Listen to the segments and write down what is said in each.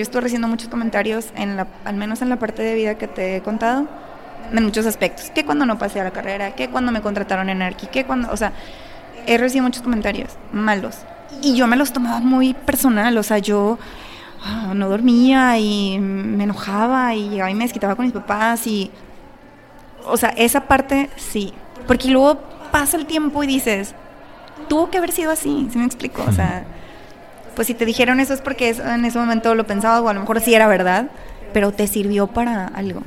yo estuve recibiendo muchos comentarios, en la, al menos en la parte de vida que te he contado, en muchos aspectos. Que cuando no pasé a la carrera, que cuando me contrataron en Arqui, que cuando, o sea, he recibido muchos comentarios malos. Y yo me los tomaba muy personal, o sea, yo ah, no dormía y me enojaba y llegaba y me desquitaba con mis papás y... O sea, esa parte sí. Porque luego pasa el tiempo y dices, tuvo que haber sido así, ¿se me explico? O sea, pues si te dijeron eso es porque en ese momento lo pensaba o a lo mejor sí era verdad, pero te sirvió para algo.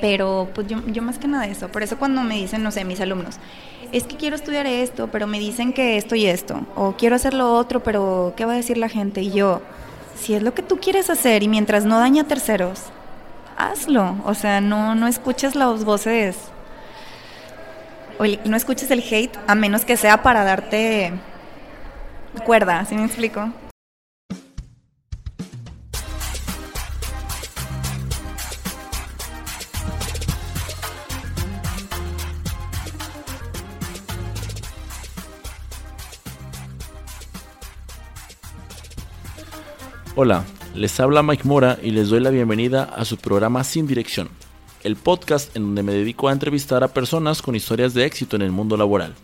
Pero pues yo, yo más que nada eso, por eso cuando me dicen, no sé, mis alumnos, es que quiero estudiar esto, pero me dicen que esto y esto, o quiero hacer lo otro, pero ¿qué va a decir la gente? Y yo, si es lo que tú quieres hacer y mientras no daña a terceros, hazlo. O sea, no, no escuches las voces, o no escuches el hate, a menos que sea para darte cuerda, ¿sí me explico? Hola, les habla Mike Mora y les doy la bienvenida a su programa Sin Dirección, el podcast en donde me dedico a entrevistar a personas con historias de éxito en el mundo laboral.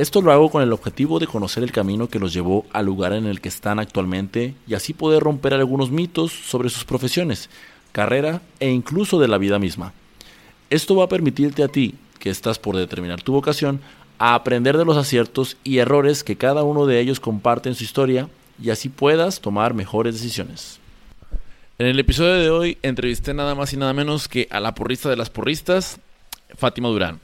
Esto lo hago con el objetivo de conocer el camino que los llevó al lugar en el que están actualmente y así poder romper algunos mitos sobre sus profesiones, carrera e incluso de la vida misma. Esto va a permitirte a ti, que estás por determinar tu vocación, a aprender de los aciertos y errores que cada uno de ellos comparte en su historia y así puedas tomar mejores decisiones. En el episodio de hoy entrevisté nada más y nada menos que a la porrista de las porristas, Fátima Durán.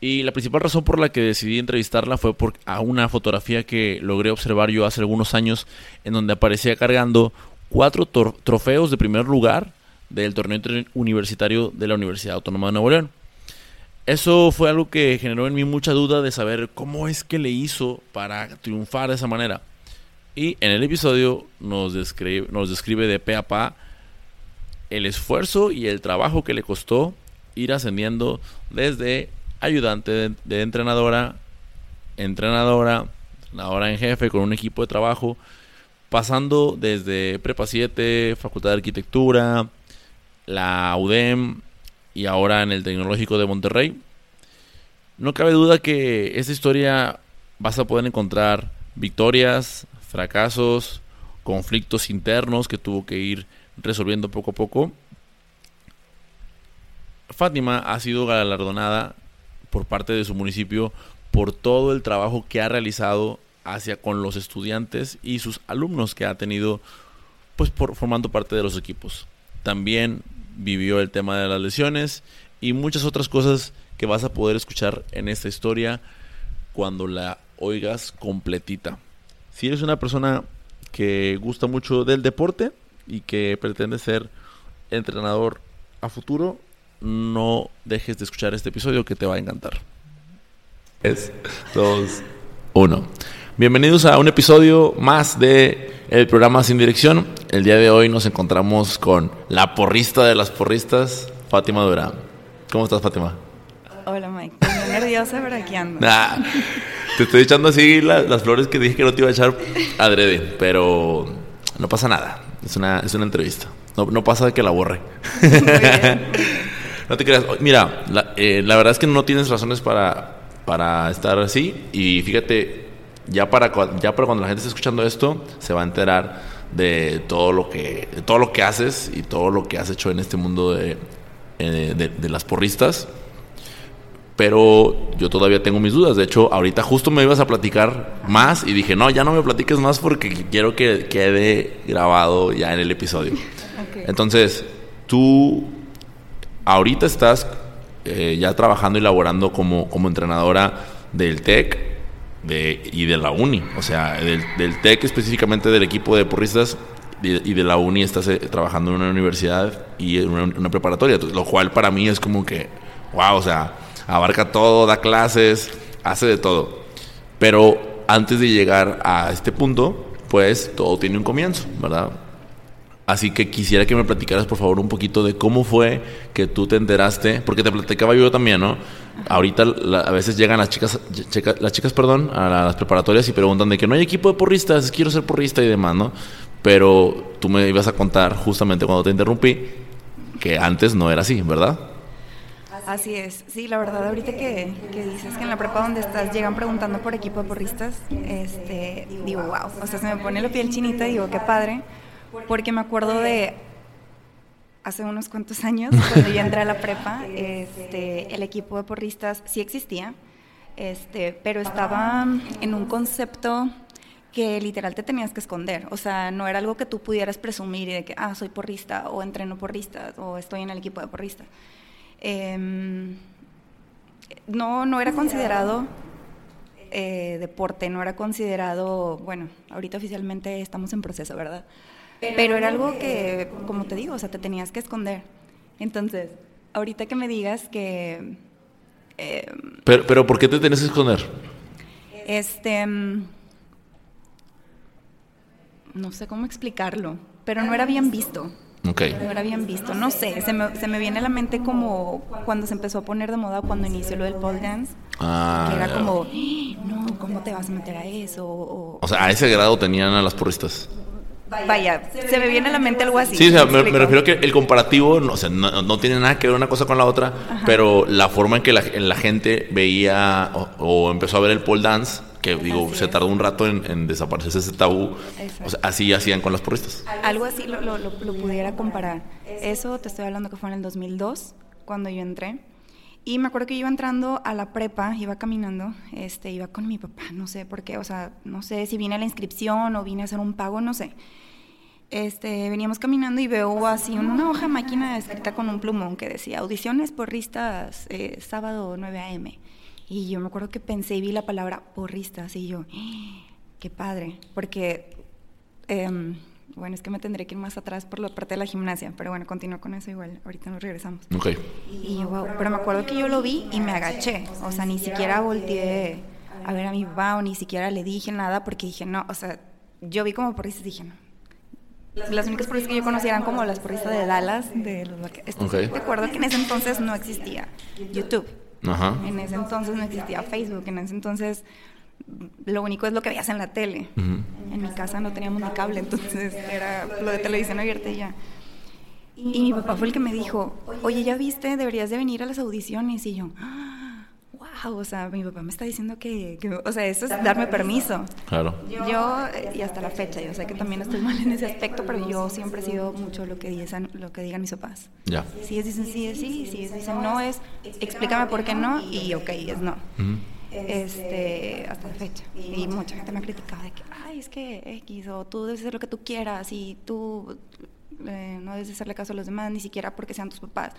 Y la principal razón por la que decidí entrevistarla fue por a una fotografía que logré observar yo hace algunos años en donde aparecía cargando cuatro trofeos de primer lugar del torneo universitario de la Universidad Autónoma de Nuevo León. Eso fue algo que generó en mí mucha duda de saber cómo es que le hizo para triunfar de esa manera. Y en el episodio nos describe, nos describe de pe a pa el esfuerzo y el trabajo que le costó ir ascendiendo desde ayudante de, entrenadora, entrenadora, ahora en jefe con un equipo de trabajo, pasando desde Prepa 7, Facultad de Arquitectura, la UDEM y ahora en el Tecnológico de Monterrey. No cabe duda que esta historia vas a poder encontrar victorias, fracasos, conflictos internos que tuvo que ir resolviendo poco a poco. Fátima ha sido galardonada por parte de su municipio por todo el trabajo que ha realizado hacia con los estudiantes y sus alumnos que ha tenido pues por, formando parte de los equipos. También vivió el tema de las lesiones y muchas otras cosas que vas a poder escuchar en esta historia cuando la oigas completita si eres una persona que gusta mucho del deporte y que pretende ser entrenador a futuro, no dejes de escuchar este episodio que te va a encantar. Es dos, uno. Bienvenidos a un episodio más de el programa Sin Dirección. El día de hoy nos encontramos con la porrista de las porristas, Fátima Durán. ¿Cómo estás, Fátima? Hola, Mike. Estoy nerviosa, pero aquí ando. Te estoy echando así las flores que dije que no te iba a echar adrede, pero no pasa nada. Es una, es una entrevista. No, no pasa que la borre. No te creas. Mira, eh, la, verdad es que no tienes razones para, para estar así. Y fíjate, ya para, ya para cuando la gente esté escuchando esto, se va a enterar de todo lo que, todo lo que haces y todo lo que has hecho en este mundo de, eh, de, de las porristas pero yo todavía tengo mis dudas. De hecho, ahorita justo me ibas a platicar más y dije, no, ya no me platiques más porque quiero que quede grabado ya en el episodio. Entonces, tú ahorita estás eh, ya trabajando y laborando como, como entrenadora del TEC y de la UNI. O sea, del, del TEC específicamente del equipo de porristas y de la uni estás eh, trabajando en una universidad y en una, una preparatoria. Lo cual para mí es como que, wow, o sea abarca todo, da clases, hace de todo. Pero antes de llegar a este punto, pues todo tiene un comienzo, ¿verdad? Así que quisiera que me platicaras, por favor, un poquito de cómo fue que tú te enteraste, porque te platicaba yo también, ¿no? Ahorita a veces llegan las chicas, las chicas, perdón, a las preparatorias y preguntan de que no hay equipo de porristas, quiero ser porrista y demás, ¿no? Pero tú me ibas a contar justamente cuando te interrumpí que antes no era así, ¿verdad? Así es, sí, la verdad ahorita que, que, dices que en la prepa donde estás llegan preguntando por equipo de porristas, este, digo, wow, o sea, se me pone la piel chinita y digo, qué padre, porque me acuerdo de hace unos cuantos años, cuando yo entré a la prepa, este, el equipo de porristas sí existía, este, pero estaba en un concepto que literal te tenías que esconder, o sea, no era algo que tú pudieras presumir y de que, ah, soy porrista, o entreno porristas, o estoy en el equipo de porristas. Em, no, no era considerado eh, deporte, no era considerado, bueno, ahorita oficialmente estamos en proceso, ¿verdad? Pero, era algo que, como te digo, o sea, te tenías que esconder. Entonces, ahorita que me digas que... Pero, pero, ¿por qué te tenías que esconder? Este... Em, no sé cómo explicarlo, pero no era bien visto. Okay. No era bien visto. No sé, se me, se me, viene a la mente como cuando se empezó a poner de moda cuando inició lo del pole dance. Ah, que era como, no, ¿cómo te vas a meter a eso? O, sea, a ese grado tenían a las porristas. Vaya, se me viene a la mente algo así. Sí, o sea, me, refiero a que el comparativo no, o sea, no, tiene nada que ver una cosa con la otra, pero la forma en que la, la gente veía o, o, empezó a ver el pole dance que digo, se tardó un rato en, desaparecer ese tabú. O sea, así hacían con las porristas. Algo así lo, lo, lo, pudiera comparar. Eso te estoy hablando que fue en el 2002, cuando yo entré. Y me acuerdo que iba entrando a la prepa, iba caminando, este, iba con mi papá, no sé por qué, o sea, no sé si vine a la inscripción o vine a hacer un pago, no sé. Este, veníamos caminando y veo así una hoja máquina escrita con un plumón que decía audiciones porristas eh, sábado 9 a.m. Y yo me acuerdo que pensé y vi la palabra porristas y yo, ¡Ah! qué padre, porque, em, bueno, es que me tendré que ir más atrás por la parte de la gimnasia, pero bueno, continúo con eso igual, ahorita nos regresamos. Ok. Y yo, wow, pero me acuerdo que yo lo vi y me agaché, o sea, ni siquiera volteé a ver a mi papá o ni siquiera le dije nada porque dije, no, o sea, yo vi como porristas y dije, no. Las únicas porristas que yo conocía eran como las porristas de Dallas, de los okay. Recuerdo que en ese entonces no existía YouTube. En ese entonces no existía Facebook, en ese entonces lo único es lo que veías en la tele. En mi casa no teníamos ni cable, entonces era lo de televisión abierta y ya. Y mi papá fue el que me dijo, oye, ¿ya viste? Deberías de venir a las audiciones. Y yo, wow, o sea, mi papá me está diciendo que, o sea, eso es darme permiso. Claro. Yo, y hasta la fecha, yo sé que también estoy mal en ese aspecto, pero yo siempre he sido mucho lo que digan, lo que digan mis papás. Ya. Si es dicen sí, es sí, si es dicen no, es explícame por qué no, y ok, es no. Este, hasta la fecha. Y mucha gente me ha criticado de que, ay, es que X, o tú debes hacer lo que tú quieras, y tú eh, no debes hacerle caso a los demás, ni siquiera porque sean tus papás.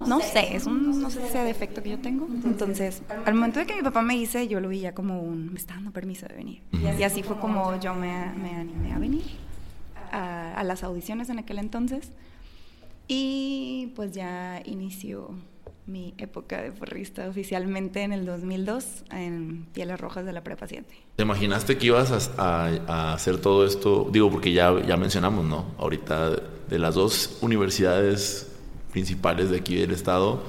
No sé, es un, no sé si sea defecto que yo tengo. Entonces, al momento de que mi papá me dice, yo lo vi ya como un, me está dando permiso de venir. Y así fue como yo me, me animé a venir a, a, las audiciones en aquel entonces. Y pues ya inició mi época de porrista oficialmente en el 2002 en Pieles Rojas de la Prepa 7. ¿Te imaginaste que ibas a, a, hacer todo esto? Digo, porque ya, ya mencionamos, ¿no? Ahorita de las dos universidades principales de aquí del estado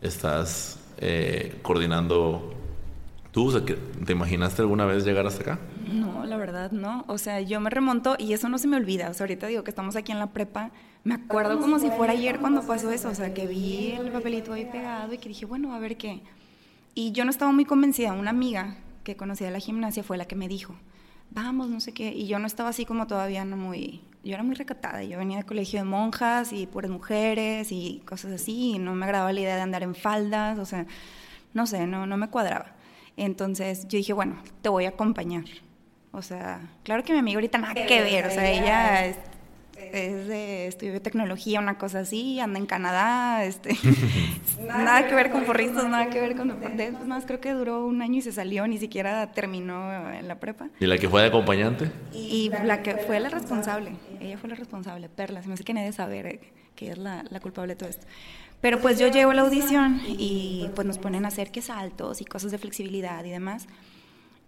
estás eh, coordinando tú? ¿Te imaginaste alguna vez llegar hasta acá? No, la verdad no. O sea, yo me remonto y eso no se me olvida. O sea, ahorita digo que estamos aquí en la prepa. Me acuerdo como si fuera ayer cuando pasó eso. O sea, que vi el papelito ahí pegado y que dije, bueno, a ver qué. Y yo no estaba muy convencida. Una amiga que conocía la gimnasia fue la que me dijo, vamos, no sé qué. Y yo no estaba así como todavía no muy, yo era muy recatada. Yo venía de colegio de monjas y puras mujeres y cosas así. Y no me agradaba la idea de andar en faldas, o sea, no sé, no, no me cuadraba. Entonces yo dije, bueno, te voy a acompañar. O sea, claro que mi amiga ahorita nada que ver, o sea, ella es de estudio de tecnología, una cosa así, anda en Canadá, este, nada que ver con porristas, nada que ver con Es más, creo que duró un año y se salió, ni siquiera terminó en la prepa. ¿Y la que fue de acompañante? Y la que fue la responsable, ella fue la responsable, Perla, se me hace que nadie saber eh, que es la, la culpable de todo esto. Pero pues yo llego a la audición y pues nos ponen a hacer que saltos y cosas de flexibilidad y demás.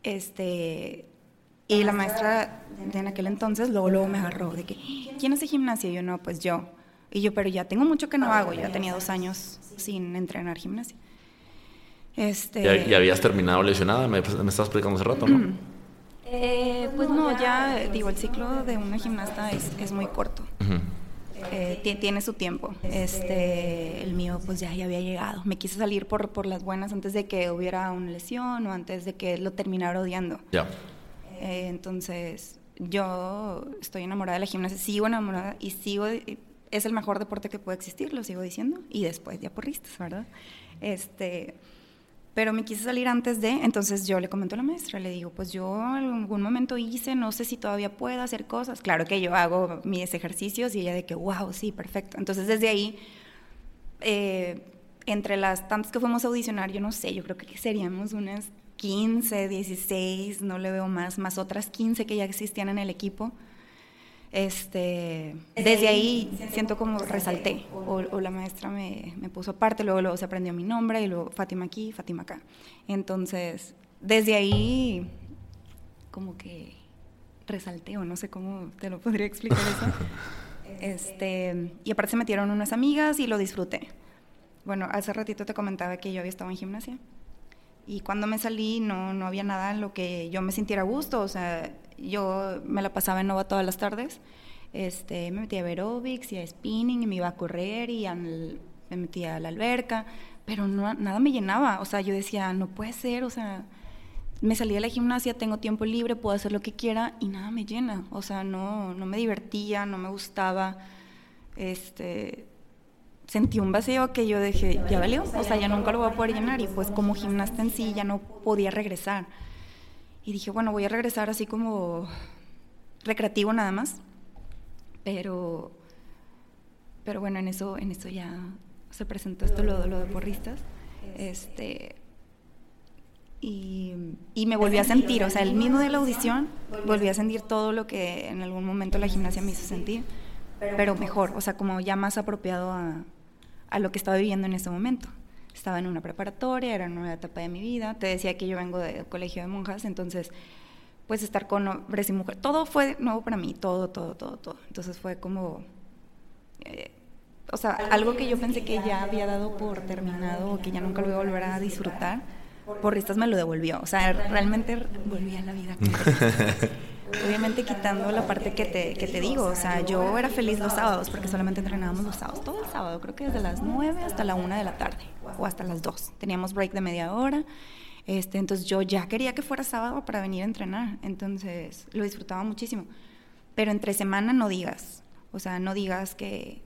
Este, y la maestra de en aquel entonces luego, luego me agarró de que, ¿quién hace gimnasia? Y yo, no, pues yo. Y yo, pero ya tengo mucho que no hago, ya tenía dos años sin entrenar gimnasia. Este... ¿Ya, habías terminado lesionada? Me, me estabas explicando hace rato, ¿no? Eh, pues no, ya digo, el ciclo de una gimnasta es, es muy corto. Eh, tiene su tiempo. Este, el mío pues ya, ya había llegado. Me quise salir por, por las buenas antes de que hubiera una lesión o antes de que lo terminara odiando. Ya. Eh, entonces, yo estoy enamorada de la gimnasia, sigo enamorada y sigo, es el mejor deporte que puede existir, lo sigo diciendo, y después ya porristas, ¿verdad? Este, pero me quise salir antes de, entonces yo le comento a la maestra, le digo, pues yo en algún momento hice, no sé si todavía puedo hacer cosas. Claro que yo hago mis ejercicios y ella de que, wow, sí, perfecto. Entonces desde ahí, eh, entre las tantas que fuimos a audicionar, yo no sé, yo creo que seríamos unas 15, 16, no le veo más, más otras 15 que ya existían en el equipo. Este, desde ahí siento como resalté, o, la maestra me, me, puso aparte, luego, luego se aprendió mi nombre, y luego Fátima aquí, Fátima acá. Entonces, desde ahí, como que resalté, o no sé cómo te lo podría explicar eso. Este, y aparte se metieron unas amigas y lo disfruté. Bueno, hace ratito te comentaba que yo había estado en gimnasia. Y cuando me salí no, no había nada en lo que yo me sintiera gusto, o sea, yo me la pasaba en Nova todas las tardes. Este, me metía a aerobics y a spinning y me iba a correr y me metía a la alberca, pero no, nada me llenaba. O sea, yo decía, no puede ser, o sea, me salí de la gimnasia, tengo tiempo libre, puedo hacer lo que quiera y nada me llena. O sea, no, no me divertía, no me gustaba. Este, sentí un vacío que yo dije, ya valió, o sea, ya nunca lo voy a poder llenar y pues como gimnasta en sí ya no podía regresar. Y dije, bueno, voy a regresar así como recreativo nada más. Pero, pero bueno, en eso, en eso ya se presentó esto, lo, lo de porristas. Este, y, y, me volví a sentir, o sea, el mismo de la audición, volví a sentir todo lo que en algún momento la gimnasia me hizo sentir, pero mejor, o sea, como ya más apropiado a, a lo que estaba viviendo en ese momento estaba en una preparatoria, era una nueva etapa de mi vida. Te decía que yo vengo del colegio de monjas, entonces, pues estar con hombres y mujeres, todo fue nuevo para mí, todo, todo, todo, todo. Entonces fue como, eh, o sea, algo que yo pensé que ya había dado por terminado o que ya nunca lo iba a volver a disfrutar, por estas me lo devolvió. O sea, realmente volví a la vida. Obviamente quitando la parte que te, que te digo, o sea, yo era feliz los sábados porque solamente entrenábamos los sábados, todo el sábado, creo que desde las 9 hasta la 1 de la tarde o hasta las 2. Teníamos break de media hora, este, entonces yo ya quería que fuera sábado para venir a entrenar, entonces lo disfrutaba muchísimo. Pero entre semana no digas, o sea, no digas que,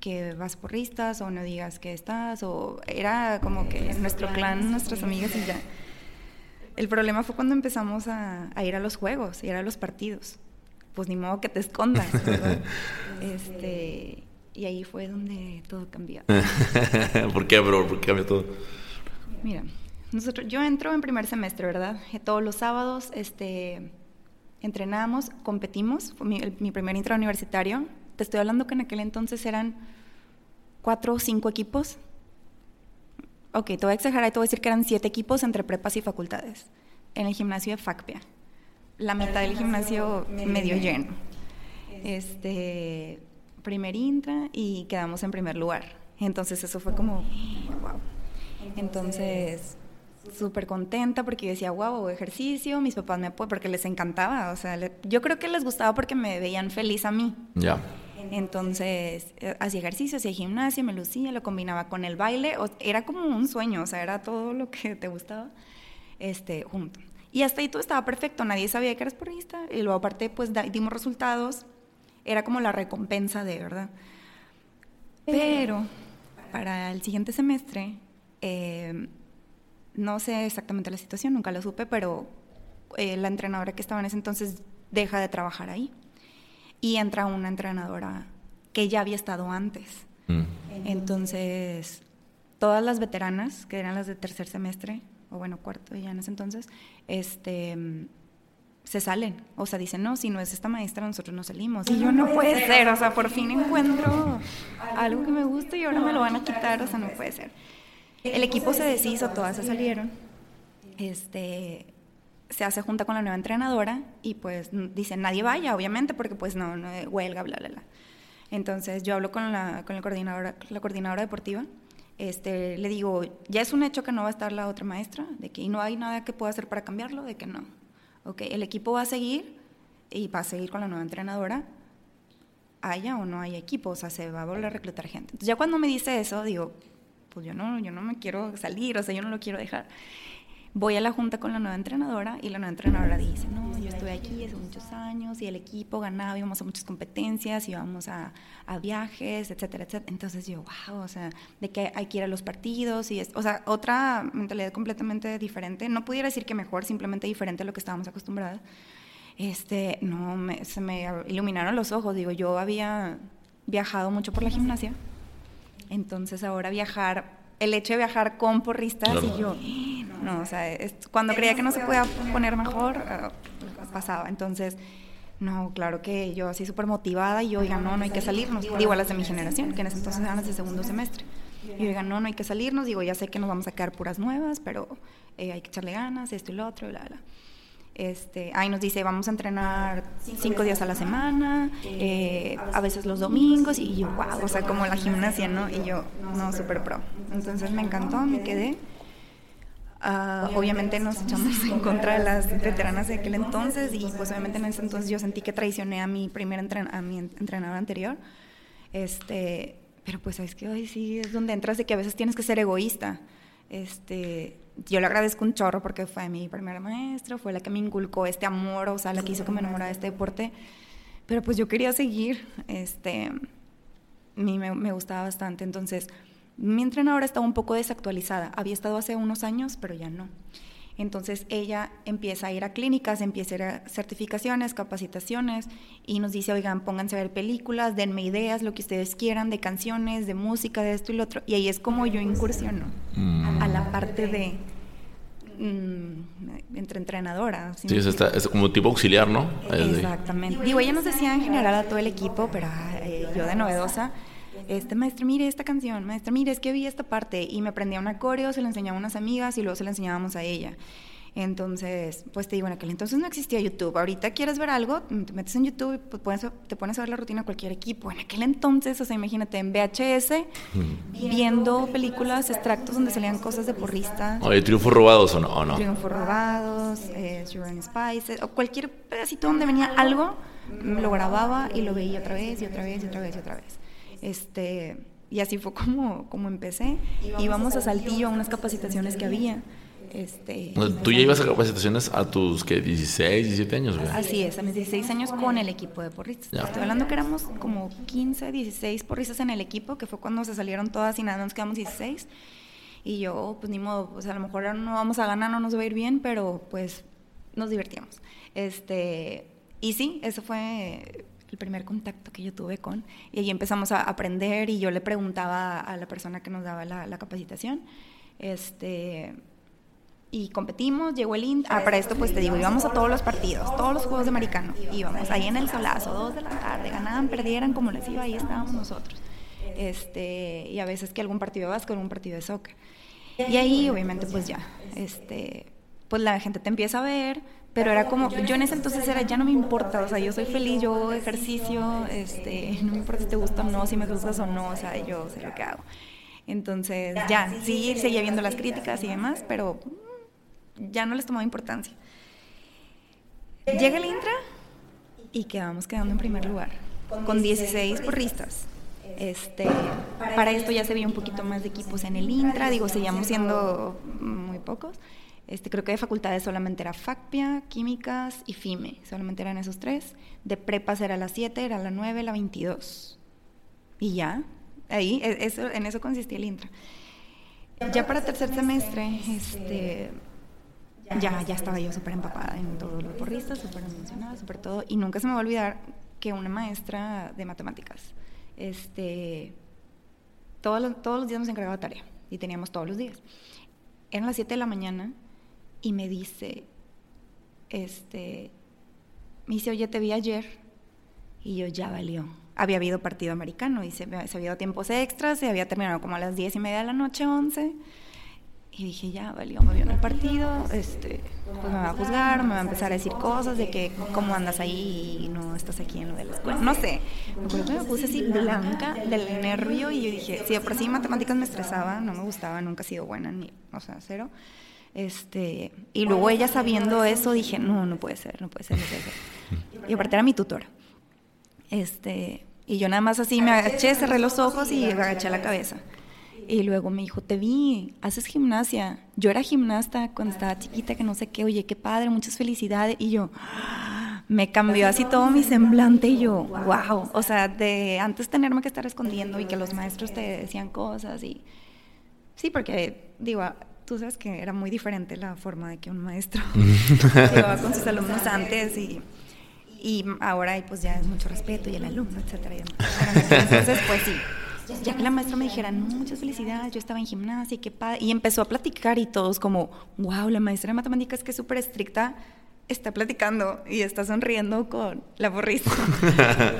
que vas porristas o no digas que estás, o era como que nuestro clan, nuestras amigas y ya. El problema fue cuando empezamos a, ir a los juegos, ir a los partidos. Pues ni modo que te escondas, este, y ahí fue donde todo cambió. ¿Por qué, bro? ¿Por qué cambió todo? Mira, nosotros, yo entro en primer semestre, ¿verdad? Eh, todos los sábados este, entrenamos, competimos. Fue mi, mi primer intro universitario. Te estoy hablando que en aquel entonces eran cuatro o cinco equipos ok, te voy a exagerar y te voy a decir que eran siete equipos entre prepas y facultades en el gimnasio de FACPIA. La mitad del gimnasio medio lleno. Este, primer intra y quedamos en primer lugar. Entonces eso fue como, wow. Entonces, súper contenta porque yo decía, wow, ejercicio, mis papás me apoyan porque les encantaba. O sea, yo creo que les gustaba porque me veían feliz a mí. Ya. Entonces, eh, hacía ejercicio, hacía gimnasia, me lucía, lo combinaba con el baile, era como un sueño, o sea, era todo lo que te gustaba este, junto. Y hasta ahí todo estaba perfecto, nadie sabía que eras porrista, y luego aparte, pues dimos resultados, era como la recompensa de, ¿verdad? Pero para el siguiente semestre, em, no sé exactamente la situación, nunca lo supe, pero eh, la entrenadora que estaba en ese entonces deja de trabajar ahí y entra una entrenadora que ya había estado antes. Mm. Entonces, todas las veteranas, que eran las de tercer semestre, o bueno, cuarto ya en ese entonces, este, se salen. O sea, dicen, no, si no es esta maestra, nosotros no salimos. Y yo, no puede ser, o sea, por fin encuentro algo que me gusta y ahora me lo van a quitar, o sea, no puede ser. El equipo se deshizo, todas se salieron. Este, se hace junta con la nueva entrenadora y pues dicen nadie vaya, obviamente, porque pues no, no huelga, bla, bla, bla. Entonces yo hablo con la, con la, coordinadora, la coordinadora deportiva, este, le digo, ya es un hecho que no va a estar la otra maestra, de que y no hay nada que pueda hacer para cambiarlo, de que no. ok, el equipo va a seguir y va a seguir con la nueva entrenadora, haya o no haya equipo, o sea, se va a volver a reclutar gente. Entonces ya cuando me dice eso, digo, pues yo no, yo no me quiero salir, o sea, yo no lo quiero dejar. Voy a la junta con la nueva entrenadora y la nueva entrenadora dice, no, yo estuve aquí hace muchos años y el equipo ganaba, íbamos a muchas competencias, íbamos a, a viajes, etcétera, etcétera. Entonces yo, wow, o sea, de que hay que ir a los partidos y, es, o sea, otra mentalidad completamente diferente. No pudiera decir que mejor, simplemente diferente a lo que estábamos acostumbradas. Este, no, me, se me iluminaron los ojos. Digo, yo había viajado mucho por la gimnasia, entonces ahora viajar el hecho de viajar con porristas y yo, no, o sea, cuando creía que no se podía poner mejor, uh, pasaba. Entonces, no, claro que yo así súper motivada y yo, oiga, no, no hay que salirnos. Digo a las de mi generación, que en ese entonces eran las de segundo semestre. Y oiga, no, no hay que salirnos. Digo, ya sé que nos vamos a quedar puras nuevas, pero eh, hay que echarle ganas, esto y lo otro, bla, bla. Este, ahí nos dice, vamos a entrenar cinco días a la semana, eh, a veces los domingos, y yo, wow, o sea, como la gimnasia, ¿no? Y yo, no, súper pro. Entonces me encantó, me quedé. Uh, obviamente nos echamos en contra de las veteranas de aquel entonces y pues obviamente en ese entonces yo sentí que traicioné a mi primer entren a mi entrenador anterior. Este, pero pues sabes que hoy sí es donde entras de que a veces tienes que ser egoísta. Este, yo le agradezco un chorro porque fue mi primera maestra, fue la que me inculcó este amor, o sea, la que hizo que me enamorara de este deporte. Pero pues yo quería seguir, este, a mí me, me gustaba bastante. Entonces, mi entrenadora estaba un poco desactualizada. Había estado hace unos años, pero ya no. Entonces ella empieza a ir a clínicas, empieza a ir a certificaciones, capacitaciones y nos dice, oigan, pónganse a ver películas, denme ideas, lo que ustedes quieran, de canciones, de música, de esto y lo otro. Y ahí es como yo incursiono a la parte de mm, entre entrenadora. Sí, es, es, como tipo auxiliar, ¿no? Exactamente. Digo, ella nos decía en general a todo el equipo, pero eh, yo de novedosa este maestro, mire esta canción, maestra, mire, es que vi esta parte y me aprendía una coreo, se la enseñaba a unas amigas y luego se la enseñábamos a ella. Entonces, pues te digo, en aquel entonces no existía YouTube. Ahorita quieres ver algo, te metes en YouTube y pues, te pones a ver la rutina de cualquier equipo. En aquel entonces, o sea, imagínate, en VHS, viendo películas, extractos donde salían cosas de porrista. Oye, triunfos robados o no, o no. Triunfos robados, eh, Sugar and Spices, o cualquier pedacito donde venía algo, lo grababa y lo veía otra vez y otra vez y otra vez y otra vez. Este, y así fue como, como empecé. Íbamos a Saltillo a unas capacitaciones que había. Este, ¿Tú ya ibas a capacitaciones a tus ¿qué, 16, 17 años? Así es, a mis 16 años con el equipo de porristas. Estoy hablando que éramos como 15, 16 porristas en el equipo, que fue cuando se salieron todas y nada, nos quedamos 16. Y yo, pues ni modo, pues a lo mejor no vamos a ganar, no nos va a ir bien, pero pues nos divertíamos. Este, y sí, eso fue el primer contacto que yo tuve con, y ahí empezamos a aprender y yo le preguntaba a la persona que nos daba la, capacitación, este, y competimos, llegó el INT, ah, para esto pues te digo, íbamos a todos los partidos, todos los juegos de americano, íbamos ahí en el solazo, dos de la tarde, ganaban, perdieran, como les iba, ahí estábamos nosotros, este, y a veces que algún partido de básquet, algún partido de soccer, y ahí obviamente pues ya, este, pues la gente te empieza a ver, pero era como, yo en ese entonces era, ya no me importa, o sea, yo soy feliz, yo ejercicio, este, no me importa si te gusta o no, si me gustas o no, o sea, yo sé lo que hago. Entonces, ya, sí, seguía viendo las críticas y demás, pero ya no les tomaba importancia. Llega el Intra y quedamos quedando en primer lugar, con 16 porristas. Este, para esto ya se veía un poquito más de equipos en el Intra, digo, seguíamos siendo muy pocos. Este, creo que de facultades solamente era FACPIA, Químicas y FIME, solamente eran esos tres. De prepas era la 7, era la 9, la 22. Y ya, ahí, e, eso, en eso consistía el intra. Ya para tercer semestre, este, ya, ya estaba yo súper empapada en todos los porristas, súper emocionada, súper todo. Y nunca se me va a olvidar que una maestra de matemáticas, este, todos los, todos los días nos encargaba tarea y teníamos todos los días. Eran las 7 de la mañana y me dice, este, me dice, oye, te vi ayer. Y yo, ya valió. Había habido partido americano y se, se había dado tiempos extras, se había terminado como a las diez y media de la noche, once. Y dije, ya valió, me vio en el partido, este, pues me va a juzgar, me va a empezar a decir cosas de que cómo andas ahí y no estás aquí en lo de la escuela. No sé, me puse así blanca del nervio y yo dije, si de por sí matemáticas me estresaba, no me gustaba, nunca he sido buena, ni, o sea, cero. Este, y luego ella sabiendo eso dije, no, no puede ser, no puede ser, no puede ser. Y aparte era mi tutora. Este, y yo nada más así me agaché, cerré los ojos y agaché la cabeza. Y luego me dijo, te vi, haces gimnasia. Yo era gimnasta cuando estaba chiquita, que no sé qué, oye, qué padre, muchas felicidades. Y yo, me cambió así todo mi semblante y yo, wow. O sea, de antes tenerme que estar escondiendo y que los maestros te decían cosas y... Sí, porque, digo, tú sabes que era muy diferente la forma de que un maestro llevaba con sus alumnos antes y, y ahora pues ya es mucho respeto y el alumno, etcétera. Entonces, pues sí, ya que la maestra me dijera, no, muchas felicidades, yo estaba en gimnasia y qué padre, y empezó a platicar y todos como, wow, la maestra de matemáticas que es súper estricta, está platicando y está sonriendo con la porrista.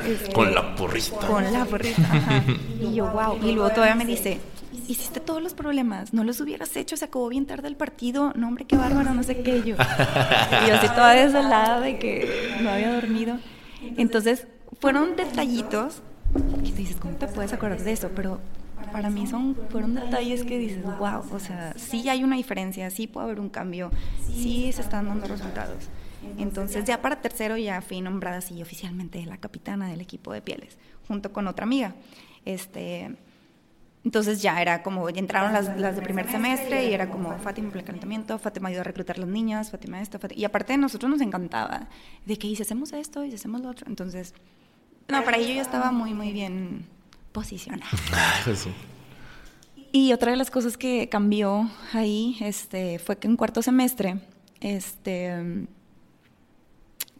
Este, con la porrista. Con la porrista. Y yo, wow. Y luego todavía me dice, hiciste todos los problemas, no los hubieras hecho, se acabó bien tarde el partido, no hombre, qué bárbaro, no sé qué yo. Y así toda desolada de que no había dormido. Entonces, fueron detallitos que te dices, ¿cómo te puedes acordar de eso? Pero para mí son, fueron detalles que dices, wow, o sea, sí hay una diferencia, sí puede haber un cambio, sí se están dando resultados. Entonces ya para tercero ya fui nombrada así oficialmente la capitana del equipo de pieles, junto con otra amiga. Este, entonces ya era como, ya entraron las, las de primer semestre y era como Fátima el calentamiento, Fátima ayudó a reclutar a las niñas, Fátima esto, Fátima, y aparte de nosotros nos encantaba, de que si hacemos esto y hacemos lo otro, entonces, no, para ello yo estaba muy, muy bien posicionada. Pues y otra de las cosas que cambió ahí este, fue que en cuarto semestre, este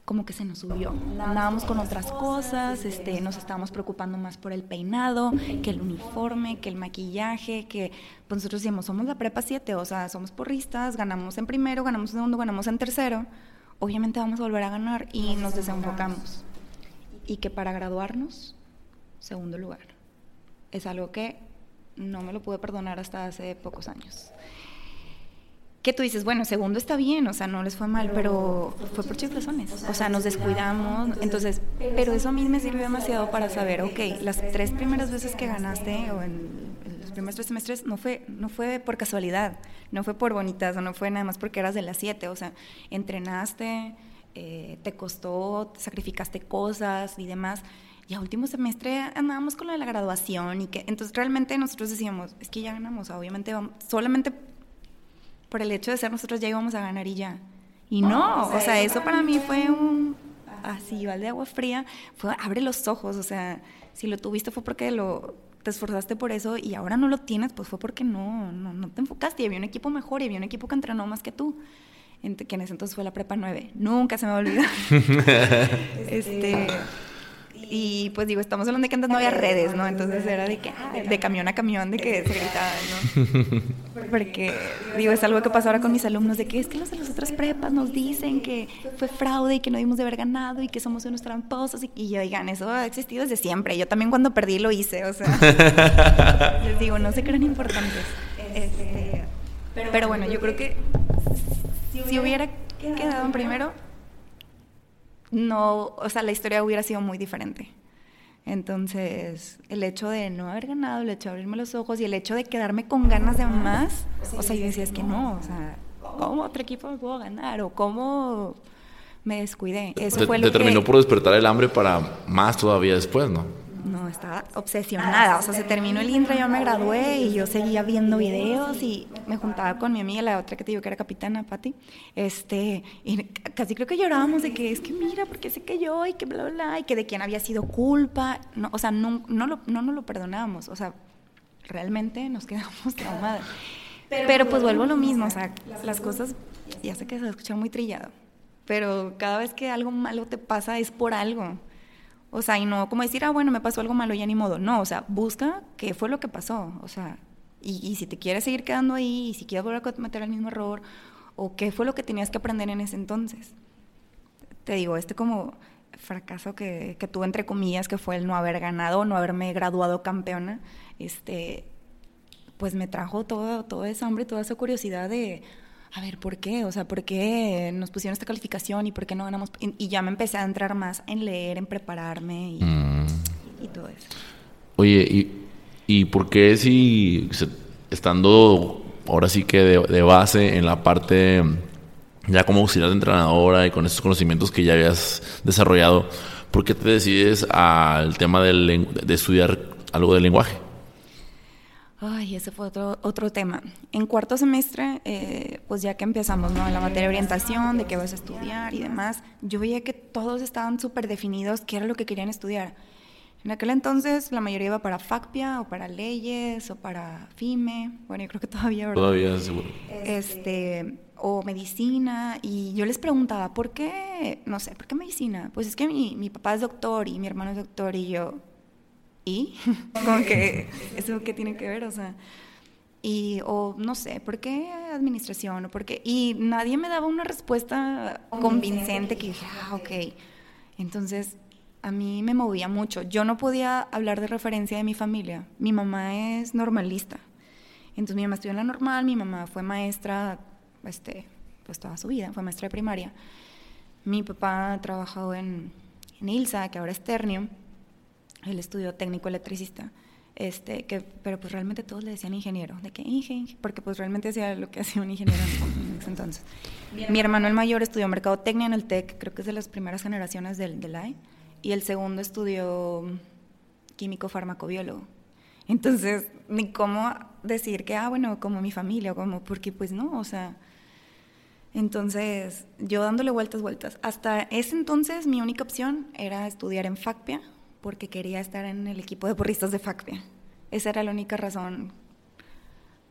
como que se nos subió. Andábamos con otras cosas, este, nos estábamos preocupando más por el peinado, que el uniforme, que el maquillaje, que pues nosotros decíamos, somos la prepa 7, o sea, somos porristas, ganamos en primero, ganamos en segundo, ganamos en tercero, obviamente vamos a volver a ganar y nos desenfocamos. Y que para graduarnos, segundo lugar. Es algo que no me lo pude perdonar hasta hace pocos años que tú dices, bueno, segundo está bien, o sea, no les fue mal, pero fue por chiflazones. O sea, nos descuidamos. Entonces, pero eso a mí me sirvió demasiado para saber, ok, las tres primeras veces que ganaste o en, los primeros tres semestres no fue, no fue por casualidad, no fue por bonitas, o no fue nada más porque eras de las siete. O sea, entrenaste, eh, te costó, te sacrificaste cosas y demás. Y a último semestre andábamos con lo de la graduación y que entonces realmente nosotros decíamos, es que ya ganamos, obviamente vamos, solamente por el hecho de ser nosotros ya íbamos a ganar y ya. Y no, o sea, eso para mí fue un, así, igual de agua fría, fue abre los ojos, o sea, si lo tuviste fue porque lo, te esforzaste por eso y ahora no lo tienes, pues fue porque no, no, no te enfocaste y había un equipo mejor y había un equipo que entrenó más que tú, que en ese entonces fue la prepa 9. Nunca se me va a olvidar. este, y pues digo, estamos hablando de que antes no había redes, ¿no? Entonces era de que, ah, de camión a camión, de que se gritaba, ¿no? Porque, digo, es algo que pasa ahora con mis alumnos, de que es que los de las otras prepas nos dicen que fue fraude y que no dimos de haber ganado y que somos unos tramposos. Y, y oigan, eso ha existido desde siempre. Yo también cuando perdí lo hice, o sea, les digo, no se creen importantes. Este, pero bueno, yo creo que si hubiera quedado en primero, no, o sea, la historia hubiera sido muy diferente. Entonces, el hecho de no haber ganado, el hecho de abrirme los ojos y el hecho de quedarme con ganas de más, o sea, yo decía, es que no, o sea, ¿cómo otro equipo me puedo ganar? ¿O cómo me descuidé? Eso fue lo te terminó por despertar el hambre para más todavía después, ¿no? No, estaba obsesionada. O sea, se terminó el intra, yo me gradué y yo seguía viendo videos y me juntaba con mi amiga, la otra que te digo que era capitana, Patti. Este, y casi creo que llorábamos de que es que mira, porque se cayó y que bla, bla, bla, y que de quién había sido culpa. No, o sea, no, no, lo, no nos lo perdonábamos. O sea, realmente nos quedamos traumadas. Pero pues vuelvo a lo mismo, o sea, las cosas, ya sé que se escucha muy trillado, pero cada vez que algo malo te pasa es por algo. O sea, y no como decir, ah, bueno, me pasó algo malo, ya ni modo. No, o sea, busca qué fue lo que pasó. O sea, y, si te quieres seguir quedando ahí, y si quieres volver a cometer el mismo error, o qué fue lo que tenías que aprender en ese entonces. Te digo, este como fracaso que, que tuve entre comillas, que fue el no haber ganado, no haberme graduado campeona, este, pues me trajo todo, todo ese hambre, toda esa curiosidad de, a ver, ¿por qué? O sea, ¿por qué nos pusieron esta calificación y por qué no ganamos? Y, ya me empecé a entrar más en leer, en prepararme y, mm. todo eso. Oye, ¿y, ¿y por qué si estando ahora sí que de, base en la parte ya como auxiliar de entrenadora y con estos conocimientos que ya habías desarrollado, ¿por qué te decides al tema de estudiar algo de lenguaje? Ay, ese fue otro, otro tema. En cuarto semestre, eh, pues ya que empezamos, ¿no? La materia de orientación, de qué vas a estudiar y demás, yo veía que todos estaban súper definidos qué era lo que querían estudiar. En aquel entonces la mayoría iba para FACPIA o para leyes o para FIME, bueno, yo creo que todavía, ¿verdad? Todavía, seguro. Este, o medicina, y yo les preguntaba, ¿por qué, no sé, ¿por qué medicina? Pues es que mi, mi papá es doctor y mi hermano es doctor y yo, ¿y? Como que, ¿eso qué tiene que ver? O sea, y, o no sé, ¿por qué administración? ¿O por qué? Y nadie me daba una respuesta convincente que dije, ah, ok. Entonces, a mí me movía mucho. Yo no podía hablar de referencia de mi familia. Mi mamá es normalista. Entonces, mi mamá estudió en la normal, mi mamá fue maestra, este, pues toda su vida, fue maestra de primaria. Mi papá ha trabajado en, en ILSA, que ahora es Ternium él estudió técnico electricista. Este, que, pero pues realmente todos le decían ingeniero, de que ingeniero, porque pues realmente hacía lo que hacía un ingeniero en ese entonces. Mi hermano el mayor estudió mercadotecnia en el TEC, creo que es de las primeras generaciones del, del AI, y el segundo estudió químico farmacobiólogo. Entonces, ni cómo decir que, ah, bueno, como mi familia, o como, porque pues no, o sea, entonces yo dándole vueltas, vueltas. Hasta ese entonces mi única opción era estudiar en FACPIA, porque quería estar en el equipo de porristas de FACPIA. Esa era la única razón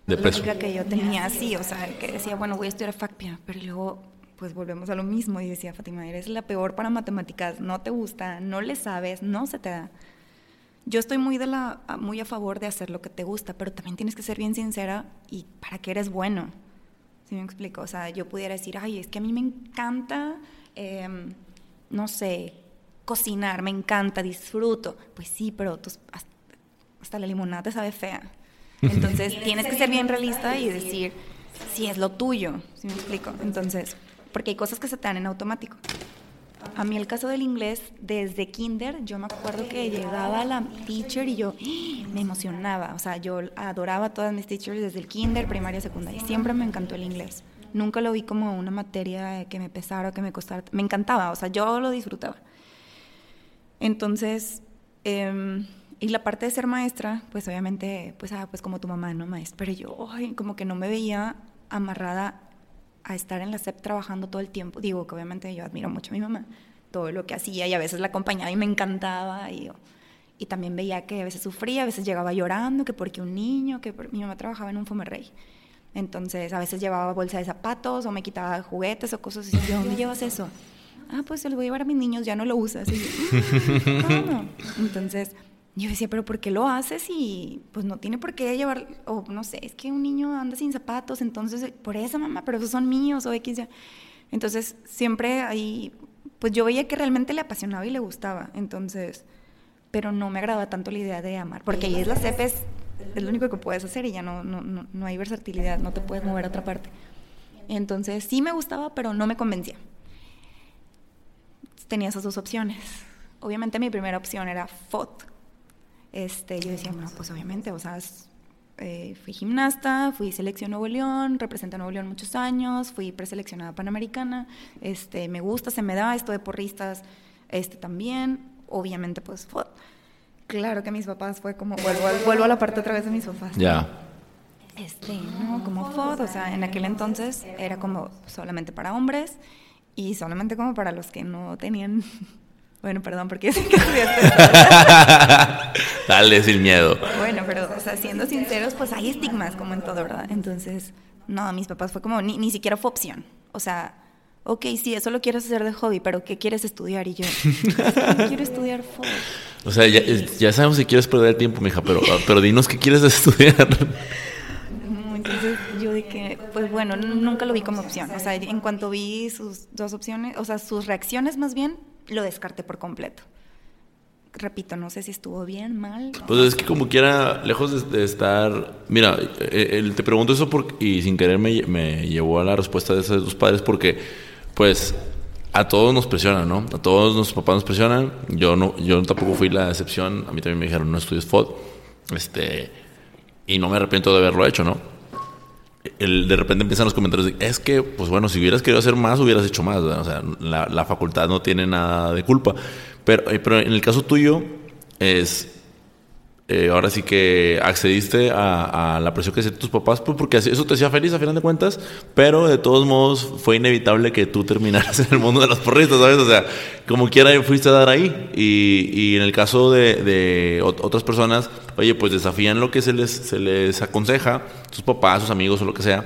de peso. que yo tenía así, o sea, que decía, bueno, voy a estudiar FACPIA, pero luego pues volvemos a lo mismo y decía, Fátima, eres la peor para matemáticas, no te gusta, no le sabes, no se te da. Yo estoy muy, de la, muy a favor de hacer lo que te gusta, pero también tienes que ser bien sincera y para qué eres bueno. ¿Sí me explico? O sea, yo pudiera decir, ay, es que a mí me encanta, em, no sé, cocinar, me encanta, disfruto. Pues sí, pero hasta, la limonada te sabe fea. Entonces tienes que ser bien realista y decir si es lo tuyo, si me explico. Entonces, porque hay cosas que se te dan en automático. A mí el caso del inglés, desde kinder, yo me acuerdo que llegaba la teacher y yo me emocionaba. O sea, yo adoraba a todas mis teachers desde el kinder, primaria, secundaria. Siempre me encantó el inglés. Nunca lo vi como una materia que me pesara o que me costara. Me encantaba, o sea, yo lo disfrutaba. Entonces, em, y la parte de ser maestra, pues obviamente, pues, ah, pues como tu mamá, ¿no? Maestra. Pero yo, ay, como que no me veía amarrada a estar en la SEP trabajando todo el tiempo. Digo que obviamente yo admiro mucho a mi mamá, todo lo que hacía y a veces la acompañaba y me encantaba. Y, y también veía que a veces sufría, a veces llegaba llorando, que porque un niño, que mi mamá trabajaba en un Fomerrey. Entonces, a veces llevaba bolsa de zapatos o me quitaba juguetes o cosas así. ¿De dónde llevas eso? Ah, pues se lo voy a llevar a mis niños, ya no lo usas. Y ah, Entonces, yo decía, pero ¿por qué lo haces? Y pues no tiene por qué llevar, o no sé, es que un niño anda sin zapatos, entonces, por eso mamá, pero esos son míos, o X ya. Entonces, siempre ahí, pues yo veía que realmente le apasionaba y le gustaba, entonces, pero no me agradaba tanto la idea de amar, porque ahí es la CEPES, es lo único que puedes hacer y ya no, no, no, no hay versatilidad, no te puedes mover a otra parte. Entonces, sí me gustaba, pero no me convencía tenía esas dos opciones. Obviamente mi primera opción era FOT. Este, yo decía, bueno, pues obviamente, o sea, eh, fui gimnasta, fui selección Nuevo León, representé a Nuevo León muchos años, fui preseleccionada panamericana, este, me gusta, se me da esto de porristas, este también, obviamente pues FOT. Claro que mis papás fue como, vuelvo, vuelvo a la parte otra vez de mis papás. Ya. Este, no, como FOT, o sea, en aquel entonces era como solamente para hombres y solamente como para los que no tenían... Bueno, perdón, porque sé que estudiaste. Dale, sin miedo. Bueno, pero, o sea, siendo sinceros, pues hay estigmas como en todo, ¿verdad? Entonces, no, mis papás fue como, ni, ni siquiera fue opción. O sea, ok, sí, eso lo quieres hacer de hobby, pero ¿qué quieres estudiar? Y yo, quiero estudiar folk. O sea, ya, ya, sabemos que quieres perder el tiempo, mija, pero, pero dinos qué quieres estudiar. Entonces yo dije, pues bueno, nunca lo vi como opción. O sea, en cuanto vi sus dos opciones, o sea, sus reacciones más bien, lo descarté por completo. Repito, no sé si estuvo bien, mal. Pues es que como quiera, lejos de, estar... Mira, eh, te pregunto eso porque, y sin querer me, me llevó a la respuesta de esos dos padres porque, pues, a todos nos presionan, ¿no? A todos nuestros papás nos presionan. Yo no, yo tampoco fui la excepción. A mí también me dijeron, no estudies FOD. Este, y no me arrepiento de haberlo hecho, ¿no? El, de repente empiezan los comentarios de, es que, pues bueno, si hubieras querido hacer más, hubieras hecho más. O sea, la, la, facultad no tiene nada de culpa. Pero, eh, pero en el caso tuyo, es eh, ahora sí que accediste a, la presión que hacían tus papás, pues porque eso te hacía feliz a final de cuentas, pero de todos modos fue inevitable que tú terminaras en el mundo de los porristas, ¿sabes? O sea, como quiera fuiste a dar ahí. Y, en el caso de, otras personas, oye, pues desafían lo que se les, se les aconseja, sus papás, sus amigos o lo que sea,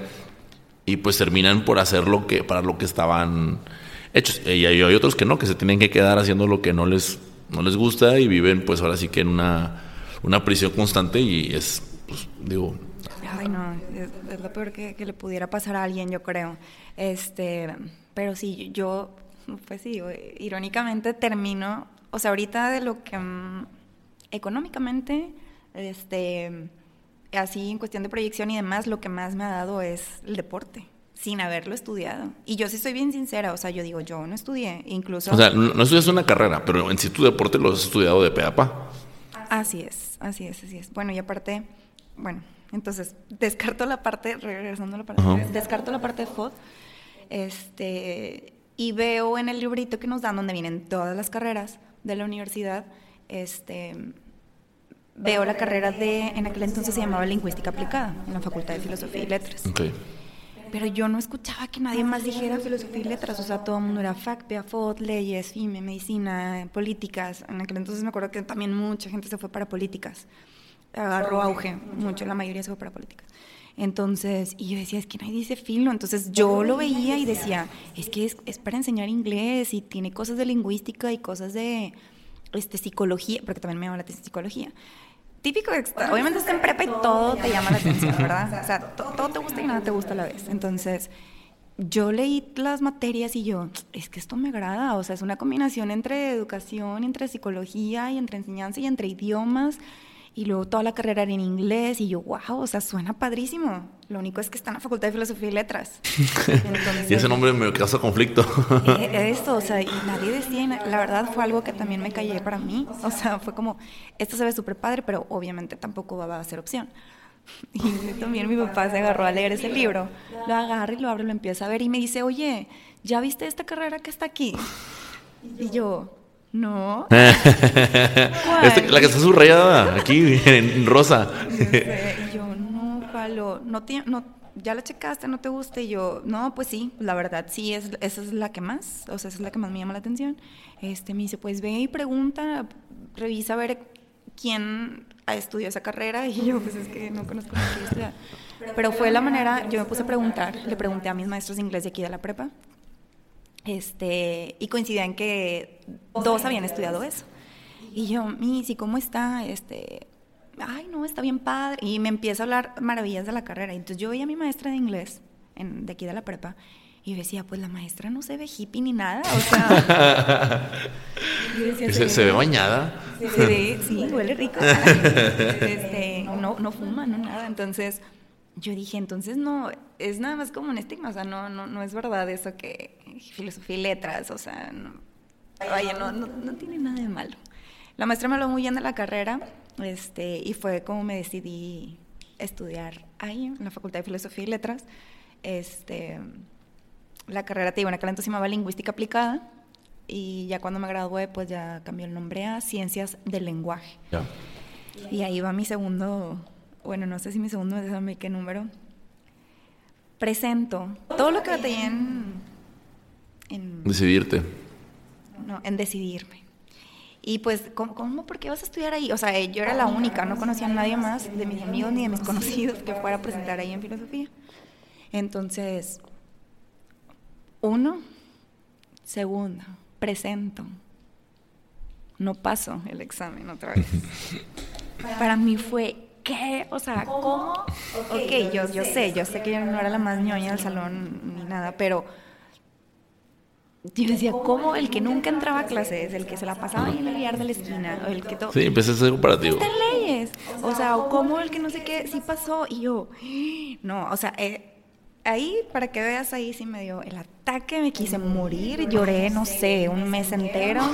y pues terminan por hacer lo que, para lo que estaban hechos. Y hay, otros que no, que se tienen que quedar haciendo lo que no les, no les gusta y viven pues ahora sí que en una una prisión constante y es, pues, digo... Ay, no, es, lo peor que, le pudiera pasar a alguien, yo creo. Este, pero sí, yo, pues sí, irónicamente termino, o sea, ahorita de lo que mm, económicamente, este, así en cuestión de proyección y demás, lo que más me ha dado es el deporte sin haberlo estudiado. Y yo sí soy bien sincera, o sea, yo digo, yo no estudié, incluso... O sea, no, estudias una carrera, pero en sí tu deporte lo has estudiado de pe Así es, así es, así es. Bueno, y aparte, bueno, entonces descarto la parte, regresando a la parte, descarto la parte de FOD, este, y veo en el librito que nos dan, donde vienen todas las carreras de la universidad, este, veo la carrera de, en aquel entonces se llamaba Lingüística Aplicada, en la Facultad de Filosofía y Letras. Okay pero yo no escuchaba que nadie más dijera filosofía y letras, o sea, todo el mundo era FAC, FOD, leyes, FIME, medicina, políticas. En aquel entonces me acuerdo que también mucha gente se fue para políticas, agarró auge, mucho, la mayoría se fue para políticas. Entonces, y yo decía, es que nadie dice filo. Entonces yo lo veía y decía, es que es, es, para enseñar inglés y tiene cosas de lingüística y cosas de este, psicología, porque también me llama la atención psicología típico, obviamente está en prepa y todo te llama la atención, ¿verdad? O sea, todo te gusta y nada te gusta a la vez. Entonces, yo leí las materias y yo, es que esto me agrada, o sea, es una combinación entre educación, entre psicología y entre enseñanza y entre idiomas y luego toda la carrera era en inglés y yo, wow, o sea, suena padrísimo. Lo único es que está en la Facultad de Filosofía y Letras. y ese nombre me causa conflicto. Eh, esto, o sea, y nadie decía, la verdad fue algo que también me callé para mí. O sea, fue como, esto se ve súper padre, pero obviamente tampoco va a ser opción. Y también mi papá se agarró a leer ese libro, lo agarra y lo abre, lo empieza a ver y me dice, oye, ¿ya viste esta carrera que está aquí? Y yo, no. Este, la que está subrayada aquí en rosa. y yo, no, Palo, no, no, ya la checaste, no te gusta. Y yo, no, pues sí, la verdad, sí, es, esa es la que más, o sea, esa es la que más me llama la atención. Este, me dice, pues ve y pregunta, revisa a ver quién ha estudiado esa carrera. Y yo, pues es que no conozco a nadie Pero fue la manera, yo me puse a preguntar, le pregunté a mis maestros de inglés de aquí de la prepa, este, y coincidían que dos habían estudiado eso. Y yo, Missy, ¿cómo está? Este, ay, no, está bien padre. Y me empieza a hablar maravillas de la carrera. Entonces yo veía a mi maestra de inglés, en, de aquí de la prepa, y decía, pues la maestra no se ve hippie ni nada. O sea. ¿Se, ve bañada? Se ve, sí, huele rico. este, no, no fuma, no nada. Entonces yo dije, entonces no, es nada más como un estigma, o sea, no, no, no es verdad eso que filosofía y letras, o sea, no, vaya, no, no, tiene nada de malo. La maestra me habló muy bien de la carrera, este, y fue como me decidí estudiar ahí, en la Facultad de Filosofía y Letras. Este, la carrera, te digo, en aquel entonces se llamaba Lingüística Aplicada, y ya cuando me gradué, pues ya cambió el nombre a Ciencias del Lenguaje. Y ahí va mi segundo bueno, no sé si mi segundo, déjame qué número, presento todo lo que batallé en, en... Decidirte. No, en decidirme. Y pues, ¿cómo, ¿Por qué vas a estudiar ahí? O sea, yo era la única, no conocía a nadie más de mis amigos ni de mis conocidos que fuera a presentar ahí en filosofía. Entonces, uno, segundo, presento. No paso el examen otra vez. Para mí fue ¿qué? O sea, ¿cómo? Ok, yo, yo sé, yo sé que yo no era la más ñoña del salón ni nada, pero yo decía, ¿cómo el que nunca entraba a clases, el que se la pasaba ahí en el billar de la esquina, o el que todo... Sí, empecé a ser comparativo. Están leyes. O sea, ¿cómo el que no sé qué sí pasó? Y yo, no, o sea, eh, ahí, para que veas, ahí sí me dio el ataque, me quise morir, lloré, no sé, un mes entero.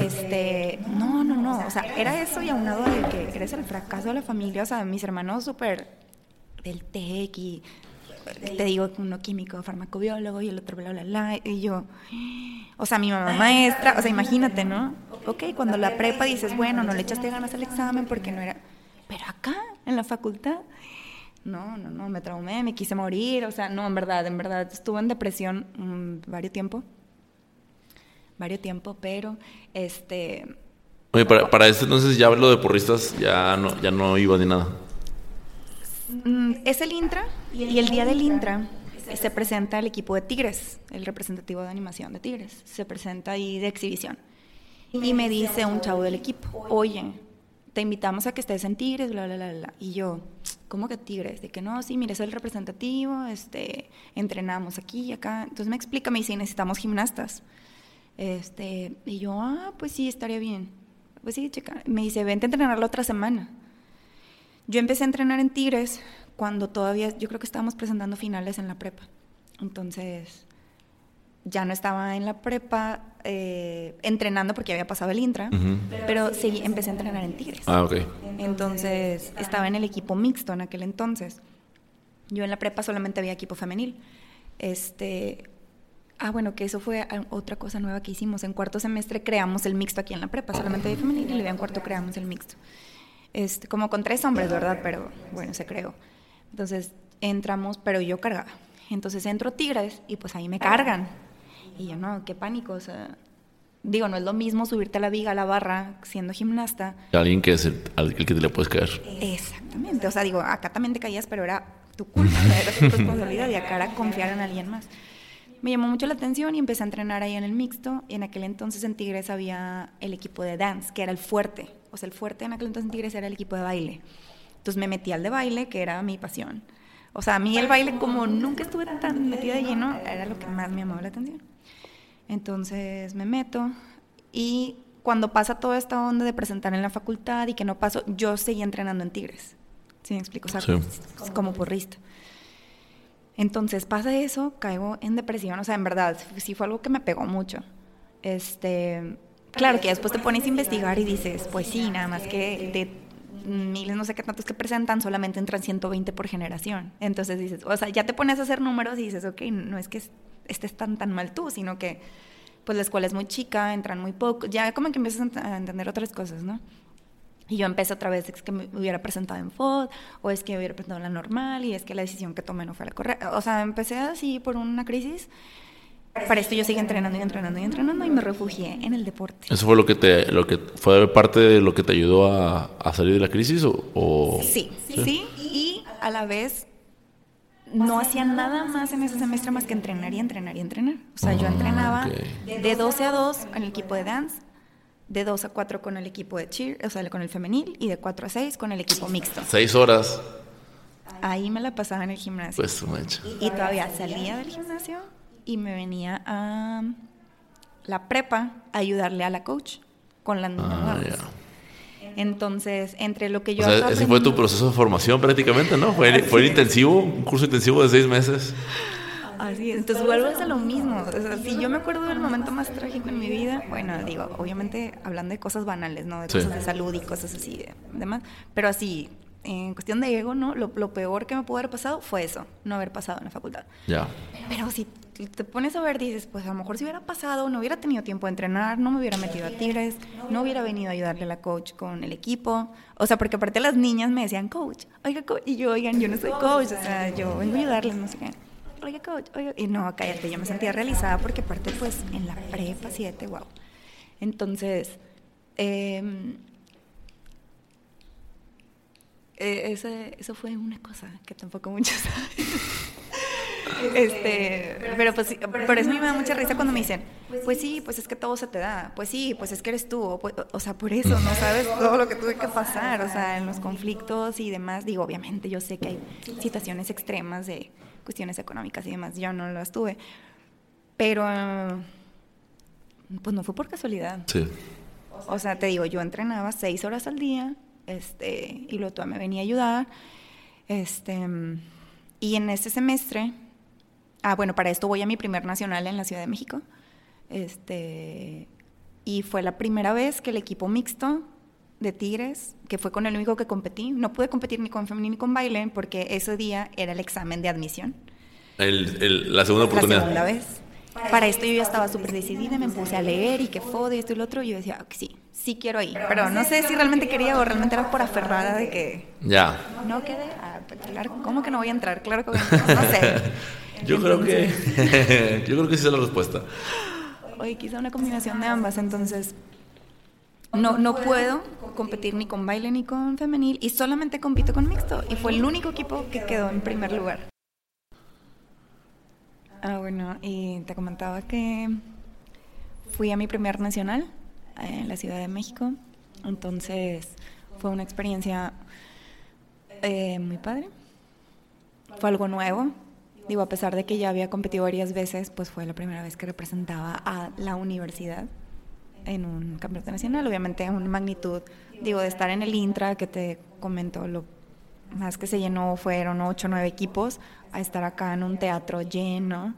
Este, no, no, no, o sea, era eso y aunado de que eres el fracaso de la familia, o sea, mis hermanos súper del TEC y te digo, uno químico, farmacobiólogo y el otro bla, bla, bla. Y yo, o sea, mi mamá maestra, o sea, imagínate, ¿no? Ok, cuando la prepa dices, bueno, no le echaste ganas al examen porque no era... Pero acá, en la facultad, no, no, no, me traumé, me quise morir, o sea, no, en verdad, en verdad, estuve en depresión mm, varios tiempo, varios tiempo, pero, este... Oye, para, para este entonces ya lo de porristas ya no, ya no iba ni nada. Mm, es el Intra y el día del Intra se presenta el equipo de Tigres, el representativo de animación de Tigres, se presenta ahí de exhibición. Y me dice un chavo del equipo, oye, te invitamos a que estés en Tigres, bla, bla, bla, bla. Y yo, ¿cómo que Tigres? De que no, sí, mire, soy el representativo, este, entrenamos aquí y acá. Entonces me explica, me dice, necesitamos gimnastas. Este, y yo, ah, pues sí, estaría bien. Pues sí, chica. Me dice, vente a entrenar la otra semana. Yo empecé a entrenar en Tigres cuando todavía, yo creo que estábamos presentando finales en la prepa. Entonces, ya no estaba en la prepa eh, entrenando porque había pasado el intra, pero sí, empecé a entrenar en Tigres. Ah, ok. Entonces, estaba en el equipo mixto en aquel entonces. Yo en la prepa solamente había equipo femenil. Este, ah, bueno, que eso fue otra cosa nueva que hicimos. En cuarto semestre creamos el mixto aquí en la prepa, solamente había femenil y en cuarto creamos el mixto. Este, como con tres hombres, ¿verdad? Pero bueno, se creó. Entonces entramos, pero yo cargaba. Entonces entro Tigres y pues ahí me cargan. Y yo, no, qué pánico, o sea, digo, no es lo mismo subirte a la viga, a la barra, siendo gimnasta. Alguien que es el, al que te le puedes caer. Exactamente, o sea, digo, acá también te caías, pero era tu culpa, era tu responsabilidad y acá era confiar en alguien más. Me llamó mucho la atención y empecé a entrenar ahí en el mixto. Y en aquel entonces en Tigres había el equipo de dance, que era el fuerte. O sea, el fuerte en aquel entonces en Tigres era el equipo de baile. Entonces me metí al de baile, que era mi pasión. O sea, a mí el baile, como nunca estuve tan metida de lleno, era lo que más me llamaba la atención. Entonces me meto y cuando pasa toda esta onda de presentar en la facultad y que no paso, yo seguí entrenando en Tigres. ¿Sí me explico? O sea, como porrista. Entonces pasa eso, caigo en depresión, o sea, en verdad, sí fue algo que me pegó mucho. Este, claro que después te pones a investigar y dices, pues sí, nada más que de miles, no sé qué tantos que presentan, solamente entran 120 por generación. Entonces dices, o sea, ya te pones a hacer números y dices, ok, no es que estés tan, tan mal tú, sino que pues la escuela es muy chica, entran muy poco, ya como que empiezas a entender otras cosas, ¿no? Y yo empecé otra vez, es que me hubiera presentado en FOD, o es que hubiera presentado en la normal, y es que la decisión que tomé no fue la correcta. O sea, empecé así por una crisis. Para esto yo seguí entrenando y entrenando y entrenando y me refugié en el deporte. ¿Eso fue lo que te, lo que fue parte de lo que te ayudó a, a salir de la crisis? O, Sí, sí, y a la vez no hacía nada más en ese semestre más que entrenar y entrenar y entrenar. O sea, yo ah, entrenaba de 12 a 2 en el equipo de dance, de 2 a 4 con el equipo de cheer, o sea, con el femenil, y de 4 a 6 con el equipo mixto. Seis horas. Ahí me la pasaba en el gimnasio. Pues, mancha. Y todavía salía del gimnasio y me venía a la prepa a ayudarle a la coach con las ah, Entonces, entre lo que yo... O sea, ese fue tu proceso de formación prácticamente, ¿no? Fue, fue intensivo, un curso intensivo de seis meses. Así Entonces vuelves a lo mismo. O sea, si yo me acuerdo del momento más trágico en mi vida, bueno, digo, obviamente hablando de cosas banales, ¿no? De cosas de salud y cosas así, de, demás. Pero así, en cuestión de ego, ¿no? Lo, lo, peor que me pudo haber pasado fue eso, no haber pasado en la facultad. Ya. Pero si te pones a ver, dices, pues a lo mejor si hubiera pasado, no hubiera tenido tiempo de entrenar, no me hubiera metido a Tigres, no hubiera venido a ayudarle a la coach con el equipo. O sea, porque aparte las niñas me decían, coach, oiga, coach, y yo, oigan, yo no soy coach, o sea, yo vengo a ayudarles, no sé qué oiga, coach, oiga. Y no, cállate, yo me sentía realizada porque aparte, pues, en la prepa 7, wow. Entonces, eh, eso fue una cosa que tampoco muchos saben. Este, pero pues por eso a mí me da mucha risa cuando me dicen, pues sí, pues es que todo se te da, pues sí, pues es que eres tú, o, o, sea, por eso, no sabes todo lo que tuve que pasar, o sea, en los conflictos y demás, digo, obviamente yo sé que hay situaciones extremas de cuestiones económicas y demás, yo no las tuve. Pero, pues no fue por casualidad. Sí. O sea, te digo, yo entrenaba seis horas al día, este, y luego me venía a ayudar, este, y en este semestre, ah, bueno, para esto voy a mi primer nacional en la Ciudad de México, este, y fue la primera vez que el equipo mixto de Tigres, que fue con el único que competí. No pude competir ni con femenino ni con baile porque ese día era el examen de admisión. la segunda oportunidad. La segunda vez. Para esto yo ya estaba súper decidida, me puse a leer y que fue y esto y lo otro, y yo decía, sí, sí quiero ir. Pero no sé si realmente quería o realmente era por aferrada de que... Ya. No quede, ah, pues, claro, ¿cómo que no voy a entrar? Claro que voy a entrar, no sé. yo creo que... yo creo que sí es la respuesta. Oye, quizá una combinación de ambas, entonces... No, no puedo competir ni con baile ni con femenil y solamente compito con mixto. Y fue el único equipo que quedó en primer lugar. Ah, bueno, y te comentaba que fui a mi primer nacional en la Ciudad de México. Entonces fue una experiencia eh, muy padre. Fue algo nuevo. Digo, a pesar de que ya había competido varias veces, pues fue la primera vez que representaba a la universidad en un campeonato nacional, obviamente en una magnitud, digo, de estar en el Intra, que te comento, lo más que se llenó fueron ocho o nueve equipos, a estar acá en un teatro lleno,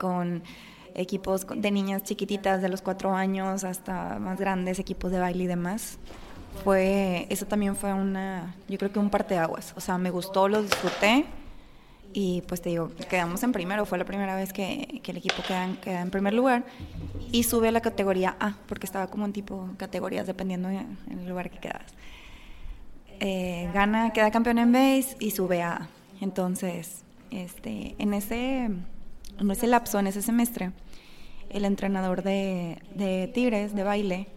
con equipos de niñas chiquititas de los cuatro años hasta más grandes, equipos de baile y demás. Fue, eso también fue una, yo creo que un parteaguas, o sea, me gustó, lo disfruté, y pues te digo, quedamos en primero, fue la primera vez que, el equipo queda, queda, en primer lugar y sube a la categoría A, porque estaba como en tipo categorías dependiendo en el lugar que quedas. Eh, gana, queda campeón en base y sube a A. Entonces, este, en ese, en ese lapso, en ese semestre, el entrenador de, de Tigres, de baile,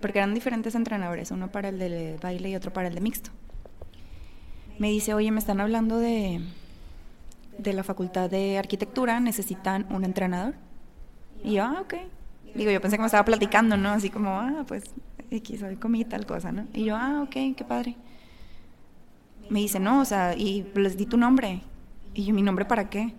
porque eran diferentes entrenadores, uno para el de baile y otro para el de mixto, me dice, oye, me están hablando de de la Facultad de Arquitectura necesitan un entrenador. Y yo, ah, ok. Digo, yo pensé que me estaba platicando, ¿no? Así como, ah, pues, X, hoy comí tal cosa, ¿no? Y yo, ah, ok, qué padre. Me dice, no, o sea, y les di tu nombre. Y yo, ¿mi nombre para qué?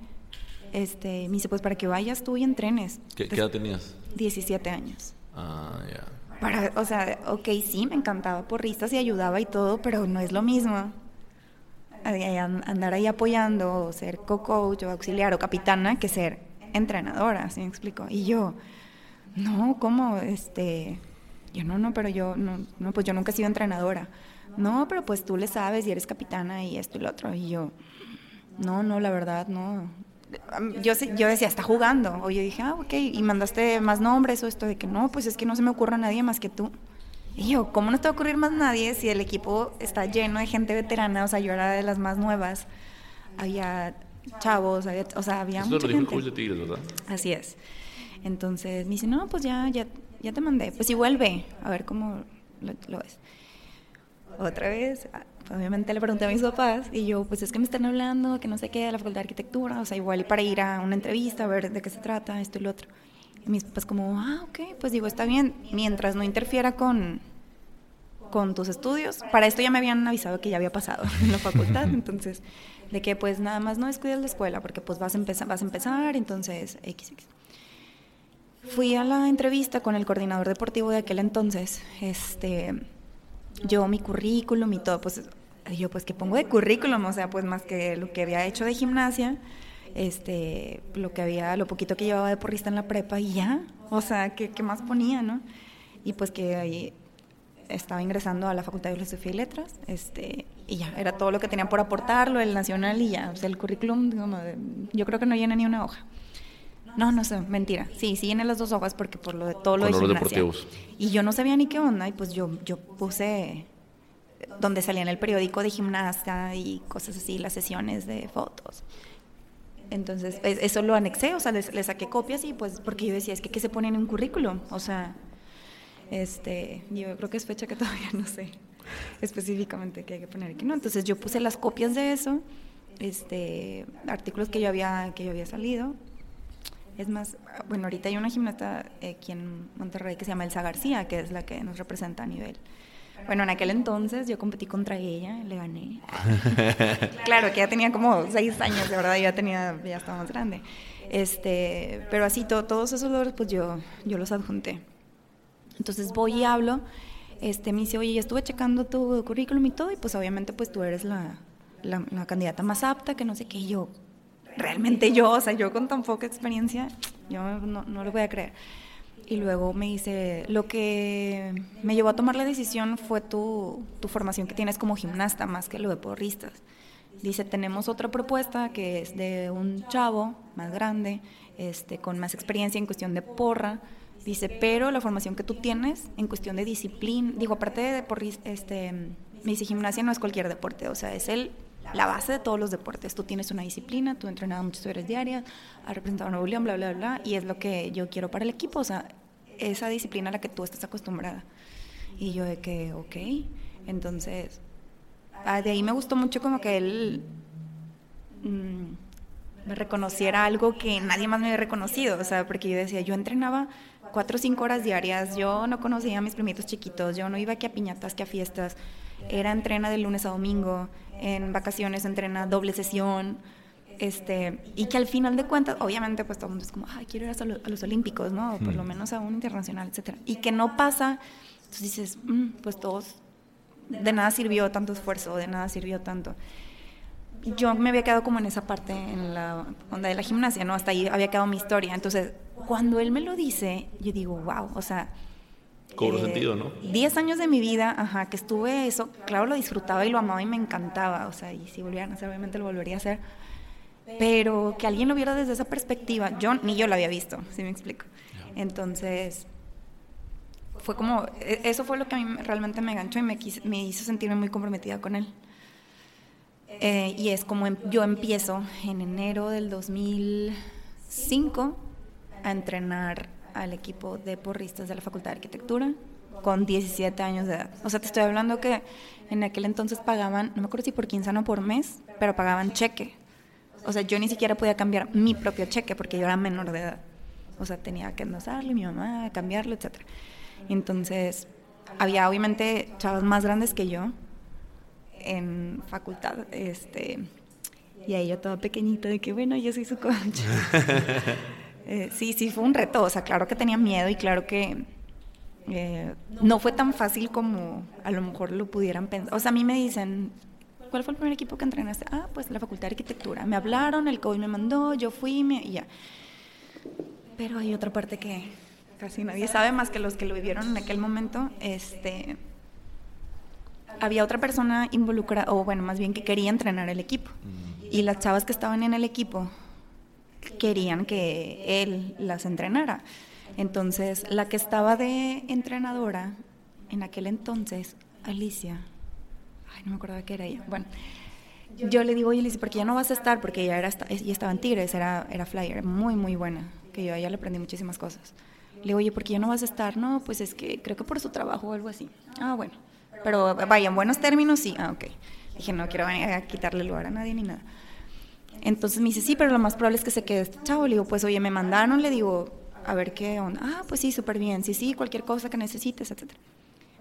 Este, me dice, pues para que vayas tú y entrenes. ¿Qué, edad tenías? 17 años. Ah, ya. Para, o sea, ok, sí, me encantaba por ristas y ayudaba y todo, pero no es lo mismo andar ahí apoyando, ser co-coach o auxiliar o capitana, que ser entrenadora, ¿sí me explico? Y yo, no, ¿cómo? Este, yo no, no, pero yo, no, no, pues yo nunca he sido entrenadora. No, pero pues tú le sabes y eres capitana y esto y lo otro. Y yo, no, no, la verdad, no. Yo, yo decía, está jugando. O yo dije, ah, ok, y mandaste más nombres o esto de que no, pues es que no se me ocurre a nadie más que tú. Y yo, ¿cómo no te va a ocurrir más nadie si el equipo está lleno de gente veterana? O sea, yo era de las más nuevas. Había chavos, o sea, había Eso mucha lo gente. de Tigres, ¿verdad? Así es. Entonces me dice, no, pues ya, ya, ya te mandé. Pues igual ve, a ver cómo lo, ves. Otra vez, ah, obviamente le pregunté a mis papás y yo, pues es que me están hablando, que no sé qué, de la Facultad de Arquitectura, o sea, igual y para ir a una entrevista, a ver de qué se trata, esto y lo otro mis papás como, ah, ok, pues digo, está bien, mientras no interfiera con, con tus estudios. Para esto ya me habían avisado que ya había pasado en la facultad, entonces, de que pues nada más no descuides la escuela, porque pues vas a empezar, vas a empezar, entonces, XX. Fui a la entrevista con el coordinador deportivo de aquel entonces, este, yo mi currículum y todo, pues yo pues que pongo de currículum, o sea, pues más que lo que había hecho de gimnasia, este, lo que había, lo poquito que llevaba de porrista en la prepa y ya, o sea, ¿qué, qué más ponía, no? Y pues que ahí estaba ingresando a la Facultad de Filosofía y Letras, este, y ya, era todo lo que tenía por aportarlo, el nacional y ya, o sea, el currículum, yo creo que no llena ni una hoja. No, no sé, mentira. Sí, sí llené las dos hojas porque por lo de todo lo de gimnasia. Y yo no sabía ni qué onda y pues yo, yo puse donde salía en el periódico de gimnasia y cosas así, las sesiones de fotos. Entonces, eso lo anexé, o sea, le, saqué copias y pues, porque yo decía, es que ¿qué se pone en un currículum? O sea, este, yo creo que es fecha que todavía no sé específicamente qué hay que poner aquí, ¿no? Entonces yo puse las copias de eso, este, artículos que yo había, que yo había salido. Es más, bueno, ahorita hay una gimnasta aquí en Monterrey que se llama Elsa García, que es la que nos representa a nivel bueno, en aquel entonces yo competí contra ella, le gané. claro, que ya tenía como seis años, de verdad, ya tenía, ya estaba más grande. Este, pero así, todos esos logros, pues yo, yo los adjunté. Entonces voy y hablo, este, me dice, oye, ya estuve checando tu currículum y todo, y pues obviamente pues tú eres la, la, candidata más apta, que no sé qué, y yo, realmente yo, o sea, yo con tan poca experiencia, yo no, no lo voy a creer. Y luego me dice, lo que me llevó a tomar la decisión fue tu, tu formación que tienes como gimnasta, más que lo de porristas. Dice, tenemos otra propuesta que es de un chavo más grande, este, con más experiencia en cuestión de porra. Dice, pero la formación que tú tienes en cuestión de disciplina, digo, aparte de porris, este, me dice, gimnasia no es cualquier deporte, o sea, es el, la base de todos los deportes. Tú tienes una disciplina, tú entrenado muchas horas diarias, has representado a Nuevo León, bla, bla, bla, y es lo que yo quiero para el equipo, o sea, esa disciplina a la que tú estás acostumbrada. Y yo de que, ok, entonces, ah, de ahí me gustó mucho como que él mm, me reconociera algo que nadie más me había reconocido, o sea, porque yo decía, yo entrenaba cuatro o cinco horas diarias, yo no conocía a mis primitos chiquitos, yo no iba que a piñatas, que a fiestas, era entrena de lunes a domingo, en vacaciones entrena doble sesión, este, y que al final de cuentas, obviamente, pues todo el mundo es como, ay, quiero ir a, los Olímpicos, ¿no? O por lo menos a un internacional, etcétera. Y que no pasa, entonces dices, mm, pues todos, de nada sirvió tanto esfuerzo, de nada sirvió tanto. Yo me había quedado como en esa parte, en la onda de la gimnasia, ¿no? Hasta ahí había quedado mi historia. Entonces, cuando él me lo dice, yo digo, wow, o sea, Cobro eh, sentido, ¿no? Diez años de mi vida, ajá, que estuve eso, claro, lo disfrutaba y lo amaba y me encantaba, o sea, y si volvieran a hacer, obviamente lo volvería a hacer, pero que alguien lo viera desde esa perspectiva, yo ni yo lo había visto, si me explico. Entonces, fue como, e, eso fue lo que a mí realmente me enganchó y me, me hizo sentirme muy comprometida con él. Eh, y es como em, yo empiezo en enero del 2005 a entrenar al equipo de porristas de la Facultad de Arquitectura con 17 años de edad. O sea, te estoy hablando que en aquel entonces pagaban, no me acuerdo si por quincena o por mes, pero pagaban cheque. O sea, yo ni siquiera podía cambiar mi propio cheque porque yo era menor de edad. O sea, tenía que endosarle mi mamá, cambiarlo, etc. Entonces, había obviamente chavos más grandes que yo en facultad, este, y ahí yo toda pequeñita de que, bueno, yo soy su coach. Eh, sí, sí, fue un reto. O sea, claro que tenía miedo y claro que eh, no fue tan fácil como a lo mejor lo pudieran pensar. O sea, a mí me dicen, ¿cuál fue el primer equipo que entrenaste? Ah, pues la Facultad de Arquitectura. Me hablaron, el COVID me mandó, yo fui y ya. Pero hay otra parte que casi nadie sabe más que los que lo vivieron en aquel momento. Este, había otra persona involucrada, o bueno, más bien que quería entrenar el equipo. Y las chavas que estaban en el equipo querían que él las entrenara. Entonces, la que estaba de entrenadora en aquel entonces, Alicia, ay, no me acuerdo qué era ella. Bueno, yo le digo, oye, Alicia, ¿por qué ya no vas a estar? Porque ella, era, estaba en Tigres, era, era flyer, muy, muy buena, que yo a ella le aprendí muchísimas cosas. Le digo, oye, ¿por qué ya no vas a estar? No, pues es que creo que por su trabajo o algo así. Ah, bueno. Pero vaya, en buenos términos, sí. Ah, ok. Dije, no quiero quitarle lugar a nadie ni nada. Entonces me dice, sí, pero lo más probable es que se quede este chavo. Le digo, pues oye, me mandaron, le digo, a ver qué onda. Ah, pues sí, súper bien. Sí, sí, cualquier cosa que necesites, etc.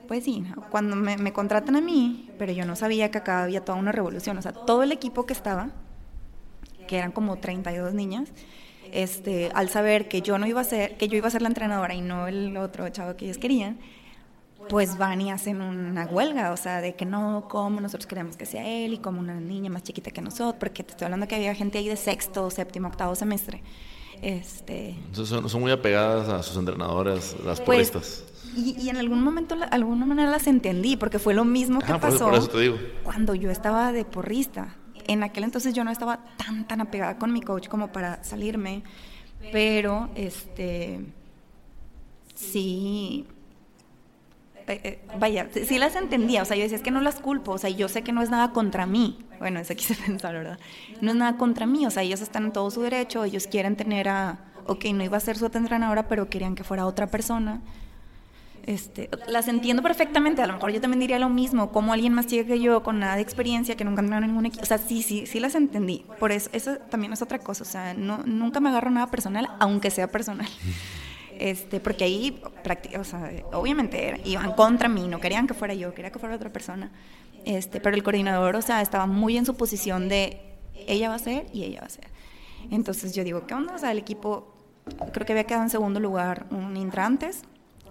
Pues sí, cuando me, me, contratan a mí, pero yo no sabía que acá había toda una revolución. O sea, todo el equipo que estaba, que eran como 32 niñas, este, al saber que yo no iba a ser, que yo iba a ser la entrenadora y no el otro chavo que ellos querían, pues van y hacen una huelga, o sea, de que no, como nosotros queremos que sea él y como una niña más chiquita que nosotros, porque te estoy hablando que había gente ahí de sexto, séptimo, octavo semestre. Este, Entonces son, muy apegadas a sus entrenadoras, las pues, porristas. Y, en algún momento, de alguna manera las entendí, porque fue lo mismo que pasó cuando yo estaba de porrista. En aquel entonces yo no estaba tan, tan apegada con mi coach como para salirme, pero este sí eh, eh, vaya, sí las entendía, o sea, yo decía, es que no las culpo, o sea, yo sé que no es nada contra mí, bueno, eso quise pensar, ¿verdad? No es nada contra mí, o sea, ellos están en todo su derecho, ellos quieren tener a, ok, no iba a ser su entrenadora, pero querían que fuera otra persona. Este, las entiendo perfectamente, a lo mejor yo también diría lo mismo, como alguien más chica que yo, con nada de experiencia, que nunca entrenado en ningún equipo, o sea, sí, sí, sí las entendí, por eso, eso también es otra cosa, o sea, no, nunca me agarro nada personal, aunque sea personal. este, porque ahí, o sea, obviamente iban contra mí, no querían que fuera yo, quería que fuera otra persona, este, pero el coordinador, o sea, estaba muy en su posición de ella va a ser y ella va a ser. Entonces yo digo, ¿qué onda? O sea, el equipo, creo que había quedado en segundo lugar un intra antes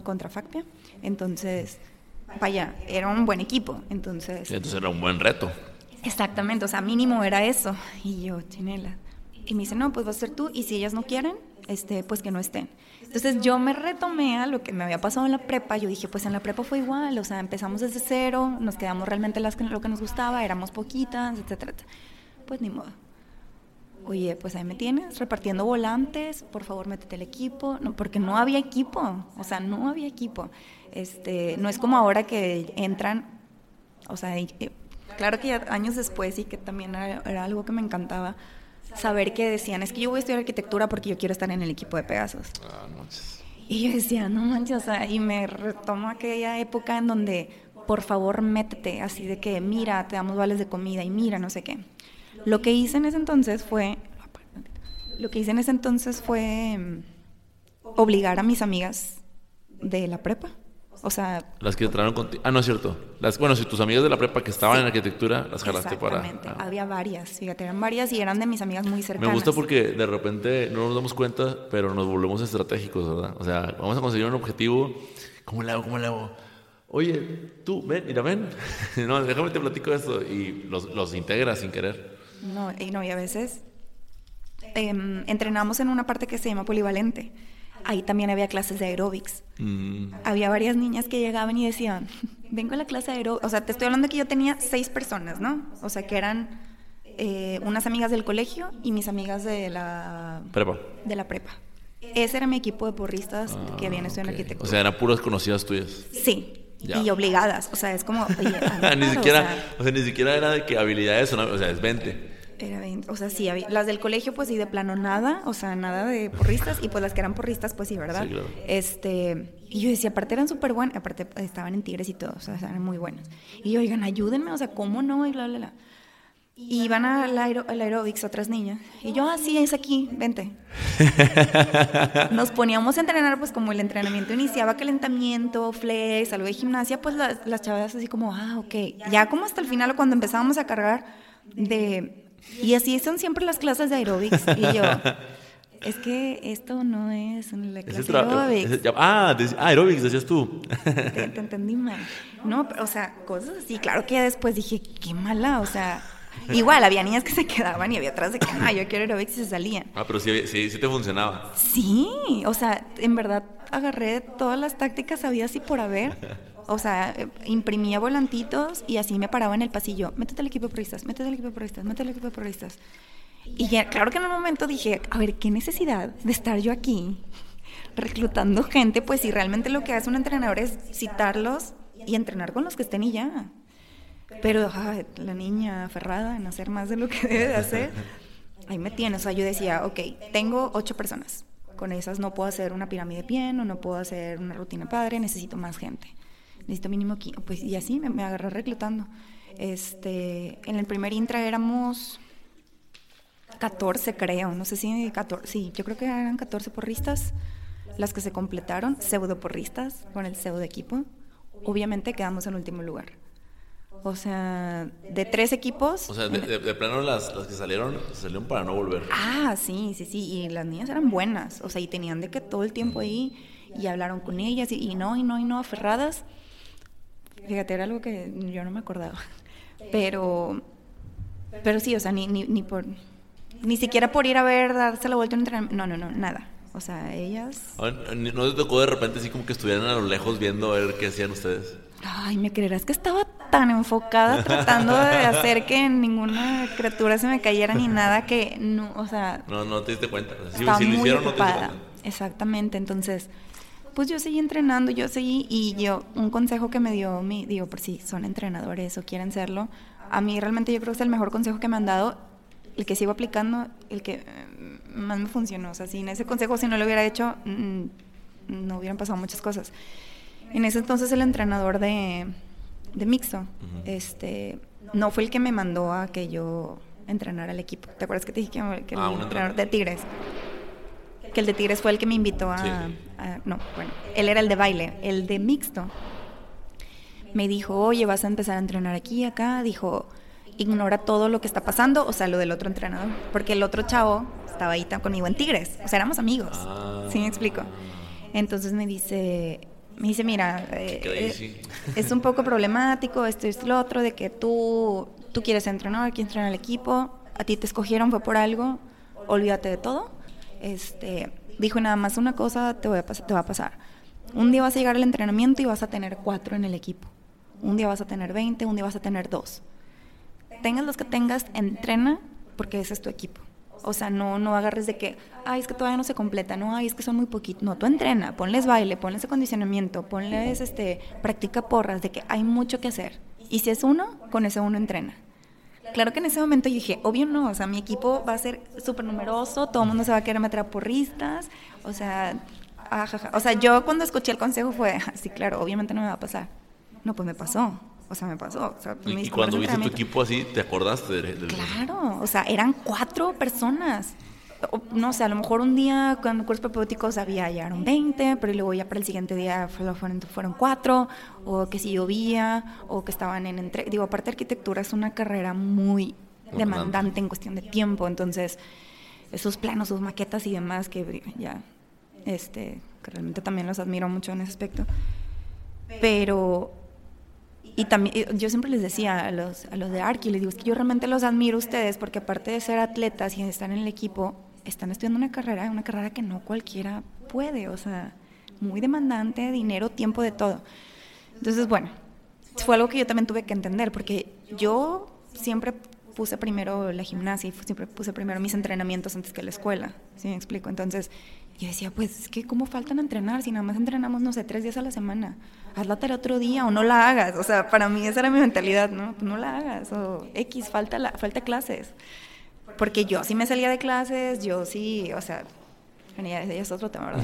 contra FACPIA, entonces, vaya, era un buen equipo, entonces... entonces era un buen reto. Exactamente, o sea, mínimo era eso, y yo, chinela. Y me dice, no, pues va a ser tú, y si ellas no quieren, este, pues que no estén. Entonces yo me retomé a lo que me había pasado en la prepa. Yo dije, pues en la prepa fue igual, o sea, empezamos desde cero, nos quedamos realmente las, lo que nos gustaba, éramos poquitas, etcétera. Pues ni modo. Oye, pues ahí me tienes, repartiendo volantes, por favor métete el equipo, no, porque no había equipo, o sea, no había equipo. Este, no es como ahora que entran, o sea, claro que ya años después y que también era, era algo que me encantaba, saber que decían, es que yo voy a estudiar arquitectura porque yo quiero estar en el equipo de Pegasus. Ah, no manches. Y yo decía, no manches, o sea, y me retomo aquella época en donde, por favor, métete, así de que, mira, te damos vales de comida y mira, no sé qué. Lo que hice en ese entonces fue, lo que hice en ese entonces fue mm, obligar a mis amigas de la prepa o sea... Las que entraron contigo. Ah, no es cierto. Las, bueno, si tus amigas de la prepa que estaban en arquitectura, las jalaste para... Exactamente. Ah. Había varias, fíjate, eran varias y eran de mis amigas muy cercanas. Me gusta porque de repente no nos damos cuenta, pero nos volvemos estratégicos, ¿verdad? O sea, vamos a conseguir un objetivo. ¿Cómo le hago? ¿Cómo le hago? Oye, tú, ven, mira, ven. no, déjame te platico esto. Y los, los integras sin querer. No, y no, y a veces em, entrenamos en una parte que se llama polivalente ahí también había clases de aeróbics. Mm. Había varias niñas que llegaban y decían, vengo a la clase de aeróbics. O sea, te estoy hablando que yo tenía seis personas, ¿no? O sea, que eran eh, unas amigas del colegio y mis amigas de la prepa. De la prepa. Ese era mi equipo de porristas que habían estudiado en arquitectura. O sea, eran puras conocidas tuyas. Sí. Y obligadas. O sea, es como. ni siquiera, o sea, ni siquiera era de que habilidades, o sea, es 20. Era 20, o sea, sí, las del colegio pues sí, de plano nada, o sea, nada de porristas, y pues las que eran porristas pues sí, ¿verdad? Sí, claro. Este, y yo decía, aparte eran súper buenas, aparte estaban en Tigres y todo, o sea, eran muy buenas. Y yo, oigan, ayúdenme, o sea, ¿cómo no? Y bla, bla, bla. Y iban al, aer al aerobics otras niñas. Y yo, ah, sí, es aquí, vente. Nos poníamos a entrenar, pues como el entrenamiento iniciaba, calentamiento, flex, algo de gimnasia, pues las, las chavas así como, ah, ok. Ya como hasta el final, cuando empezábamos a cargar de y así son siempre las clases de aerobics. Y yo, es que esto no es la clase de aerobics. ah, ah, aerobics, decías tú. Te, entendí mal. No, o sea, cosas así. Claro que después dije, qué mala, o sea... Igual, había niñas que se quedaban y había atrás de que, ah, yo quiero aerobics y se salían. Ah, pero sí, sí, sí te funcionaba. Sí, o sea, en verdad agarré todas las tácticas habidas y por haber o sea, imprimía volantitos y así me paraba en el pasillo. Métete al equipo de periodistas, métete al equipo de periodistas, métete al equipo de periodistas. Y claro que en un momento dije, a ver, ¿qué necesidad de estar yo aquí reclutando gente? Pues si realmente lo que hace un entrenador es citarlos y entrenar con los que estén y ya. Pero la niña aferrada en hacer más de lo que debe de hacer, ahí me tiene. O sea, yo decía, ok, tengo ocho personas. Con esas no puedo hacer una pirámide bien o no puedo hacer una rutina padre, necesito más gente necesito mínimo 15. Pues, y así me, me agarré reclutando. Este, en el primer intra éramos 14, creo. No sé si 14. Sí, yo creo que eran 14 porristas las que se completaron, pseudo porristas con el pseudo equipo. Obviamente quedamos en último lugar. O sea, de tres equipos. O sea, de, plano las, las, que salieron, salieron para no volver. Ah, sí, sí, sí. Y las niñas eran buenas. O sea, y tenían de que todo el tiempo ahí y hablaron con ellas y, y no, y no, y no, aferradas. Fíjate, era algo que yo no me acordaba. Pero, pero sí, o sea, ni, ni, ni por, ni siquiera por ir a ver, darse la vuelta en entrenamiento. No, no, no, nada. O sea, ellas. ¿No te tocó de repente así como que estuvieran a lo lejos viendo a ver qué hacían ustedes? Ay, me creerás que estaba tan enfocada tratando de hacer que ninguna criatura se me cayera ni nada que no, o sea. No, no te diste cuenta. Si, si lo hicieron, no te diste cuenta. Exactamente, entonces pues yo seguí entrenando, yo seguí y yo, un consejo que me dio mi, digo, por si son entrenadores o quieren serlo, a mí realmente yo creo que es el mejor consejo que me han dado, el que sigo aplicando, el que eh, más me funcionó. O sea, sin ese consejo, si no lo hubiera hecho, mm, no hubieran pasado muchas cosas. En ese entonces el entrenador de, de mixto, este, no fue el que me mandó a que yo entrenara al equipo. ¿Te acuerdas que te dije que, que ah, el entrenador de Tigres? Que el de Tigres fue el que me invitó a, No, bueno, él era el de baile, el de mixto. Me dijo, oye, vas a empezar a entrenar aquí, acá. Dijo, ignora todo lo que está pasando, o sea, lo del otro entrenador. Porque el otro chavo estaba ahí conmigo en Tigres, o sea, éramos amigos. Ah. ¿Sí me explico? Entonces me dice, me dice, mira, eh, es un poco problemático esto y lo otro, de que tú, tú quieres entrenar, quieres entrenar al equipo, a ti te escogieron, fue por algo, olvídate de todo este, dijo nada más una cosa te, voy a te va a pasar. Un día vas a llegar al entrenamiento y vas a tener cuatro en el equipo. Un día vas a tener 20, un día vas a tener dos. Tengas los que tengas, entrena porque ese es tu equipo. O sea, no, no agarres de que, ay, es que todavía no se completa, no, ay, es que son muy poquitos. No, tú entrena, ponles baile, ponles acondicionamiento, ponles, este, practica porras, de que hay mucho que hacer. Y si es uno, con ese uno entrena. Claro que en ese momento yo dije, obvio no, o sea, mi equipo va a ser súper numeroso, todo el mundo se va a querer meter a porristas, o sea, ajaja. o sea, yo cuando escuché el consejo fue, sí, claro, obviamente no me va a pasar. No, pues me pasó. O sea, me pasó. y, cuando viste tu equipo así, ¿te acordaste del, Claro, o sea, eran cuatro personas. No sé, a lo mejor un día con cuerpos propéuticos había, llegaron 20, pero luego ya para el siguiente día fueron, fueron cuatro, o que si llovía, o que estaban en entre... Digo, aparte arquitectura es una carrera muy demandante en cuestión de tiempo, entonces esos planos, sus maquetas y demás que ya, este, que realmente también los admiro mucho en ese aspecto. Pero y también, yo siempre les decía a los, a los de Arqui, les digo, es que yo realmente los admiro a ustedes porque aparte de ser atletas y estar en el equipo, están estudiando una carrera, una carrera que no cualquiera puede, o sea, muy demandante, dinero, tiempo, de todo. Entonces, bueno, fue algo que yo también tuve que entender porque yo siempre puse primero la gimnasia y siempre puse primero mis entrenamientos antes que la escuela, ¿sí me explico? Entonces, yo decía, pues es que cómo faltan entrenar si nada más entrenamos, no sé, tres días a la semana. Hazla el otro día o no la hagas. O sea, para mí esa era mi mentalidad, ¿no? Pues no la hagas. O X, falta, la, falta clases. Porque yo sí me salía de clases, yo sí, o sea, ya, es otro tema, ¿verdad?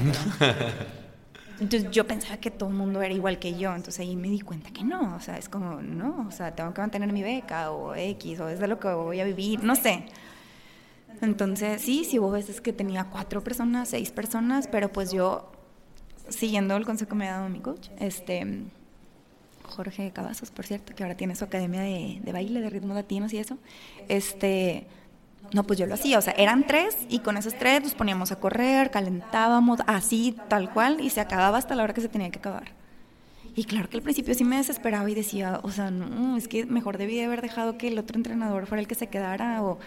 entonces yo pensaba que todo el mundo era igual que yo, entonces ahí me di cuenta que no, o sea, es como, no, o sea, tengo que mantener mi beca o X, o es de lo que voy a vivir, no sé. Entonces, sí, sí hubo veces que tenía cuatro personas, seis personas, pero pues yo, siguiendo el consejo que me ha dado mi coach, este, Jorge Cavazos, por cierto, que ahora tiene su academia de, baile, de ritmos latinos y eso, este, no, pues yo lo hacía, o sea, eran tres y con esos tres nos poníamos a correr, calentábamos, así, tal cual, y se acababa hasta la hora que se tenía que acabar. Y claro que al principio sí me desesperaba y decía, o sea, no, es que mejor debí de haber dejado que el otro entrenador fuera el que se quedara o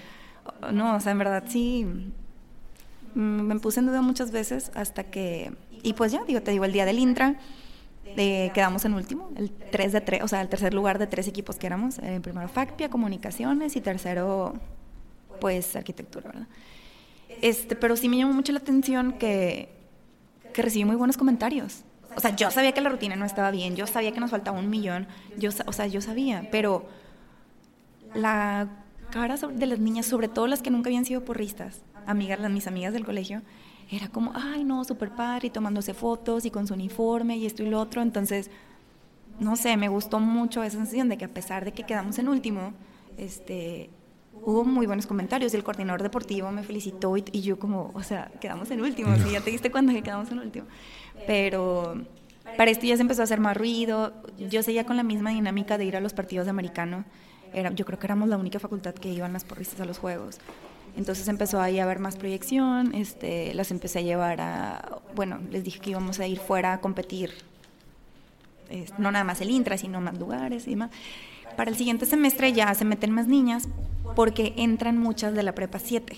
no, o sea, en verdad sí mm, me puse en duda muchas veces hasta que, y pues ya, digo, te digo, el día del Intra, eh, quedamos en último, el 3 de 3, o sea, el tercer lugar de tres equipos que éramos, eh, primero FACPIA, comunicaciones y tercero, pues, arquitectura, ¿verdad? Este, pero sí me llamó mucho la atención que, que recibí muy buenos comentarios. O sea, yo sabía que la rutina no estaba bien, yo sabía que nos faltaba un millón, yo, o sea, yo sabía, pero la cara de las niñas, sobre todo las que nunca habían sido porristas, amigas, las, mis amigas del colegio, era como, ay, no, súper padre, y tomándose fotos y con su uniforme y esto y lo otro. Entonces, no sé, me gustó mucho esa sensación de que a pesar de que quedamos en último, este, hubo muy buenos comentarios. El coordinador deportivo me felicitó y, yo como, o sea, quedamos en último, si ya te diste cuenta que quedamos en último. Pero para esto ya se empezó a hacer más ruido. Yo seguía con la misma dinámica de ir a los partidos de americano yo creo que éramos la única facultad que iban las porristas a los juegos. Entonces empezó ahí a haber más proyección, este, las empecé a llevar a, bueno, les dije que íbamos a ir fuera a competir, no nada más el intra, sino más lugares y demás. Para el siguiente semestre ya se meten más niñas porque entran muchas de la prepa 7.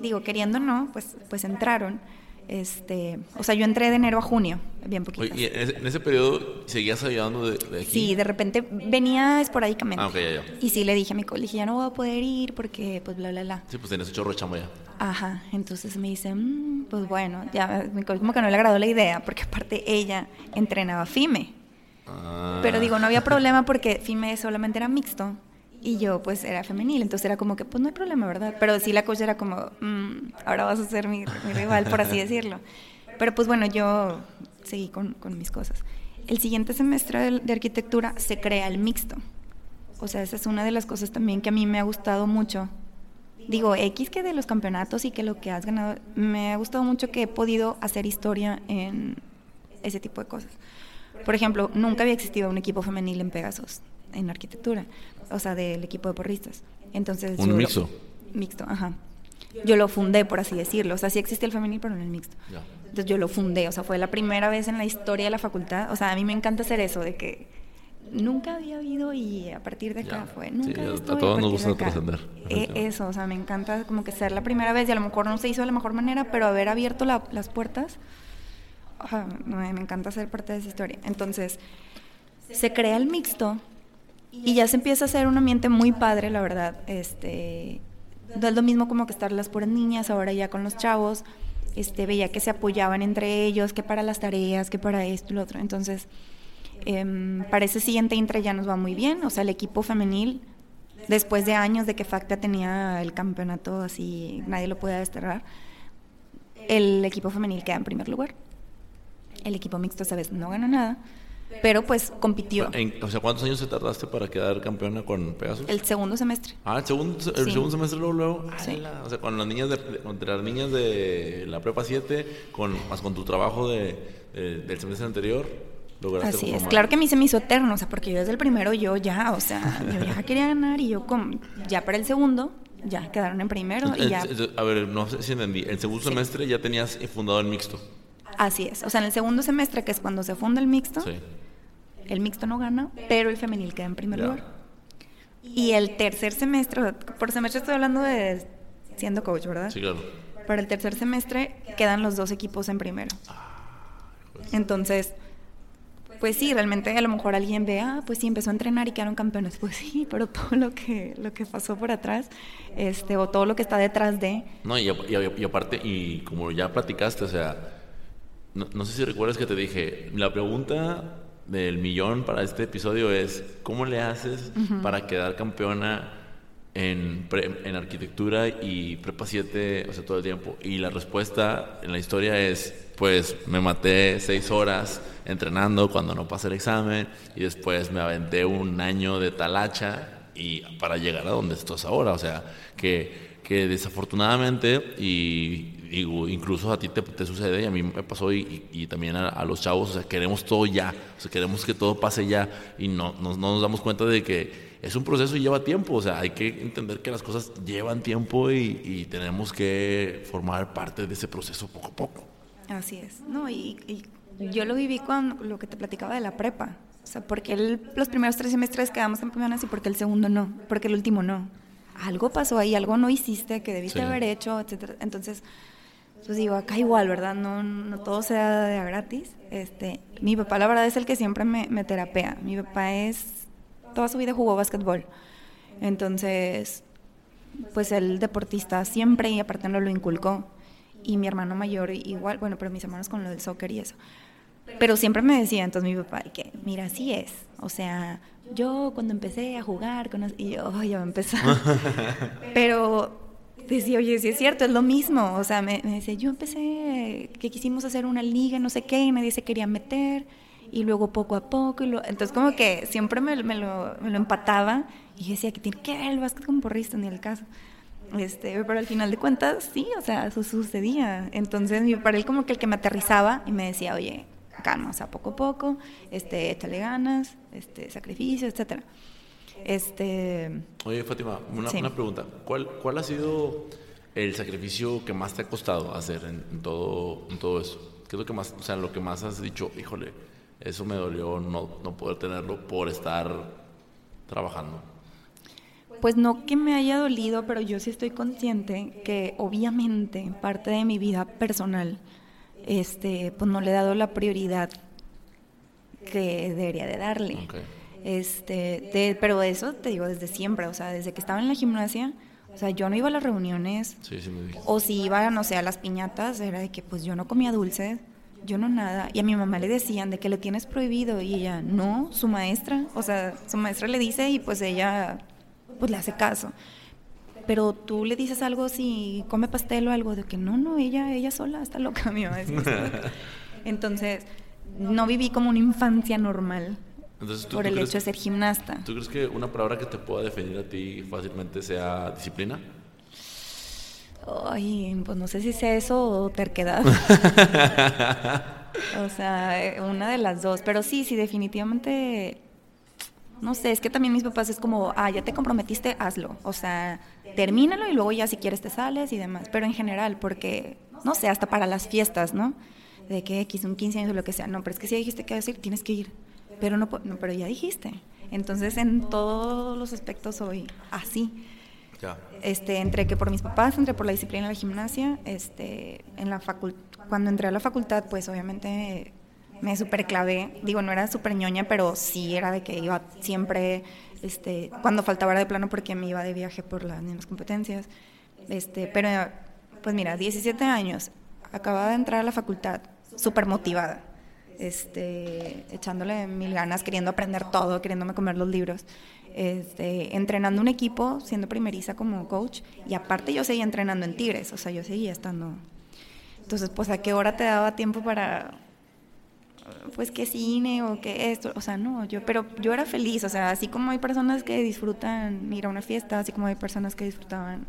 Digo, queriendo no, pues, pues entraron. Este, o sea, yo entré de enero a junio, bien poquito. ¿Y en ese, periodo seguías ayudando de, aquí? Sí, de repente venía esporádicamente. Ah, ok, ya, ya. Y sí, le dije a mi colegio, ya no voy a poder ir porque, pues, bla, bla, bla. Sí, pues tenés chorro de ya. Ajá, entonces me dice, mm, pues bueno, ya, como que no le agradó la idea, porque aparte ella entrenaba FIME. Ah. Pero digo, no había problema porque FIME solamente era mixto y yo pues era femenil, entonces era como que pues no hay problema, ¿verdad? Pero sí la coach era como, mm, ahora vas a ser mi, rival, por así decirlo. Pero pues bueno, yo seguí con, con mis cosas. El siguiente semestre de, de, arquitectura se crea el mixto. O sea, esa es una de las cosas también que a mí me ha gustado mucho. Digo, X que de los campeonatos y que lo que has ganado, me ha gustado mucho que he podido hacer historia en ese tipo de cosas. Por ejemplo, nunca había existido un equipo femenil en Pegasus, en arquitectura o sea, del equipo de porristas. Entonces, ¿Un mixto? mixto, ajá. Yo lo fundé, por así decirlo. O sea, sí existe el femenil, pero no el mixto. Entonces yo lo fundé, o sea, fue la primera vez en la historia de la facultad. O sea, a mí me encanta hacer eso, de que nunca había habido y a partir de acá fue. Sí, Nunca a- a todos nos gusta trascender. Eh, eso, o sea, me encanta como que ser la primera vez y a lo mejor no se hizo de la mejor manera, pero haber abierto la- las puertas, me, me encanta ser parte de esa historia. Entonces, se crea el mixto y ya se empieza a hacer un ambiente muy padre, la verdad. Este, no es lo mismo como que estar las puras niñas, ahora ya con los chavos. Este, veía que se apoyaban entre ellos, que para las tareas, que para esto y lo otro. Entonces, em, para ese siguiente intra ya nos va muy bien. O sea, el equipo femenil, después de años de que Facta tenía el campeonato así, nadie lo podía desterrar, el equipo femenil queda en primer lugar. El equipo mixto, sabes, no ganó nada, pero pues compitió En- o sea, ¿cuántos años te tardaste para quedar campeona con Pegasus? el segundo semestre. Ah, el segundo, el Sí. segundo semestre luego, luego. Sí. ala, O sea, con las niñas de, contra las niñas de la prepa 7, con, más con tu trabajo de, de- del semestre anterior, lograste Así es, claro que a mí se me hizo eterno, o sea, porque yo desde el primero yo ya, o sea, yo ya quería ganar y yo como, ya para el segundo, ya quedaron en primero y ya, a ver, no sé si entendí. El segundo Sí. semestre ya tenías fundado el mixto. Así es, o sea, en el segundo semestre, que es cuando se funda el mixto, Sí. el mixto no gana, pero el femenil queda en primer Ya. lugar. Y el tercer semestre, por semestre estoy hablando de siendo coach, ¿verdad? Sí, claro. Para el tercer semestre quedan los dos equipos en primero. Entonces, pues sí, realmente a lo mejor alguien ve, ah, pues sí, empezó a entrenar y quedaron campeones. Pues sí, pero todo lo que, lo que pasó por atrás, este, o todo lo que está detrás de, No, y, y y aparte, y como ya platicaste, o sea, no, no sé si recuerdas que te dije, la pregunta del millón para este episodio es, ¿cómo le haces para quedar campeona en, pre- en arquitectura y prepa 7, o sea, todo el tiempo? Y la respuesta en la historia es, pues me maté seis horas entrenando cuando no pasé el examen y después me aventé un año de talacha y para llegar a donde estás ahora, o sea, que, que desafortunadamente y digo, incluso a ti te, te sucede y a mí me pasó y, y- y también a, a los chavos, o sea, queremos todo ya, o sea, queremos que todo pase ya y no, no, no nos damos cuenta de que es un proceso y lleva tiempo, o sea, hay que entender que las cosas llevan tiempo y, y tenemos que formar parte de ese proceso poco a poco. así es. No, y, yo lo viví con lo que te platicaba de la prepa. O sea, porque el- los primeros tres semestres quedamos campeonas y porque el segundo no, porque el último no. Algo pasó ahí, algo no hiciste que debiste Sí. haber hecho, etcétera. Entonces, pues digo, acá igual, ¿verdad? No, no todo se da de a gratis. Este, mi papá, la verdad, es el que siempre me, me terapea. Mi papá es, toda su vida jugó básquetbol. Entonces, pues el deportista siempre y aparte no lo inculcó. Y mi hermano mayor igual, bueno, pero mis hermanos con lo del soccer y eso. Pero siempre me decía, entonces mi papá, que mira, así es. O sea, yo cuando empecé a jugar, con y yo, "Ay, ya va a empezar. pero decía, oye, sí es cierto, es lo mismo. O sea, me, me decía, yo empecé, que quisimos hacer una liga, no sé qué, y nadie se quería meter. Y luego poco a poco, y lo- entonces como que siempre me, lo, empataba. Y yo decía, que tiene que ver el básquet con porrista, ni el caso. Este, pero al final de cuentas, sí, o sea, eso sucedía. Entonces, papá era como que el que me aterrizaba y me decía, oye, calma, o sea, poco a poco, este, échale ganas, este, sacrificio, etcétera. Este, Oye, Fátima, una, Sí. una pregunta. ¿Cuál, ¿Cuál ha sido el sacrificio que más te ha costado hacer en, en todo, en todo eso? ¿Qué es lo que más, o sea, lo que más has dicho, híjole, eso me dolió no, no poder tenerlo por estar trabajando? pues no que me haya dolido, pero yo sí estoy consciente que obviamente parte de mi vida personal, este, pues no le he dado la prioridad que debería de darle. Este, de- pero eso te digo desde siempre, o sea, desde que estaba en la gimnasia, o sea, yo no iba a las reuniones, Sí, sí me dijiste. o si iba, no sé, a las piñatas, era de que pues yo no comía dulces, yo no nada. Y a mi mamá le decían de que le tienes prohibido y ella, no, su maestra, o sea, su maestra le dice y pues ella pues le hace caso. Pero tú le dices algo si come pastel o algo de que no, no, ella ella sola está loca, mi mamá decía, "Está loca". Entonces, no viví como una infancia normal Entonces, ¿tú, por tú el crees, hecho de ser gimnasta. ¿Tú crees que una palabra que te pueda definir a ti fácilmente sea disciplina? Ay, pues no sé si sea eso o terquedad. o sea, eh, una de las dos. Pero sí, sí, definitivamente. No sé, es que también mis papás es como, ah, ya te comprometiste, hazlo. O sea, termínalo y luego ya si quieres te sales y demás. Pero en general, porque, no sé, hasta para las fiestas, ¿no? De que X, un 15 años o lo que sea. No, pero es que si dijiste que vas a ir, tienes que ir. Pero no, no, pero ya dijiste. Entonces en todos los aspectos soy así. Ya. Este, entré que por mis papás, entré por la disciplina de la gimnasia, este, en la cuando entré a la facultad, pues obviamente me super clavé, digo, no era súper ñoña, pero sí era de que iba siempre, este, cuando faltaba era de plano porque me iba de viaje por las mismas competencias, este, pero pues mira, 17 años, acababa de entrar a la facultad, súper motivada, este, echándole mil ganas, queriendo aprender todo, queriéndome comer los libros, este, entrenando un equipo, siendo primeriza como coach, y aparte yo seguía entrenando en Tigres, o sea, yo seguía estando... Entonces, pues, ¿a qué hora te daba tiempo para, pues, qué cine o qué esto? O sea, no, yo, pero yo era feliz, o sea, así como hay personas que disfrutan ir a una fiesta, así como hay personas que disfrutaban,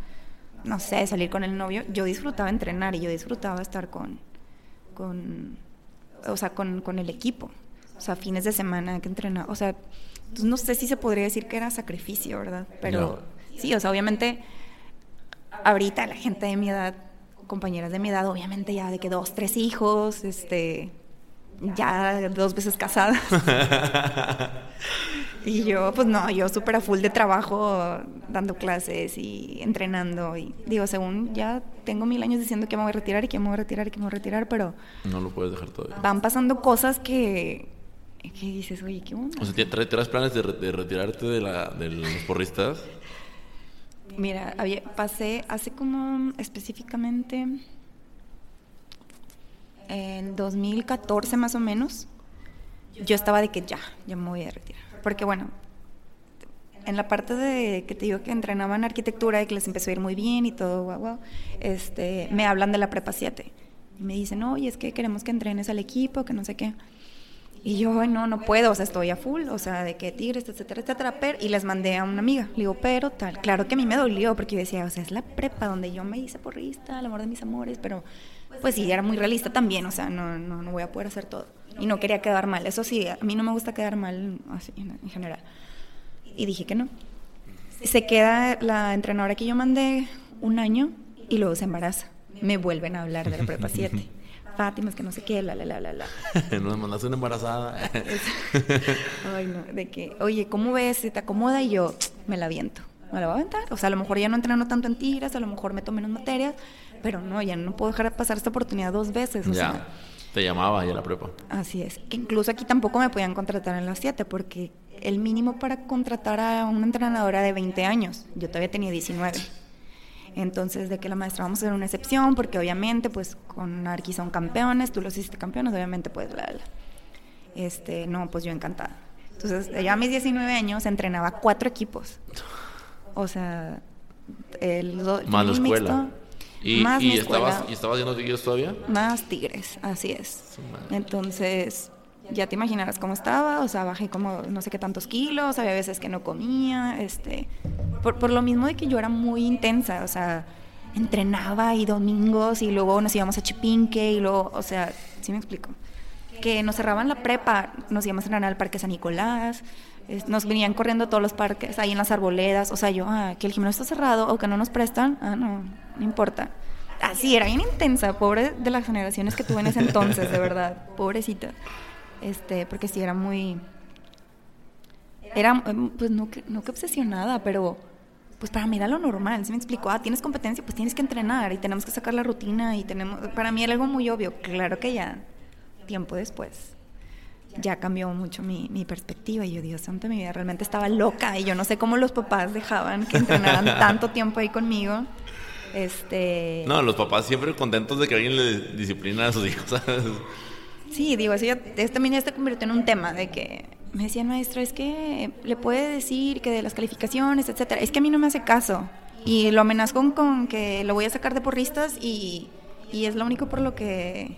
no sé, salir con el novio, yo disfrutaba entrenar y yo disfrutaba estar con, con o sea, con, con el equipo. O sea, fines de semana que entrenaba. O sea, pues no sé si se podría decir que era sacrificio, ¿verdad? Pero sí, o sea, obviamente, ahorita la gente de mi edad, compañeras de mi edad, obviamente ya de que dos, tres hijos, este, ya dos veces casadas. y yo, pues no, yo súper a full de trabajo, dando clases y entrenando. Y digo, según ya tengo mil años diciendo que me voy a retirar y que me voy a retirar y que me voy a retirar, pero... No lo puedes dejar todavía. Van pasando cosas que... que dices, oye, ¿qué onda? O sea, ¿traes planes de, de retirarte de, la, de los porristas? Mira, había, pasé hace como específicamente en 2014 más o menos, yo estaba de que ya, ya me voy a retirar. Porque bueno, en la parte de que te digo que entrenaban arquitectura y que les empezó a ir muy bien y todo, guau, este, me hablan de la prepa 7. Y me dicen, oye, es que queremos que entrenes al equipo, que no sé qué. Y yo, no, no puedo, o sea, estoy a full, o sea, de que tigres, etcétera, etcétera. Pero, y les mandé a una amiga, le digo, pero tal. Claro que a mí me dolió porque yo decía, o sea, es la prepa donde yo me hice porrista, el amor de mis amores, pero pues sí, era muy realista también, o sea, no, no, no voy a poder hacer todo. Y no quería quedar mal, eso sí, a mí no me gusta quedar mal así en general. Y dije que no. Se queda la entrenadora que yo mandé un año y luego se embaraza. Me vuelven a hablar de la prepa 7. Fátima, es que no sé qué, la, la, la, la, la. Nos mandaste una embarazada. Ay, no, de que, oye, ¿cómo ves? ¿Se te acomoda? Y yo, me la viento. Me la voy a aventar. O sea, a lo mejor ya no entreno tanto en tiras, a lo mejor meto menos materias, pero no, ya no puedo dejar de pasar esta oportunidad dos veces. O ya. Sea, te llamaba ya la prepa. Así es. Incluso aquí tampoco me podían contratar en las 7 porque el mínimo para contratar a una entrenadora de 20 años, yo todavía tenía 19. Entonces, de que la maestra vamos a hacer una excepción, porque obviamente, pues con Arqui son campeones, tú los hiciste campeones, obviamente, pues, la, la. Este, no, pues yo encantada. Entonces, ya a mis 19 años entrenaba cuatro equipos. O sea, el. Más la escuela. ¿Y, más y, estabas, ¿Y estabas haciendo tigres todavía? Más tigres, así es. Entonces, ya te imaginarás cómo estaba, o sea, bajé como no sé qué tantos kilos, había veces que no comía, este, por, por lo mismo de que yo era muy intensa, o sea, entrenaba y domingos y luego nos íbamos a Chipinque y luego, o sea, ¿sí me explico? Que nos cerraban la prepa, nos íbamos a entrenar al Parque San Nicolás, nos venían corriendo todos los parques, ahí en las arboledas, o sea, yo, ah, que el gimnasio está cerrado o que no nos prestan, ah, no, no importa. Así, era bien intensa, pobre de las generaciones que tuve en ese entonces, de verdad, pobrecita. Este, porque sí era muy... Era, em, pues no que, no que obsesionada, pero pues para mí era lo normal, ¿sí me explicó? Ah, tienes competencia, pues tienes que entrenar y tenemos que sacar la rutina y tenemos... Para mí era algo muy obvio, claro que ya, tiempo después, ya cambió mucho mi, mi perspectiva y yo, Dios santo, mi vida realmente estaba loca y yo no sé cómo los papás dejaban que entrenaran tanto tiempo ahí conmigo. Este... No, los papás siempre contentos de que alguien le disciplina a sus hijos, ¿sabes? Sí, digo, eso ya, también ya se convirtió en un tema de que me decían, maestro, es que le puede decir que de las calificaciones, etcétera. Es que a mí no me hace caso. Y lo amenazco con, que lo voy a sacar de porristas y, y es lo único por lo que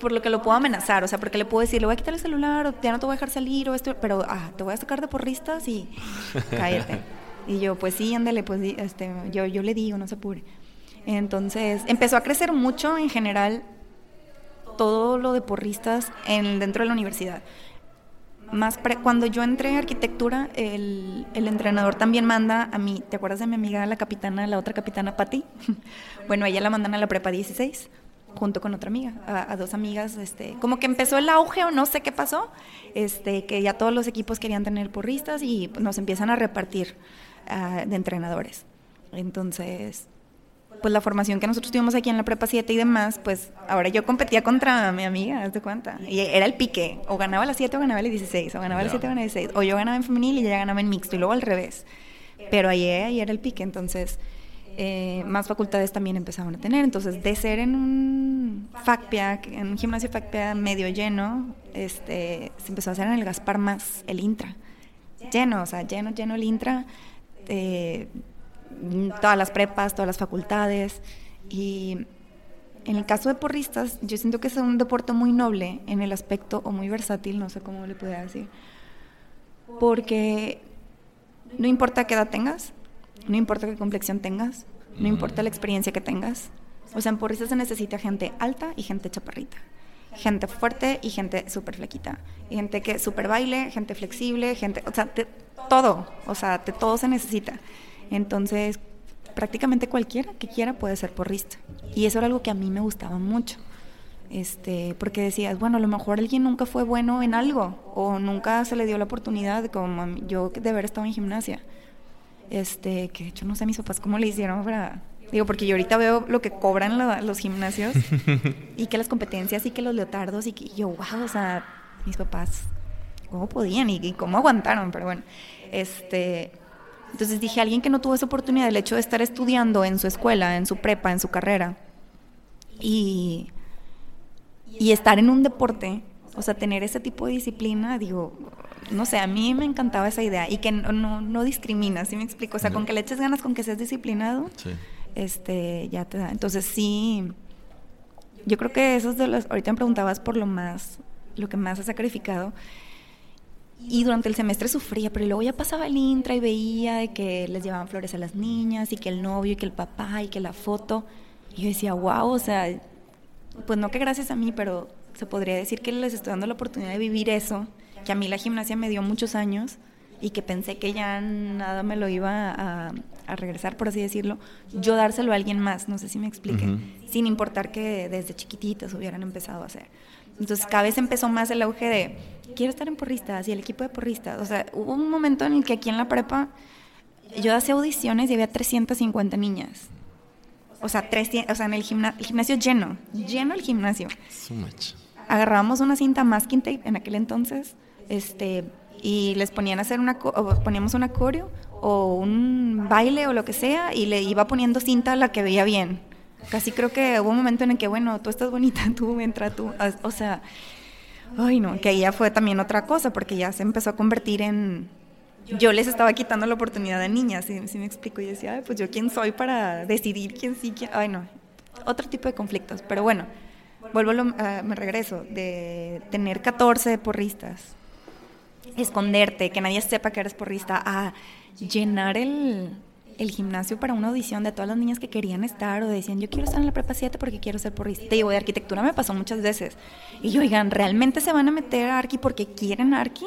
por lo que lo puedo amenazar, o sea, porque le puedo decir, le voy a quitar el celular, o ya no te voy a dejar salir, o esto, pero ah, te voy a sacar de porristas y cállate. Y yo, pues sí, ándale, pues este, yo, yo le digo, no se apure. Entonces, empezó a crecer mucho en general todo lo de porristas en, dentro de la universidad. Más cuando yo entré en arquitectura, el, el, entrenador también manda a mí, ¿te acuerdas de mi amiga, la capitana, la otra capitana, Patti? bueno, ella la mandan a la prepa 16 junto con otra amiga, a, dos amigas, este, como que empezó el auge o no sé qué pasó, este, que ya todos los equipos querían tener porristas y nos empiezan a repartir ah, de entrenadores. Entonces, pues la formación que nosotros tuvimos aquí en la prepa 7 y demás, pues ahora yo competía contra mi amiga, haz de cuenta. Y era el pique, o ganaba la 7 o ganaba el 16, o ganaba la 7 o ganaba el 16, o yo ganaba en femenil y ella ganaba en mixto, y luego al revés. Pero ahí, ahí era el pique, entonces eh, más facultades también empezaban a tener. Entonces, de ser en un FACPIA, en un gimnasio FACPIA medio lleno, este, se empezó a hacer en el Gaspar más el Intra. Lleno, o sea, lleno, lleno el Intra. Eh, todas las prepas, todas las facultades. Y en el caso de porristas, yo siento que es un deporte muy noble en el aspecto, o muy versátil, no sé cómo le pueda decir. Porque no importa qué edad tengas, no importa qué complexión tengas, no importa la experiencia que tengas. O sea, en porristas se necesita gente alta y gente chaparrita. Gente fuerte y gente súper flequita. Gente que súper baile, gente flexible, gente... O sea, todo. O sea, de todo se necesita. Entonces, prácticamente cualquiera que quiera puede ser porrista. Y eso era algo que a mí me gustaba mucho. Este, porque decías, bueno, a lo mejor alguien nunca fue bueno en algo o nunca se le dio la oportunidad, como yo de haber estado en gimnasia este, que de hecho no sé mis papás cómo le hicieron para... Digo, porque yo ahorita veo lo que cobran los gimnasios y que las competencias y que los leotardos y que yo, wow, o sea, mis papás, ¿cómo podían y, cómo aguantaron? Pero bueno, este... Entonces dije, alguien que no tuvo esa oportunidad, el hecho de estar estudiando en su escuela, en su prepa, en su carrera, y, y estar en un deporte, o sea, tener ese tipo de disciplina, digo, no sé, a mí me encantaba esa idea y que no, no, no discrimina, ¿sí me explico? O sea, con que le eches ganas, con que seas disciplinado, este, ya te da. Entonces sí, yo creo que eso es de los, ahorita me preguntabas por lo más, lo que más ha sacrificado. Y durante el semestre sufría, pero luego ya pasaba el intra y veía de que les llevaban flores a las niñas y que el novio y que el papá y que la foto. Y yo decía, wow, o sea, pues no que gracias a mí, pero se podría decir que les estoy dando la oportunidad de vivir eso que a mí la gimnasia me dio muchos años y que pensé que ya nada me lo iba a, regresar, por así decirlo, yo dárselo a alguien más, no sé si me explique, sin importar que desde chiquititas hubieran empezado a hacer. Entonces cada vez empezó más el auge de, quiero estar en porristas y el equipo de porristas. O sea, hubo un momento en el que aquí en la prepa yo hacía audiciones y había 350 niñas. O sea, o sea en el, el gimnasio lleno, lleno el gimnasio. So much. Agarrábamos una cinta masking tape en aquel entonces este, y les ponían a hacer una, o poníamos un coreo o un baile o lo que sea y le iba poniendo cinta a la que veía bien. Casi creo que hubo un momento en el que, bueno, tú estás bonita, tú entra tú, o sea, ay no, que ahí fue también otra cosa porque ya se empezó a convertir en, yo les estaba quitando la oportunidad a niñas, si, me explico, y decía, pues yo quién soy para decidir quién sí, quién, ay no, otro tipo de conflictos, pero bueno, vuelvo, a, me regreso, de tener 14 porristas, esconderte, que nadie sepa que eres porrista, a llenar el, gimnasio para una audición de todas las niñas que querían estar o decían, yo quiero estar en la prepa 7 porque quiero ser porrista. Te digo, de arquitectura me pasó muchas veces. Y yo, oigan, ¿realmente se van a meter a Arqui porque quieren Arqui?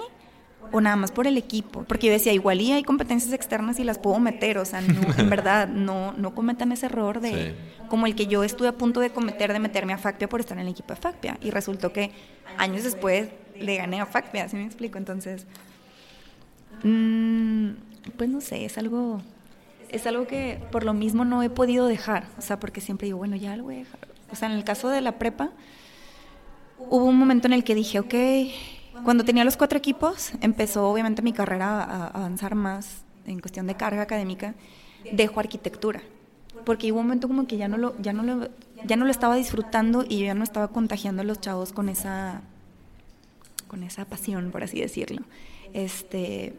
O nada más por el equipo. Porque yo decía, igual y hay competencias externas y las puedo meter. O sea, no, en verdad, no, no cometan ese error de, como el que yo estuve a punto de cometer de meterme a FACPIA por estar en el equipo de FACPIA. Y resultó que años después le gané a FACPIA, así me explico. Entonces, mm, pues no sé, es algo, es algo que por lo mismo no he podido dejar. O sea, porque siempre digo, bueno, ya lo voy a dejar. O sea, en el caso de la prepa, hubo un momento en el que dije, ok, cuando tenía los cuatro equipos, empezó obviamente mi carrera a avanzar más en cuestión de carga académica, dejo arquitectura. Porque hubo un momento como que ya no lo, ya no lo, ya no lo estaba disfrutando y yo ya no estaba contagiando a los chavos con esa con esa pasión, por así decirlo. Este,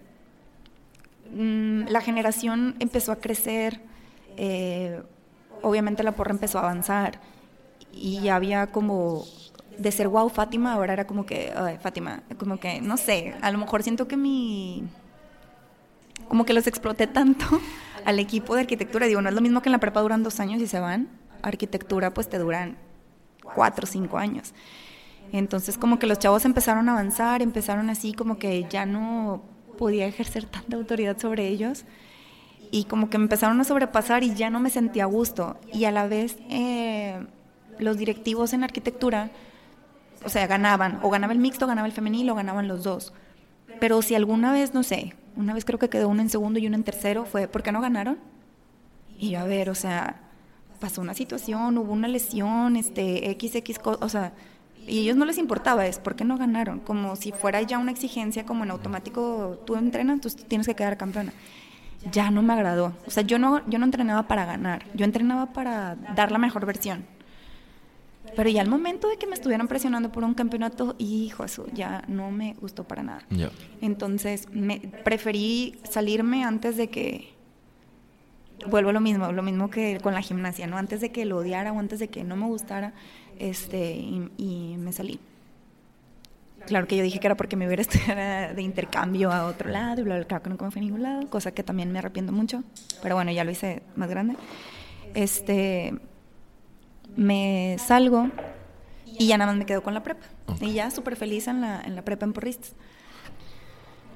mm, la generación empezó a crecer, eh, obviamente la porra empezó a avanzar y había como de ser wow Fátima, ahora era como que, ay, Fátima, como que, no sé, a lo mejor siento que mi, como que los exploté tanto al equipo de arquitectura, digo, no es lo mismo que en la prepa duran dos años y se van, arquitectura pues te duran cuatro o cinco años. Entonces como que los chavos empezaron a avanzar, empezaron así como que ya no podía ejercer tanta autoridad sobre ellos y como que me empezaron a sobrepasar y ya no me sentía a gusto y a la vez eh, los directivos en arquitectura, o sea, ganaban, o ganaba el mixto, ganaba el femenil, o ganaban los dos. Pero si alguna vez, no sé, una vez creo que quedó uno en segundo y uno en tercero, fue, ¿por qué no ganaron? Y yo, a ver, o sea, pasó una situación, hubo una lesión, este, XX, o sea, y ellos no les importaba, es por qué no ganaron, como si fuera ya una exigencia, como en automático tú entrenas, tú tienes que quedar campeona. Ya no me agradó. O sea, yo no, yo no entrenaba para ganar, yo entrenaba para dar la mejor versión. Pero ya al momento de que me estuvieran presionando por un campeonato, hijo, eso ya no me gustó para nada. Entonces, me, preferí salirme antes de que vuelvo a lo mismo, lo mismo que con la gimnasia, ¿no? Antes de que lo odiara o antes de que no me gustara, este, y, me salí. Claro que yo dije que era porque me hubiera estudiado de intercambio a otro lado y bla, bla, claro que nunca me fui a ningún lado, cosa que también me arrepiento mucho, pero bueno, ya lo hice más grande. Este, me salgo y ya nada más me quedo con la prepa. Y ya súper feliz en la, en la prepa en Porristas.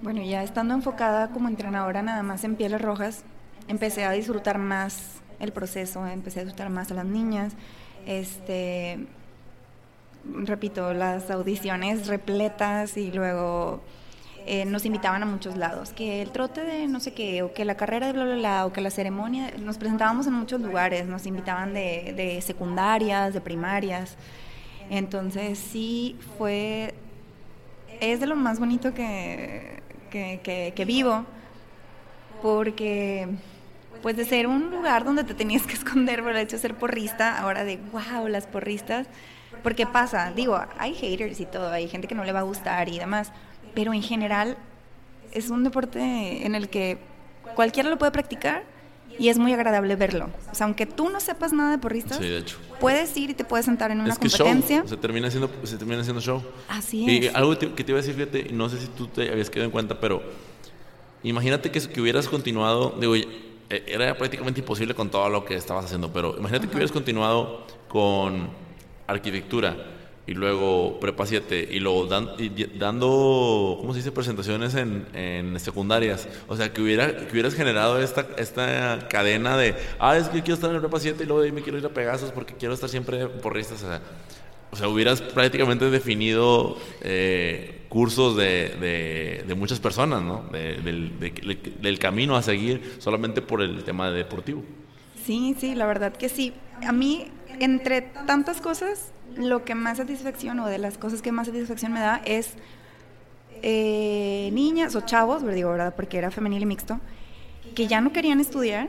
Bueno, ya estando enfocada como entrenadora nada más en Pieles Rojas, empecé a disfrutar más el proceso, empecé a disfrutar más a las niñas. Este, repito, las audiciones repletas y luego eh, nos invitaban a muchos lados, que el trote de no sé qué, o que la carrera de bla, bla, bla, o que la ceremonia, nos presentábamos en muchos lugares, nos invitaban de, de secundarias, de primarias. Entonces sí fue, es de lo más bonito que, que, que vivo, porque pues de ser un lugar donde te tenías que esconder por el hecho de ser porrista, ahora de wow, las porristas, porque pasa, digo, hay haters y todo, hay gente que no le va a gustar y demás, pero en general es un deporte en el que cualquiera lo puede practicar y es muy agradable verlo. O sea, aunque tú no sepas nada de porristas, puedes ir y te puedes sentar en una competencia. Se termina haciendo se termina haciendo show. Así es. Y algo que te iba a decir, fíjate, no sé si tú te habías quedado en cuenta, pero imagínate que, que hubieras continuado, digo, era prácticamente imposible con todo lo que estabas haciendo, pero imagínate que hubieras continuado con arquitectura y luego prepa 7 y luego dando, ¿cómo se dice?, presentaciones en, en, secundarias. O sea, que, hubiera, que hubieras generado esta, esta cadena de, ah, es que quiero estar en prepa 7 y luego de ahí me quiero ir a Pegasus porque quiero estar siempre por. O sea, o sea, hubieras prácticamente definido eh, cursos de, de, muchas personas, ¿no? del, del, camino a seguir solamente por el tema deportivo. Sí, sí, la verdad que sí. A mí, entre tantas cosas, lo que más satisfacción o de las cosas que más satisfacción me da es eh, niñas o chavos, digo, ¿verdad? Porque era femenil y mixto, que ya no querían estudiar,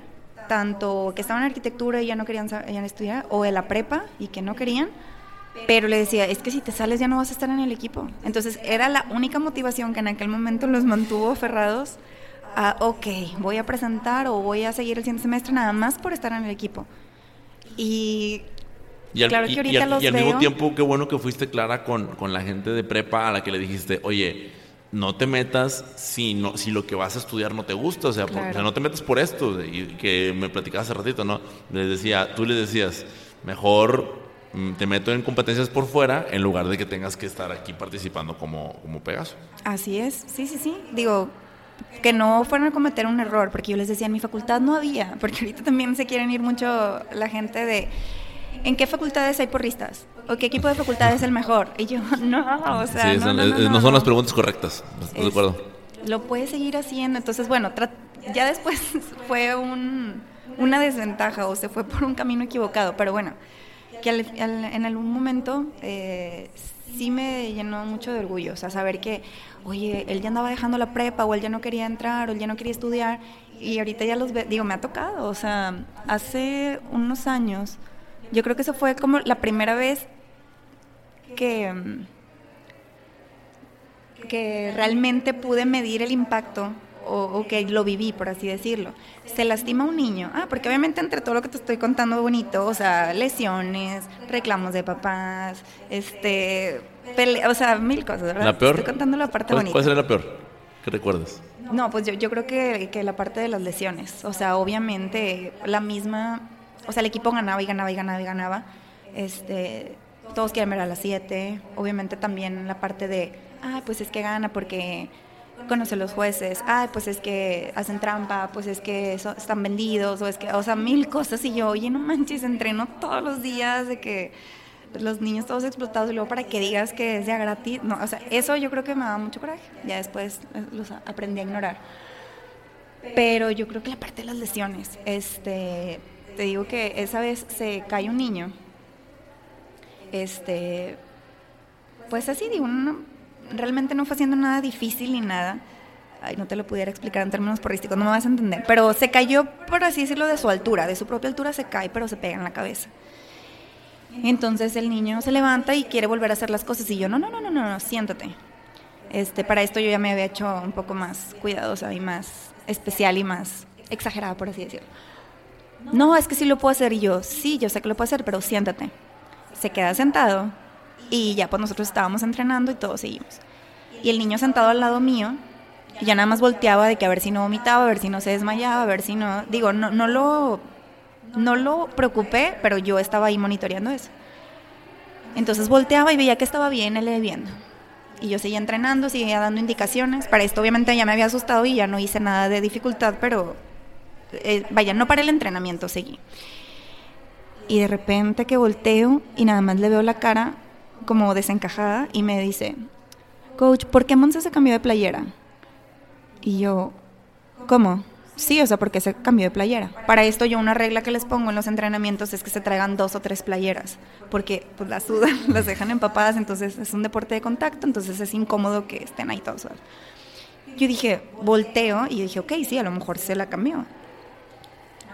tanto que estaban en arquitectura y ya no querían, ya no estudiar, o en la prepa y que no querían pero le decía, es que si te sales ya no vas a estar en el equipo. Entonces era la única motivación que en aquel momento los mantuvo aferrados a, ok, voy a presentar o voy a seguir el siguiente semestre nada más por estar en el equipo. Y, claro que ahorita los y al mismo tiempo, qué bueno que fuiste clara con, con, la gente de prepa a la que le dijiste, oye, no te metas si, no, si lo que vas a estudiar no te gusta, o sea, no te metas por esto, y que me platicabas hace ratito, ¿no? Les decía, tú le decías, mejor te meto en competencias por fuera en lugar de que tengas que estar aquí participando como, como Pegaso. Así es, sí, sí, sí. Digo, que no fueran a cometer un error, porque yo les decía, en mi facultad no había, porque ahorita también se quieren ir mucho la gente de, ¿en qué facultades hay porristas? ¿O qué equipo de facultad es el mejor? Y yo, no, o sea, no, no, son las preguntas correctas, de acuerdo. Lo puedes seguir haciendo, entonces, bueno, ya después fue un, una desventaja o se fue por un camino equivocado, pero bueno que en algún momento eh, sí me llenó mucho de orgullo, o sea, saber que, oye, él ya andaba dejando la prepa o él ya no quería entrar o él ya no quería estudiar y ahorita ya los ve, digo, me ha tocado, o sea, hace unos años, yo creo que eso fue como la primera vez que, que realmente pude medir el impacto o, que lo viví, por así decirlo. Se lastima un niño. Ah, porque obviamente entre todo lo que te estoy contando bonito, o sea, lesiones, reclamos de papás, este, o sea, mil cosas, ¿verdad? La peor. Estoy contando la parte bonita. ¿Cuál sería la peor que recuerdas? No, pues yo, yo creo que, que la parte de las lesiones. O sea, obviamente la misma, o sea, el equipo ganaba y ganaba y ganaba y ganaba. Este, todos quieren ver a las 7. Obviamente también la parte de, ah, pues es que gana porque conoce los jueces, ay, pues es que hacen trampa, pues es que están vendidos, o es que, o sea, mil cosas. Y yo, oye, no manches, entreno todos los días, de que los niños todos explotados y luego para que digas que es ya gratis. No, o sea, eso yo creo que me da mucho coraje. Ya después eh, los aprendí a ignorar. Pero yo creo que la parte de las lesiones, este, te digo que esa vez se cae un niño, este, pues así, digo, realmente no fue haciendo nada difícil ni nada. Ay, no te lo pudiera explicar en términos porrísticos, no me vas a entender. Pero se cayó, por así decirlo, de su altura, de su propia altura se cae, pero se pega en la cabeza. Entonces el niño se levanta y quiere volver a hacer las cosas y yo, no, no, no, no, no, no siéntate. Este, para esto yo ya me había hecho un poco más cuidadosa y más especial y más exagerada, por así decirlo. No, es que sí lo puedo hacer. Y yo, sí, yo sé que lo puedo hacer, pero siéntate. Se queda sentado y ya pues nosotros estábamos entrenando y todos seguimos. Y el niño sentado al lado mío, ya nada más volteaba de que a ver si no vomitaba, a ver si no se desmayaba, a ver si no... Digo, no, no lo no lo preocupé, pero yo estaba ahí monitoreando eso. Entonces volteaba y veía que estaba bien él viendo. Y yo seguía entrenando, seguía dando indicaciones. Para esto obviamente ya me había asustado y ya no hice nada de dificultad, pero eh, vaya, no para el entrenamiento, seguí. Y de repente que volteo y nada más le veo la cara como desencajada y me dice, coach, ¿por qué Monse se cambió de playera? Y yo, ¿cómo? Sí, o sea, porque se cambió de playera. Para esto yo una regla que les pongo en los entrenamientos es que se traigan dos o tres playeras, porque pues las sudan, las dejan empapadas, entonces es un deporte de contacto, entonces es incómodo que estén ahí todos. Yo dije, volteo y dije, ok, sí, a lo mejor se la cambió.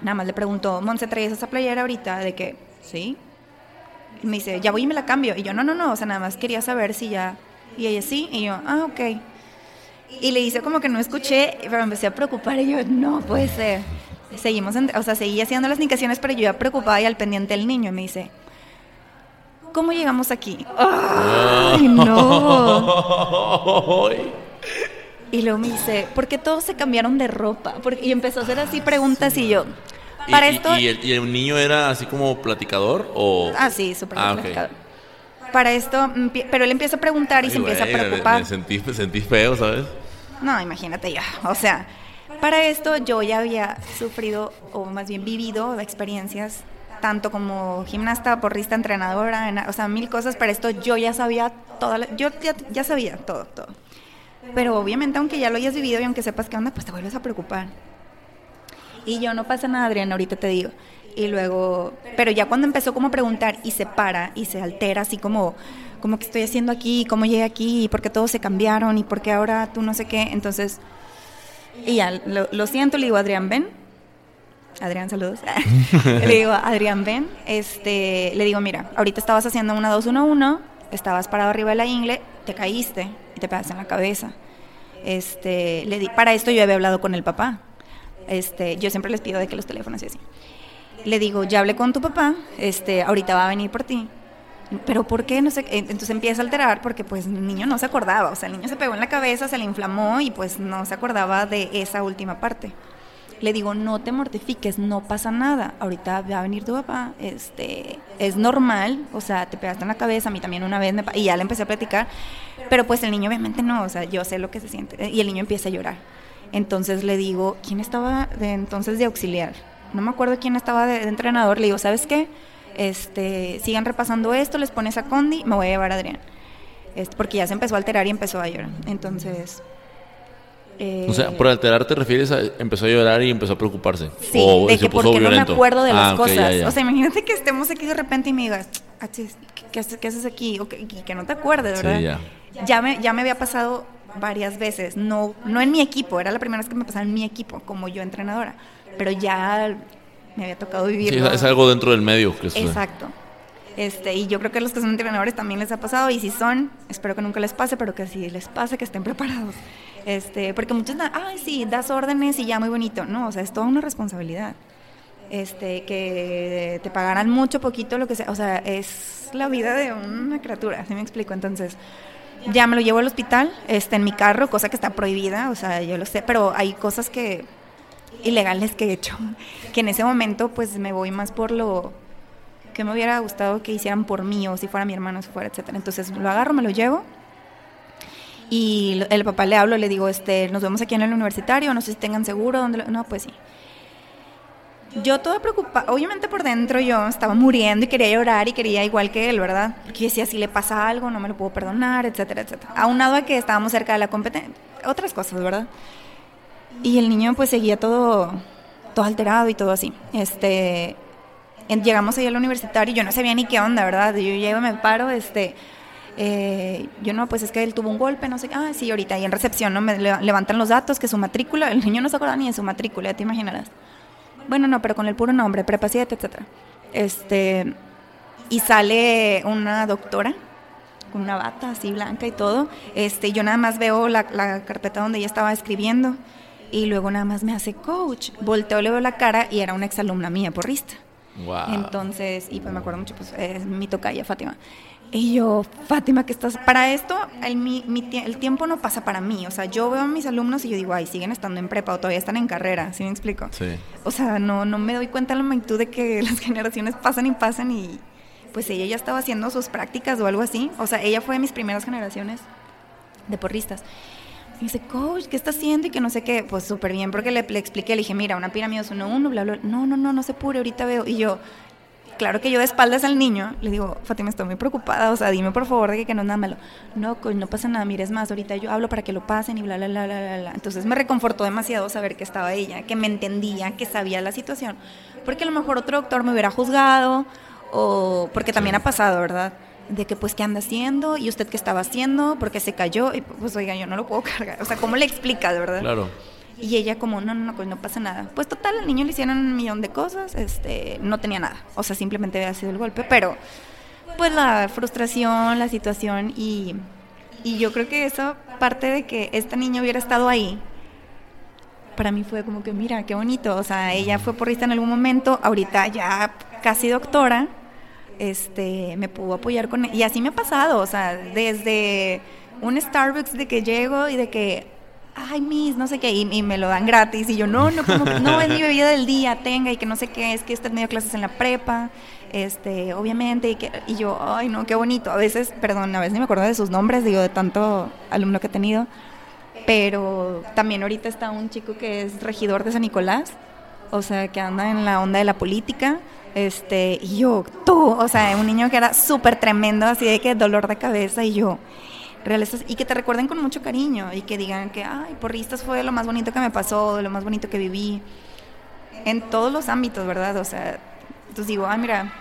Nada más le pregunto, Monse, ¿traes esa playera ahorita? De que, sí. Me dice, ya voy y me la cambio. Y yo, no, no, no, o sea, nada más quería saber si ya... Y ella, sí. Y yo, ah, ok. Y le hice como que no escuché, pero empecé a preocupar y yo, no puede ser. Seguimos, o sea, seguí haciendo las indicaciones, pero yo ya preocupada y al pendiente del niño. Y me dice, ¿cómo llegamos aquí? ¡Ay, no! Y luego me dice, ¿por qué todos se cambiaron de ropa? Porque, y empezó a hacer así preguntas y yo, para esto... ¿Y, el, niño era así como platicador o...? Ah, sí, súper ah, platicador. Para esto, pero él empieza a preguntar y se empieza a preocupar. Me sentí, me sentí feo, ¿sabes? No, imagínate ya. O sea, para esto yo ya había sufrido, o más bien vivido, experiencias tanto como gimnasta, porrista, entrenadora, o sea, mil cosas. Para esto yo ya sabía todo, yo ya, sabía todo, todo. Pero obviamente, aunque ya lo hayas vivido y aunque sepas qué onda, pues te vuelves a preocupar. Y yo, no pasa nada, Adriana, ahorita te digo. Y luego, pero ya cuando empezó como a preguntar y se para y se altera así como, como que estoy haciendo aquí, cómo llegué aquí, y por qué todos se cambiaron y por qué ahora tú no sé qué. Entonces, y ya, lo, siento, le digo, Adrián, ven. Adrián, saludos. le digo, Adrián, ven. Este, le digo, mira, ahorita estabas haciendo una 2-1-1, estabas parado arriba de la ingle, te caíste y te pegaste en la cabeza. Este, le di, para esto yo había hablado con el papá. Este, yo siempre les pido de que los teléfonos y así. Le digo, ya hablé con tu papá, este, ahorita va a venir por ti pero ¿por qué? No sé, entonces empieza a alterar porque pues el niño no se acordaba, o sea, el niño se pegó en la cabeza, se le inflamó y pues no se acordaba de esa última parte. Le digo, no te mortifiques, no pasa nada, ahorita va a venir tu papá, este, es normal, o sea, te pegaste en la cabeza, a mí también una vez, y ya le empecé a platicar, pero pues el niño obviamente no, o sea, yo sé lo que se siente, y el niño empieza a llorar. Entonces le digo, ¿quién estaba de entonces de auxiliar? No me acuerdo quién estaba de entrenador, le digo, ¿sabes qué? este, sigan repasando esto, les pones a Condi, me voy a llevar a Adrián. porque ya se empezó a alterar y empezó a llorar. Entonces... Eh, o sea, por alterar te refieres a empezó a llorar y empezó a preocuparse. Sí, o de que porque no me acuerdo de las ah, cosas. O sea, imagínate que estemos aquí de repente y me digas, ah, ¿qué, haces, aquí? O que, que, no te acuerdes, ¿verdad? ya. Ya, me, ya me había pasado varias veces, no, no en mi equipo, era la primera vez que me pasaba en mi equipo, como yo entrenadora, pero ya me había tocado vivir. Sí, es algo dentro del medio. Que Exacto. Este, y yo creo que a los que son entrenadores también les ha pasado, y si son, espero que nunca les pase, pero que si les pase, que estén preparados. Este, porque muchos, ay, sí, das órdenes y ya muy bonito. No, o sea, es toda una responsabilidad. Este, que te pagaran mucho, poquito, lo que sea. O sea, es la vida de una criatura, así me explico. Entonces, ya me lo llevo al hospital, este, en mi carro, cosa que está prohibida, o sea, yo lo sé, pero hay cosas que ilegales que he hecho, que en ese momento pues me voy más por lo que me hubiera gustado que hicieran por mí o si fuera mi hermano, si fuera, etcétera. Entonces lo agarro, me lo llevo y el papá le hablo, le digo, este, nos vemos aquí en el universitario, no sé si tengan seguro, ¿dónde no, pues sí. Yo toda preocupada, obviamente por dentro yo estaba muriendo y quería llorar y quería igual que él, ¿verdad? Porque decía, si le pasa algo, no me lo puedo perdonar, etcétera, etcétera. Aunado a que estábamos cerca de la competencia, otras cosas, ¿verdad? Y el niño pues seguía todo, todo alterado y todo así. Este, llegamos ahí al universitario y yo no sabía ni qué onda, ¿verdad? Yo llego me paro, este... Eh, yo no, pues es que él tuvo un golpe, no sé. Ah, sí, ahorita. Y en recepción, ¿no? Me levantan los datos, que su matrícula, el niño no se acuerda ni de su matrícula, te imaginarás. Bueno, no, pero con el puro nombre, prepa 7, etcétera. Este, y sale una doctora con una bata así blanca y todo. Este, yo nada más veo la, la carpeta donde ella estaba escribiendo y luego nada más me hace coach. Volteo, le veo la cara y era una exalumna mía, porrista. Wow. Entonces, y pues me acuerdo mucho, pues es mi tocaya, Fátima. Y yo, Fátima, que estás para esto, el, mi, el tiempo no pasa para mí. O sea, yo veo a mis alumnos y yo digo, ay, siguen estando en prepa o todavía están en carrera, ¿sí me explico? Sí. O sea, no, no me doy cuenta la magnitud de que las generaciones pasan y pasan y pues ella ya estaba haciendo sus prácticas o algo así. O sea, ella fue de mis primeras generaciones de porristas. Y dice, coach, ¿qué está haciendo? Y que no sé qué. Pues súper bien, porque le, le, expliqué, le dije, mira, una pirámide es uno, uno, bla, bla. No, no, no, no se pure, ahorita veo. Y yo, claro que yo de espaldas al niño le digo, Fátima, estoy muy preocupada, o sea, dime por favor de que, que no es nada malo. No, no pasa nada, mires más, ahorita yo hablo para que lo pasen y bla, bla, bla, bla, bla. Entonces me reconfortó demasiado saber que estaba ella, que me entendía, que sabía la situación. Porque a lo mejor otro doctor me hubiera juzgado, o porque también ha pasado, ¿verdad? De que, pues, ¿qué anda haciendo? ¿Y usted qué estaba haciendo? porque se cayó? Y pues, oiga, yo no lo puedo cargar. O sea, ¿cómo le explica, de verdad? Claro. Y ella como, no, no, no, pues no pasa nada. Pues total, al niño le hicieron un millón de cosas, este, no tenía nada. O sea, simplemente había sido el golpe, pero pues la frustración, la situación y, y yo creo que eso, parte de que esta niña hubiera estado ahí, para mí fue como que, mira, qué bonito. O sea, ella fue porrista en algún momento, ahorita ya casi doctora, este, me pudo apoyar con... Y así me ha pasado, o sea, desde un Starbucks de que llego y de que ay, Miss, no sé qué, y, me lo dan gratis. Y yo, no, no, como no, es mi bebida del día, tenga, y que no sé qué, es que está medio clases en la prepa, este, obviamente, y, que, y yo, ay, no, qué bonito. A veces, perdón, a veces ni me acuerdo de sus nombres, digo, de tanto alumno que he tenido, pero también ahorita está un chico que es regidor de San Nicolás, o sea, que anda en la onda de la política, este, y yo, tú, o sea, un niño que era súper tremendo, así de que dolor de cabeza, y yo, realistas y que te recuerden con mucho cariño y que digan que, ay, porristas fue lo más bonito que me pasó, lo más bonito que viví, en todos los ámbitos, ¿verdad? O sea, entonces digo, ay, mira,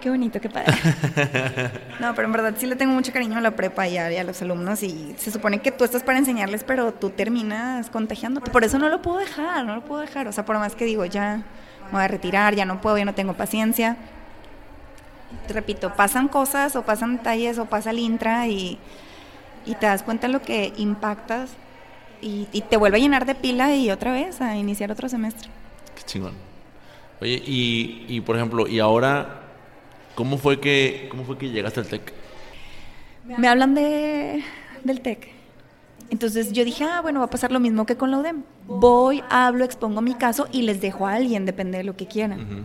qué bonito, qué padre. no, pero en verdad sí le tengo mucho cariño a la prepa y a, y a, los alumnos y se supone que tú estás para enseñarles, pero tú terminas contagiándote. Por eso no lo puedo dejar, no lo puedo dejar. O sea, por más que digo, ya me voy a retirar, ya no puedo, ya no tengo paciencia repito, pasan cosas o pasan detalles o pasa el intra y, te das cuenta de lo que impactas y, te vuelve a llenar de pila y otra vez a iniciar otro semestre. Qué chingón. Oye, y, y por ejemplo, ¿y ahora cómo fue que, cómo fue que llegaste al TEC? Me hablan de, del TEC. Entonces yo dije, ah, bueno, va a pasar lo mismo que con la UDEM. Voy, hablo, expongo mi caso y les dejo a alguien, depende de lo que quieran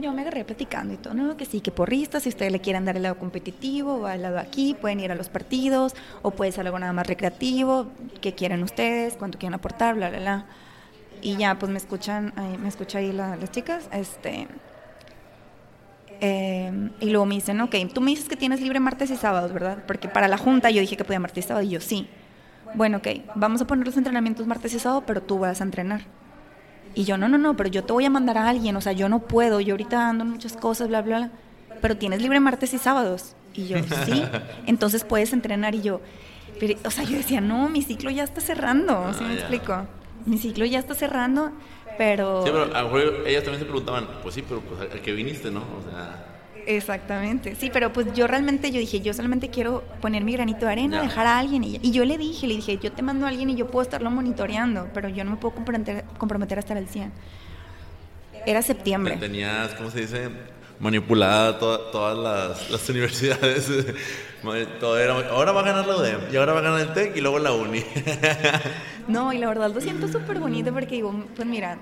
yo me agarré platicando y todo, ¿no? Que sí, que porristas, si ustedes le quieren dar el lado competitivo o al lado aquí, pueden ir a los partidos o puede ser algo nada más recreativo, que quieran ustedes, cuánto quieren aportar, bla, bla, bla. Y ya, pues me escuchan, me escuchan ahí las chicas, este... Eh, y luego me dicen, ok, tú me dices que tienes libre martes y sábados, ¿verdad? Porque para la junta yo dije que podía martes y sábado y yo sí. Bueno, ok, vamos a poner los entrenamientos martes y sábado, pero tú vas a entrenar. Y yo, no, no, no, pero yo te voy a mandar a alguien, o sea, yo no puedo, yo ahorita ando en muchas cosas, bla, bla, bla, pero tienes libre martes y sábados. Y yo, sí, entonces puedes entrenar. Y yo, o sea, yo decía, no, mi ciclo ya está cerrando, ¿sí me ah, explico? Mi ciclo ya está cerrando, pero... Sí, pero a lo mejor ellas también se preguntaban, pues sí, pero pues al que viniste, ¿no? O sea... Exactamente, sí, pero pues yo realmente, yo dije, yo solamente quiero poner mi granito de arena, dejar a alguien. Y, y, yo le dije, le dije, yo te mando a alguien y yo puedo estarlo monitoreando, pero yo no me puedo comprometer, comprometer a estar al 100. Era septiembre. Tenías, ¿cómo se dice? Manipulada todas las, las universidades. Todo era, ahora va a ganar la UDEM y ahora va a ganar el TEC y luego la UNI. no, y la verdad lo siento súper bonito porque digo, pues mira,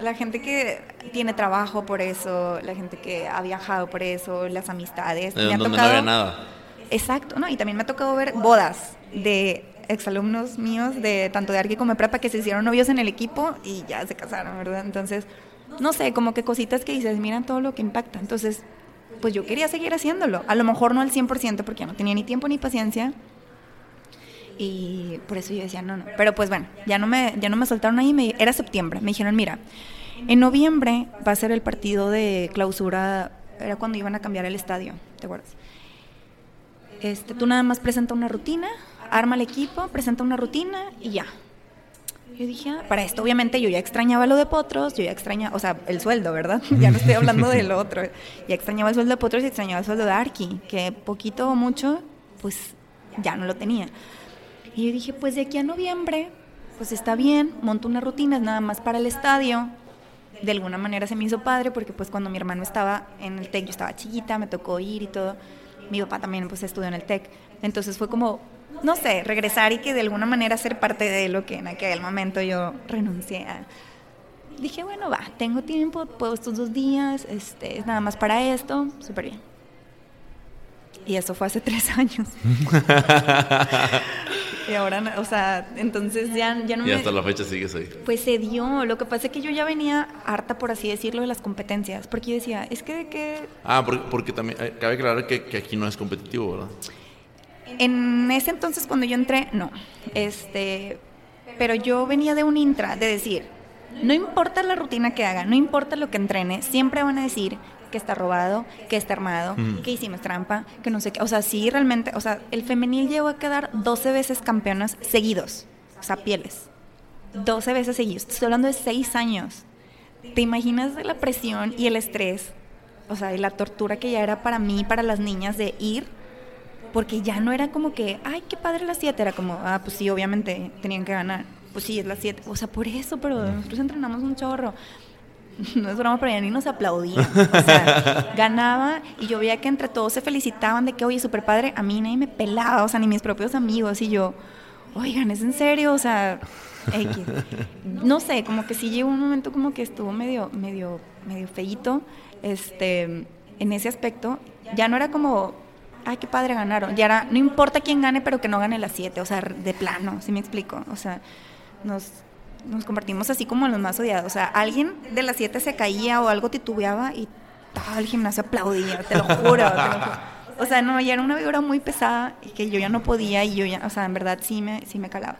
la gente que tiene trabajo por eso, la gente que ha viajado por eso, las amistades. me ha tocado, no había nada. Exacto, ¿no? Y también me ha tocado ver bodas de exalumnos míos de tanto de Arqui como de prepa que se hicieron novios en el equipo y ya se casaron, ¿verdad? Entonces, no sé, como que cositas que dices, miran todo lo que impacta. Entonces, pues yo quería seguir haciéndolo. A lo mejor no al 100% porque ya no tenía ni tiempo ni paciencia. Y por eso yo decía, no, no. Pero pues bueno, ya no me, ya no me soltaron ahí. Me, era septiembre. Me dijeron, mira, en noviembre va a ser el partido de clausura. Era cuando iban a cambiar el estadio, ¿te acuerdas? Este, tú nada más presenta una rutina, arma el equipo, presenta una rutina y ya. Yo dije, ah, para esto obviamente yo ya extrañaba lo de Potros, yo ya extrañaba, o sea, el sueldo, ¿verdad? ya no estoy hablando del otro. Ya extrañaba el sueldo de Potros y extrañaba el sueldo de Arki, que poquito o mucho, pues ya no lo tenía. Y yo dije, pues de aquí a noviembre, pues está bien, monto una rutina, es nada más para el estadio. De alguna manera se me hizo padre porque pues cuando mi hermano estaba en el TEC, yo estaba chiquita, me tocó ir y todo. Mi papá también pues estudió en el TEC. Entonces fue como, no sé, regresar y que de alguna manera ser parte de lo que en aquel momento yo renuncié a. Dije, bueno, va, tengo tiempo, puedo estos dos días, este, es nada más para esto, súper bien. Y eso fue hace tres años. y ahora, o sea, entonces ya, ya no y hasta la fecha sigues ahí. Pues se dio. Lo que pasa es que yo ya venía harta, por así decirlo, de las competencias. Porque yo decía, es que de qué... Ah, porque, porque también eh, cabe aclarar que, que, aquí no es competitivo, ¿verdad? En ese entonces, cuando yo entré, no. Este, pero yo venía de un intra, de decir, no importa la rutina que haga, no importa lo que entrene, siempre van a decir que está robado, que está armado, que hicimos trampa, que no sé qué. O sea, sí, realmente, o sea, el femenil llegó a quedar 12 veces campeonas seguidos, o sea, pieles. 12 veces seguidos. Estoy hablando de 6 años. ¿Te imaginas la presión y el estrés? O sea, y la tortura que ya era para mí, para las niñas, de ir, porque ya no era como que, ay, qué padre las 7, era como, ah, pues sí, obviamente tenían que ganar. Pues sí, es las 7. O sea, por eso, pero nosotros entrenamos un chorro. no es broma, pero ya ni nos aplaudían. O sea, ganaba y yo veía que entre todos se felicitaban de que, oye, súper padre, a mí nadie me pelaba, o sea, ni mis propios amigos. Y yo, oigan, ¿es en serio? O sea, X. No sé, como que sí llegó un momento como que estuvo medio, medio, medio feíto este, en ese aspecto. Ya no era como, ay, qué padre ganaron. Ya era, no importa quién gane, pero que no gane las siete, o sea, de plano, ¿sí me explico? O sea, nos nos convertimos así como en los más odiados. O sea, alguien de las siete se caía o algo titubeaba y todo el gimnasio aplaudía, te lo juro. O sea, no, ya era una vibra muy pesada y que yo ya no podía y yo ya, o sea, en verdad sí me, sí me calaba.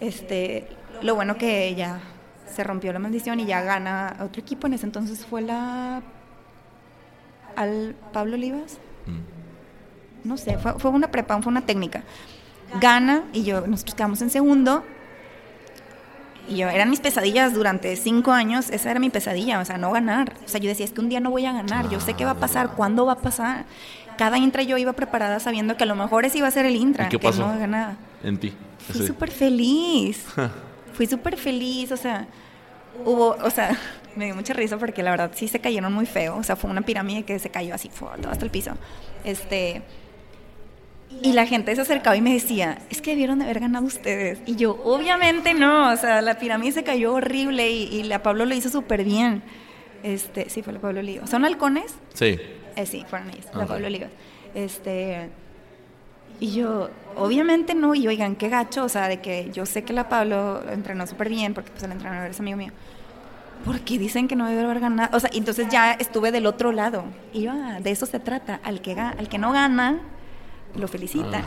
Este, lo bueno que ya se rompió la maldición y ya gana otro equipo. En ese entonces fue la. al Pablo Olivas. Mm. No sé, fue, fue una prepa, fue una técnica. Gana y yo, nosotros quedamos en segundo y yo, eran mis pesadillas durante cinco años, esa era mi pesadilla, o sea, no ganar. O sea, yo decía, es que un día no voy a ganar, yo sé qué va a pasar, cuándo va a pasar. Cada intra yo iba preparada sabiendo que a lo mejor ese iba a ser el intra, que no ganaba. En ti. Fui súper feliz. Fui súper feliz, o sea, hubo, o sea, me dio mucha risa porque la verdad sí se cayeron muy feo, o sea, fue una pirámide que se cayó así, fue, hasta el piso. Este, y la gente se acercaba y me decía, es que debieron de haber ganado ustedes. Y yo, obviamente no, o sea, la pirámide se cayó horrible y, la Pablo lo hizo súper bien. Este, sí, fue la Pablo Olivas. ¿Son halcones? Sí. Eh, sí, fueron ellos, la Pablo Olivas. Este, y yo, obviamente no, y oigan, qué gacho, o sea, de que yo sé que la Pablo entrenó súper bien, porque pues el entrenador es amigo mío. ¿Por qué dicen que no debe haber ganado? O sea, entonces ya estuve del otro lado. Y yo, ah, de eso se trata. Al que, al que no gana, lo felicita.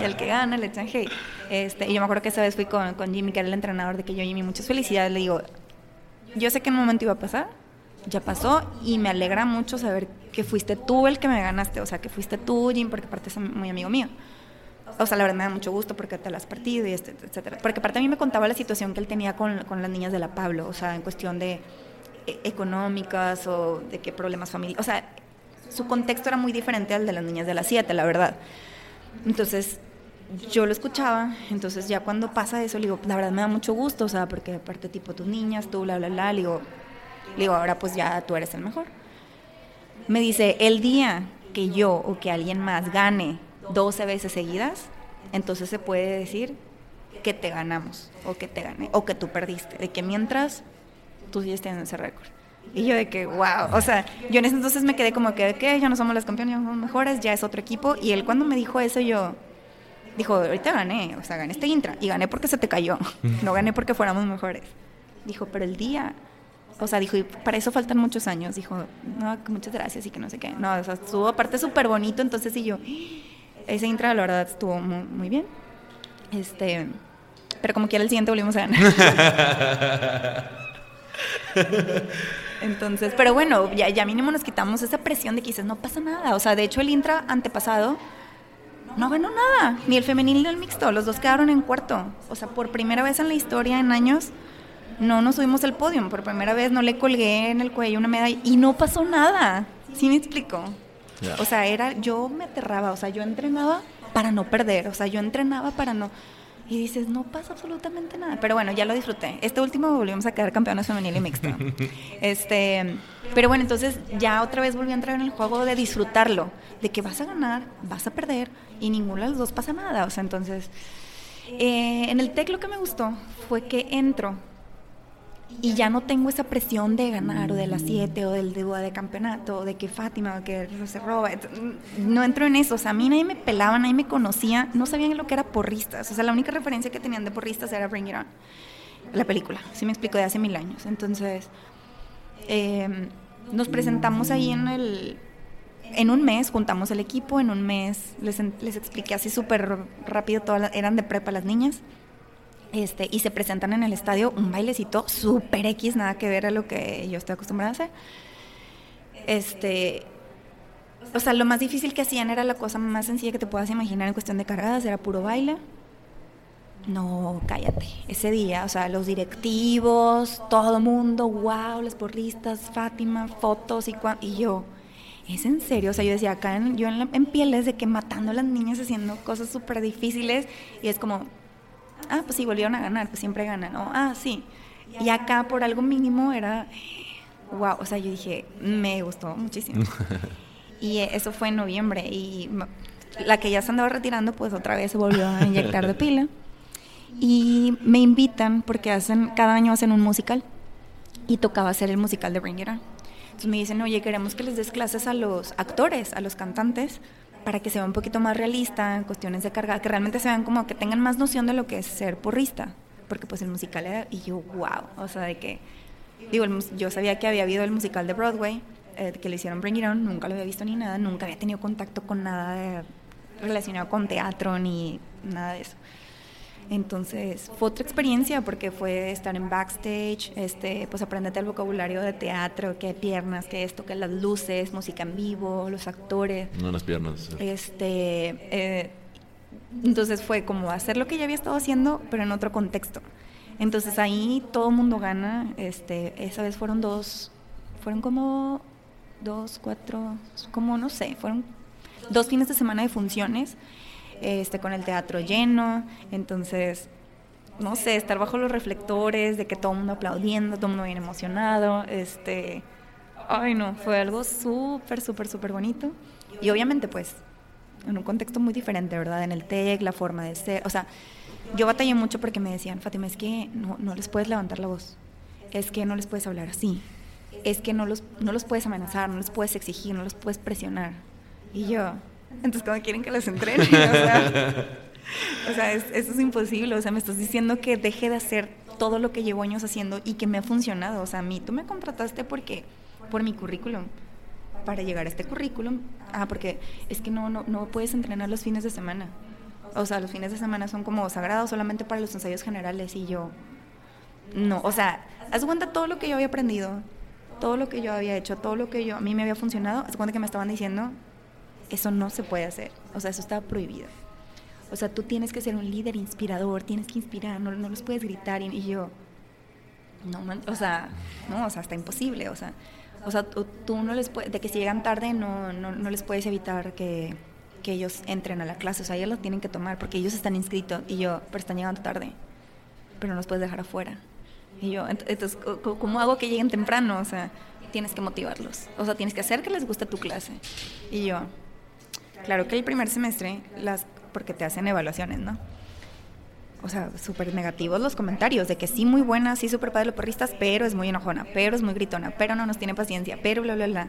y el que gana le echan hate. Este, y yo me acuerdo que esa vez fui con, con Jimmy, que era el entrenador de que yo, Jimmy, muchas felicidades. Le digo, yo sé que en un momento iba a pasar, ya pasó, y me alegra mucho saber que fuiste tú el que me ganaste, o sea, que fuiste tú, Jim, porque aparte es muy amigo mío. O sea, la verdad me da mucho gusto porque te lo has partido y este, etcétera. Porque aparte a mí me contaba la situación que él tenía con, con las niñas de la Pablo, o sea, en cuestión de e, económicas o de qué problemas familiares. O sea, su contexto era muy diferente al de las niñas de las siete, la verdad. Entonces, yo lo escuchaba, entonces ya cuando pasa eso, le digo, la verdad me da mucho gusto, o sea, porque aparte tipo tus niñas, tú, bla, bla, bla, le digo, digo, ahora pues ya tú eres el mejor. Me dice, el día que yo o que alguien más gane 12 veces seguidas, entonces se puede decir que te ganamos, o que te gané, o que tú perdiste, de que mientras tú sigues teniendo ese récord. Y yo de que, wow, o sea, yo en ese entonces me quedé como que, ¿qué? Ya no somos las campeones, ya no somos mejores, ya es otro equipo. Y él cuando me dijo eso, yo, Dijo, ahorita gané, o sea, gané este intra y gané porque se te cayó, no gané porque fuéramos mejores. Dijo, pero el día, o sea, dijo, y para eso faltan muchos años. Dijo, no, muchas gracias y que no sé qué. No, o sea, estuvo aparte súper bonito, entonces y yo, ese intra la verdad estuvo muy, muy bien. Este, pero como quiera el siguiente volvimos a ganar. Entonces, pero bueno, ya, ya mínimo nos quitamos esa presión de que dices, no pasa nada. O sea, de hecho el intra antepasado no ganó nada, ni el femenil ni el mixto, los dos quedaron en cuarto. O sea, por primera vez en la historia, en años, no nos subimos al podio. Por primera vez no le colgué en el cuello una medalla y no pasó nada. ¿Sí me explico? O sea, era, yo me aterraba, o sea, yo entrenaba para no perder, o sea, yo entrenaba para no y dices, no pasa absolutamente nada. Pero bueno, ya lo disfruté. Este último volvimos a quedar campeones femenil y mixto. este, pero bueno, entonces ya otra vez volví a entrar en el juego de disfrutarlo, de que vas a ganar, vas a perder y ninguno de los dos pasa nada. O sea, entonces, eh, en el TEC lo que me gustó fue que entro y ya no tengo esa presión de ganar o de las siete o del debut de campeonato o de que Fátima o que se roba. No entro en eso. O sea, a mí nadie me pelaba, nadie me conocía, no sabían lo que era porristas. O sea, la única referencia que tenían de porristas era Bring It On, la película. Sí me explico, de hace mil años. Entonces, em, nos presentamos ahí en el. En un mes juntamos el equipo, en un mes les, les expliqué así súper rápido, todas eran de prepa las niñas este, y se presentan en el estadio un bailecito super X, nada que ver a lo que yo estoy acostumbrada a hacer. Este, o sea, lo más difícil que hacían era la cosa más sencilla que te puedas imaginar en cuestión de cargadas, era puro baile. No, cállate. Ese día, o sea, los directivos, todo el mundo, wow, las porristas, Fátima, fotos y, y yo. ¿Es en serio? O sea, yo decía, acá en, yo en, en pieles de que matando a las niñas haciendo cosas súper difíciles y es como, ah, pues sí, volvieron a ganar, pues siempre ganan, ¿no? Ah, sí. Y acá por algo mínimo era, wow, o sea, yo dije, me gustó muchísimo. y eso fue en noviembre y la que ya se andaba retirando, pues otra vez se volvió a inyectar de pila. Y me invitan porque hacen, cada año hacen un musical y tocaba hacer el musical de Bring It On. Entonces me dicen, oye, queremos que les des clases a los actores, a los cantantes, para que sea un poquito más realista en cuestiones de carga, que realmente se vean como que tengan más noción de lo que es ser porrista, porque pues el musical era, y yo, wow, o sea, de que, digo, yo sabía que había habido el musical de Broadway, eh, que le hicieron Bring It On, nunca lo había visto ni nada, nunca había tenido contacto con nada relacionado con teatro ni nada de eso. Entonces fue otra experiencia porque fue estar en backstage, este, pues aprenderte el vocabulario de teatro, que piernas, que esto, que las luces, música en vivo, los actores. No las piernas. Este, eh, entonces fue como hacer lo que ya había estado haciendo, pero en otro contexto. Entonces ahí todo el mundo gana. Este, esa vez fueron dos, fueron como dos, cuatro, como no sé, fueron dos fines de semana de funciones este, con el teatro lleno, entonces, no sé, estar bajo los reflectores, de que todo el mundo aplaudiendo, todo el mundo bien emocionado, este, ay no, fue algo súper, súper, súper bonito. Y obviamente pues en un contexto muy diferente, ¿verdad? En el TEC, la forma de ser, o sea, yo batallé mucho porque me decían, Fátima, es que no, no les puedes levantar la voz, es que no les puedes hablar así, es que no los, no los puedes amenazar, no los puedes exigir, no los puedes presionar. Y yo, entonces, ¿cómo quieren que las entrene? O sea, eso es imposible. O sea, me estás diciendo que deje de hacer todo lo que llevo años haciendo y que me ha funcionado. O sea, a mí tú me contrataste porque por mi currículum. Para llegar a este currículum, ah, porque es que no, no, no puedes entrenar los fines de semana. O sea, los fines de semana son como sagrados solamente para los ensayos generales y yo, no, o sea, haz cuenta todo lo que yo había aprendido, todo lo que yo había hecho, todo lo que yo a mí me había funcionado, haz cuenta que me estaban diciendo, eso no se puede hacer. O sea, eso está prohibido. O sea, tú tienes que ser un líder inspirador, tienes que inspirar, no, no los puedes gritar. Y, yo, no, o sea, no, o sea, está imposible. O sea, o sea tú, no les puedes, de que si llegan tarde, no, no, no les puedes evitar que, que, ellos entren a la clase. O sea, ellos lo tienen que tomar porque ellos están inscritos y yo, pero están llegando tarde. Pero no los puedes dejar afuera. Y yo, entonces, ¿cómo hago que lleguen temprano? O sea, tienes que motivarlos. O sea, tienes que hacer que les guste tu clase. Y yo, Claro que el primer semestre, las porque te hacen evaluaciones, ¿no? O sea, súper negativos los comentarios, de que sí, muy buena, sí, súper padre los porristas, pero es muy enojona, pero es muy gritona, pero no nos tiene paciencia, pero bla, bla, bla.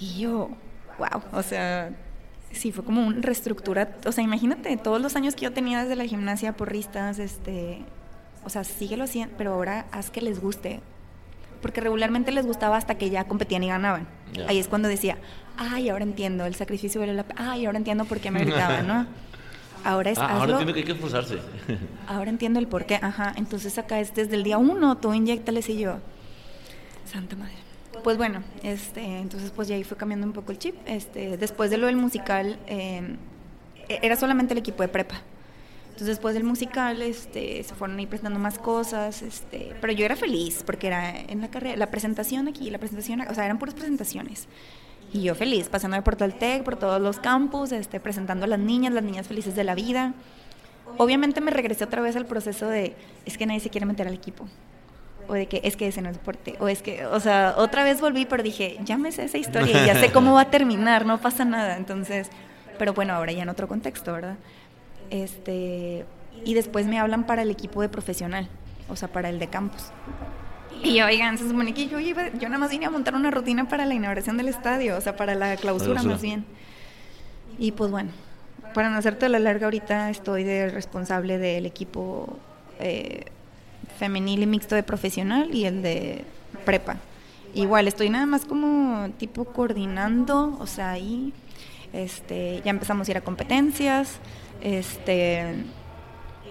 Y yo, wow, o sea, sí, fue como una reestructura. O sea, imagínate, todos los años que yo tenía desde la gimnasia, porristas, este. O sea, síguelo haciendo, pero ahora haz que les guste. Porque regularmente les gustaba hasta que ya competían y ganaban. Ahí es cuando decía, ay, ahora entiendo, el sacrificio vale la pena. Ay, ahora entiendo por qué me gritaban, ¿no? Ahora es Ah, ahora entiendo que hay que esforzarse. Ahora entiendo el por qué, ajá. Entonces acá es desde el día uno, tú inyectales y yo. Santa madre. Pues bueno, este, entonces pues ya ahí fue cambiando un poco el chip. Este, después de lo del musical, eh, era solamente el equipo de prepa. Entonces después del musical, este, se fueron ahí presentando más cosas, este, pero yo era feliz porque era en la carrera, la presentación aquí, la presentación, o sea, eran puras presentaciones. Y yo feliz, pasándome por Toltec, por todos los campus, este, presentando a las niñas, las niñas felices de la vida. Obviamente me regresé otra vez al proceso de, es que nadie se quiere meter al equipo. O de que es que ese no es deporte. O es que, o sea, otra vez volví, pero dije, ya me sé esa historia ya sé cómo va a terminar, no pasa nada. Entonces, pero bueno, ahora ya en otro contexto, ¿verdad? Este, y después me hablan para el equipo de profesional, o sea, para el de campus. Y oigan, se supone que yo iba, yo nada más vine a montar una rutina para la inauguración del estadio, o sea, para la clausura, Clausura. más bien. Y pues bueno, para no hacerte la larga ahorita estoy de responsable del equipo eh, femenil y mixto de profesional y el de prepa. Igual estoy nada más como tipo coordinando, o sea, ahí este, ya empezamos a ir a competencias. Este,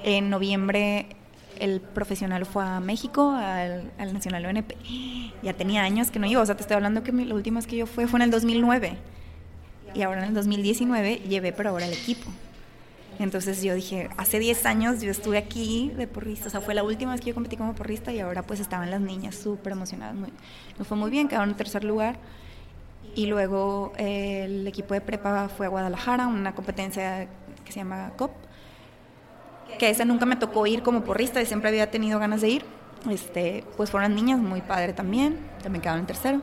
en noviembre el profesional fue a México, al, al Nacional ONP. Ya tenía años que no iba, o sea, te estoy hablando que mi, la última vez que yo fue fue en el 2009. Y ahora en el 2019 llevé, pero ahora el equipo. Entonces yo dije, hace 10 años yo estuve aquí de porrista, o sea, fue la última vez que yo competí como porrista y ahora pues estaban las niñas súper emocionadas. Muy, nos fue muy bien, quedaron en tercer lugar. Y luego eh, el equipo de prepa fue a Guadalajara, una competencia que se llama COP, que esa nunca me tocó ir como porrista y siempre había tenido ganas de ir. Este, pues fueron niñas, muy padre también, también quedaron en tercero.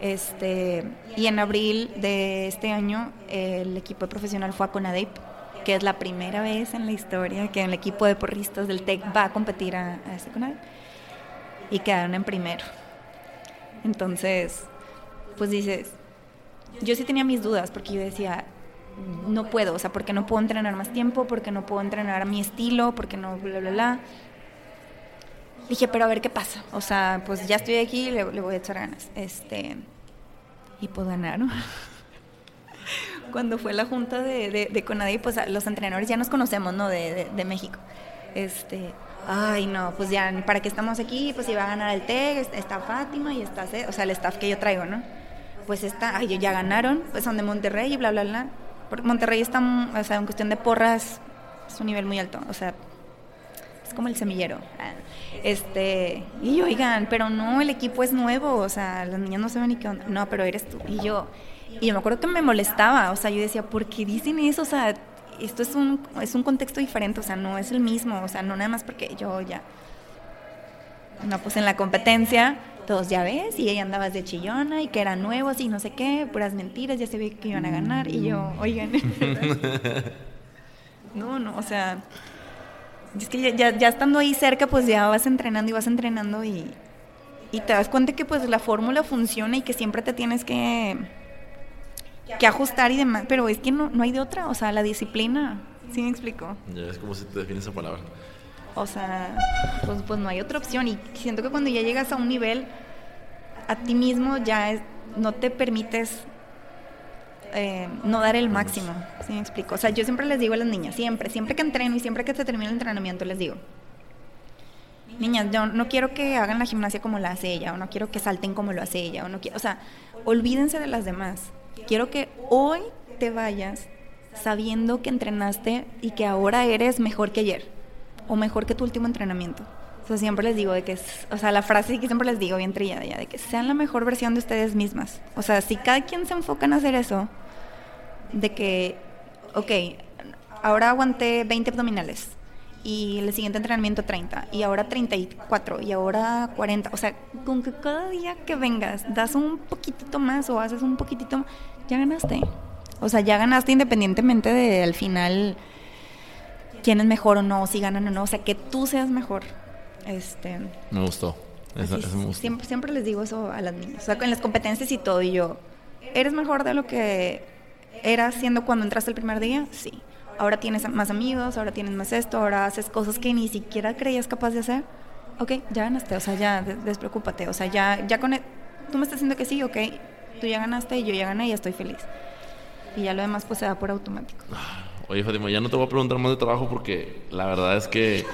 Este, y en abril de este año el equipo profesional fue a Conadep, que es la primera vez en la historia que el equipo de porristas del TEC va a competir a, a este. Y quedaron en primero. Entonces, pues dices, yo sí tenía mis dudas porque yo decía, no puedo, o sea, porque no puedo entrenar más tiempo, porque no puedo entrenar a mi estilo, porque no, bla, bla, bla. Dije, pero a ver qué pasa. O sea, pues ya estoy aquí, le, voy a echar ganas. Este, y pues ganaron. Cuando fue la junta de, de, de pues los entrenadores ya nos conocemos, ¿no? De, México. Este, ay, no, pues ya, ¿para qué estamos aquí? Pues iba a ganar el TEC, está- Fátima y está, o sea, el staff que yo traigo, ¿no? Pues está, ay, ya ganaron, pues son de Monterrey y bla, bla, bla. Monterrey está, o sea, en cuestión de porras, es un nivel muy alto, o sea, es como el semillero. Este, y yo, oigan, pero no, el equipo es nuevo, o sea, las niñas no saben ni qué onda. No, pero eres tú. Y yo, y yo me acuerdo que me molestaba, o sea, yo decía, ¿por qué dicen eso? O sea, esto es un, es un contexto diferente, o sea, no es el mismo, o sea, no nada más porque yo ya. No, pues en la competencia, todos ya ves, y ella andabas de chillona y que eran nuevos y no sé qué, puras mentiras, ya se ve que iban a ganar. Y yo, oigan. no, no, o sea, es que ya, ya, ya estando ahí cerca, pues ya vas entrenando y vas entrenando y, y te das cuenta que pues la fórmula funciona y que siempre te tienes que, que ajustar y demás, pero es que no, no hay de otra, o sea, la disciplina, ¿sí me explico? Ya ves cómo se te define esa palabra. O sea, pues, pues no hay otra opción y siento que cuando ya llegas a un nivel, a ti mismo ya no te permites eh, no dar el máximo, ¿sí me explico? O sea, yo siempre les digo a las niñas, siempre, siempre que entreno y siempre que se termina el entrenamiento les digo, niñas, yo no quiero que hagan la gimnasia como la hace ella, o no quiero que salten como lo hace ella, o no quiero, o sea, olvídense de las demás. Quiero que hoy te vayas sabiendo que entrenaste y que ahora eres mejor que ayer, o mejor que tu último entrenamiento. O sea, siempre les digo de que, es- o sea, la frase que siempre les digo bien trillada ya, de que sean la mejor versión de ustedes mismas. O sea, si cada quien se enfoca en hacer eso, de que, ok, ahora aguanté 20 abdominales y el siguiente entrenamiento 30 y ahora 34 y ahora 40, o sea, con que cada día que vengas das un poquitito más o haces un poquitito, más, ya ganaste. O sea, ya ganaste independientemente de al final quién es mejor o no, si ganan o no, o sea, que tú seas mejor. Este, Me gustó. Esa, Así esa me gustó. siempre, siempre les digo eso a las niñas. O sea, en las competencias y todo. Y yo, eres mejor de lo que era haciendo cuando entraste el primer día? Sí. Ahora tienes más amigos, ahora tienes más esto, ahora haces cosas que ni siquiera creías capaz de hacer. Ok, ya ganaste, o sea, ya despreocúpate, o sea, ya, ya con... E, tú me estás diciendo que sí, ok, tú ya ganaste y yo ya gané y estoy feliz. Y ya lo demás pues se da por automático. Oye, Fátima, ya no te voy a preguntar más de trabajo porque la verdad es que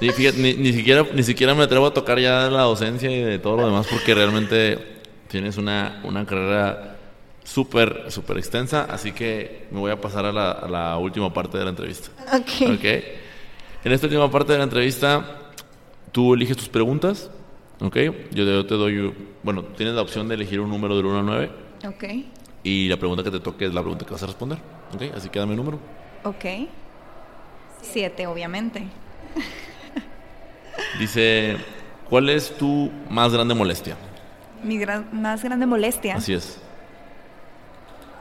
ni, ni, siquiera, ni siquiera me atrevo a tocar ya la docencia y de todo lo demás porque realmente tienes una, una carrera súper, súper extensa, así que me voy a pasar a la, a la, última parte de la entrevista. Ok. Ok. En esta última parte de la entrevista, tú eliges tus preguntas, ¿ok? Yo te, doy, bueno, tienes la opción de elegir un número del 1 al 9. Ok. Y la pregunta que te toque es la pregunta que vas a responder, ¿ok? Así que dame el número. Ok. 7, obviamente. Dice, ¿cuál es tu más grande molestia? Mi más grande molestia. Así es.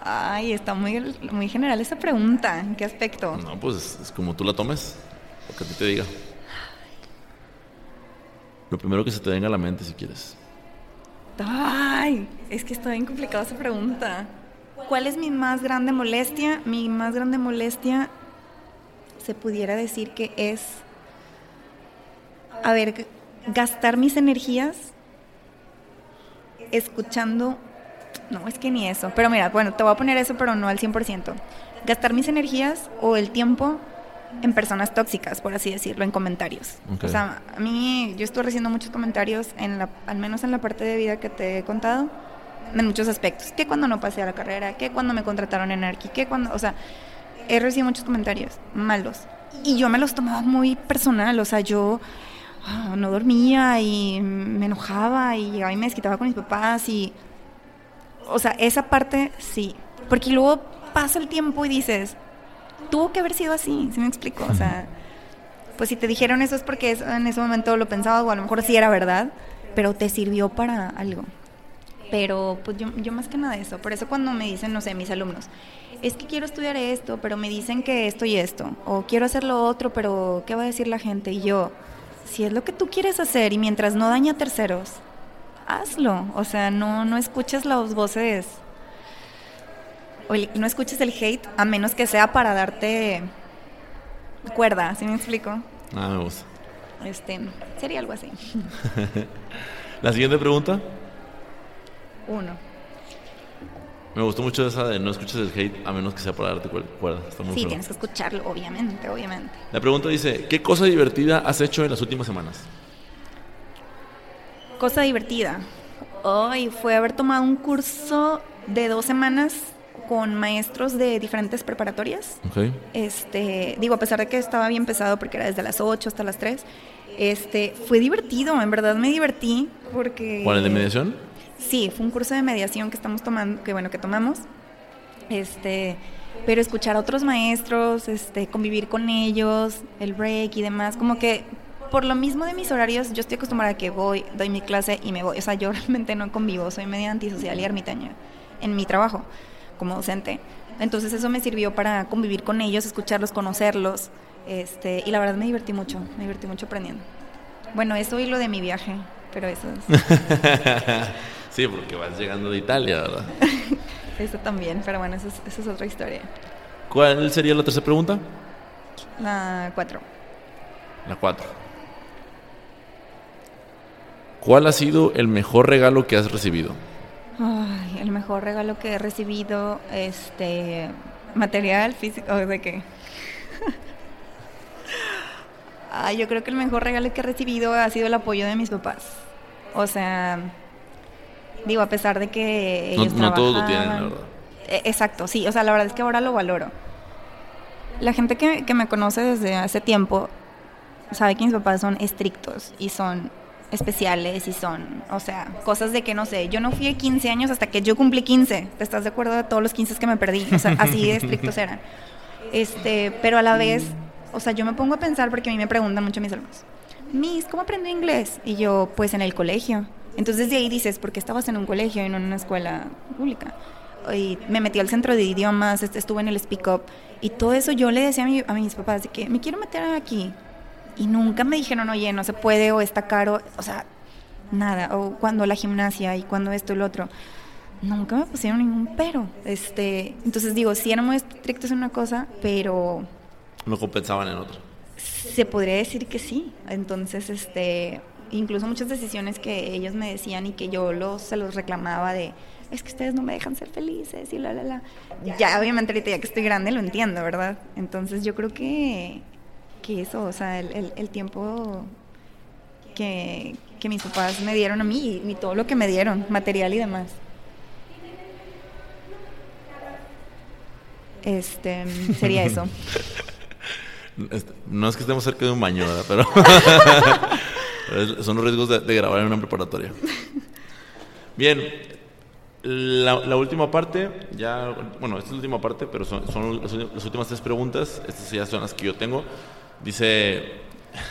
Ay, está muy, muy general esa pregunta. ¿En qué aspecto? No, pues es como tú la tomes, lo que a ti te diga. Lo primero que se te venga a la mente, si quieres. Ay, es que está bien complicada esa pregunta. ¿Cuál es mi más grande molestia? Mi más grande molestia se pudiera decir que es, a ver, gastar mis energías escuchando, no, es que ni eso, pero mira, bueno, te voy a poner eso, pero no al 100%. Gastar mis energías o el tiempo en personas tóxicas, por así decirlo, en comentarios. O sea, a mí, yo estoy recibiendo muchos comentarios, en la, al menos en la parte de vida que te he contado, en muchos aspectos. Que cuando no pasé a la carrera, que cuando me contrataron en Arqui, que cuando, o sea, he recibido muchos comentarios malos. Y yo me los tomaba muy personal, o sea, yo ah, no dormía y me enojaba y llegaba y me desquitaba con mis papás y... O sea, esa parte sí. Porque luego pasa el tiempo y dices, tuvo que haber sido así, ¿sí me explico? O sea, pues si te dijeron eso es porque en ese momento lo pensaba o a lo mejor sí era verdad, pero te sirvió para algo. Pero pues yo, yo más que nada eso, por eso cuando me dicen, no sé, mis alumnos, es que quiero estudiar esto, pero me dicen que esto y esto, o quiero hacer lo otro, pero ¿qué va a decir la gente? Y yo, si es lo que tú quieres hacer y mientras no daña a terceros, hazlo, o sea, no, no escuches las voces o no escuches el hate a menos que sea para darte cuerda, ¿sí me explico? Ah, me gusta. Este, sería algo así. La siguiente pregunta. Uno. Me gustó mucho esa de no escuches el hate a menos que sea para darte cuerda. Está muy sí, tienes que escucharlo, obviamente, obviamente. La pregunta dice, ¿qué cosa divertida has hecho en las últimas semanas? Cosa divertida. Hoy fue haber tomado un curso de dos semanas con maestros de diferentes preparatorias. Este, digo, a pesar de que estaba bien pesado porque era desde las 8 hasta las 3, este, fue divertido, en verdad me divertí porque... ¿Cuál es de mediación? Sí, fue un curso de mediación que estamos tomando, que bueno, que tomamos. Este, pero escuchar a otros maestros, este, convivir con ellos, el break y demás, como que por lo mismo de mis horarios, yo estoy acostumbrada a que voy, doy mi clase y me voy. O sea, yo realmente no convivo, soy media antisocial y ermitaña en mi trabajo como docente. Entonces eso me sirvió para convivir con ellos, escucharlos, conocerlos. Este, y la verdad me divertí mucho, me divertí mucho aprendiendo. Bueno, eso y lo de mi viaje, pero eso es... sí, porque vas llegando de Italia, ¿verdad? eso también, pero bueno, eso es, es otra historia. ¿Cuál sería la tercera pregunta? La cuatro. La cuatro. ¿Cuál ha sido el mejor regalo que has recibido? Ay, el mejor regalo que he recibido, este, material, físico, ¿de qué? Ay, yo creo que el mejor regalo que he recibido ha sido el apoyo de mis papás. O sea, digo, a pesar de que ellos no, no todos lo tienen, la verdad. E, exacto, sí, o sea, la verdad es que ahora lo valoro. La gente que, que me conoce desde hace tiempo sabe que mis papás son estrictos y son especiales y son, o sea, cosas de que no sé, yo no fui a 15 años hasta que yo cumplí 15, ¿te estás de acuerdo de todos los 15 que me perdí? O sea, así de estrictos eran. Este, pero a la vez, o sea, yo me pongo a pensar porque a mí me preguntan mucho mis alumnos, Miss, ¿cómo aprendí inglés? Y yo, pues en el colegio. Entonces de ahí dices, ¿por qué estabas en un colegio y no en una escuela pública? Y me metí al centro de idiomas, estuve en el Speak Up y todo eso yo le decía a, a mis papás de que me quiero meter aquí, y nunca me dijeron, oye, no se puede o está caro, o sea, nada, o cuando la gimnasia y cuando esto y lo otro. nunca me pusieron ningún pero. Este, entonces digo, sí eran muy estrictos en una cosa, pero no compensaban en otra. Se podría decir que sí. Entonces, este, incluso muchas decisiones que ellos me decían y que yo los, se los reclamaba de, es que ustedes no me dejan ser felices y la, la, la. Ya, obviamente ahorita ya que estoy grande lo entiendo, ¿verdad? Entonces yo creo que, que eso, o sea, el, el, tiempo que, que, mis papás me dieron a mí y, y todo lo que me dieron, material y demás. Este, sería eso. Este, no es que estemos cerca de un baño, ¿verdad? Pero son los riesgos de, grabar en una preparatoria. Bien, la, última parte, ya, bueno, esta es la última parte, pero son, las, últimas tres preguntas. Estas ya son las que yo tengo. Dice,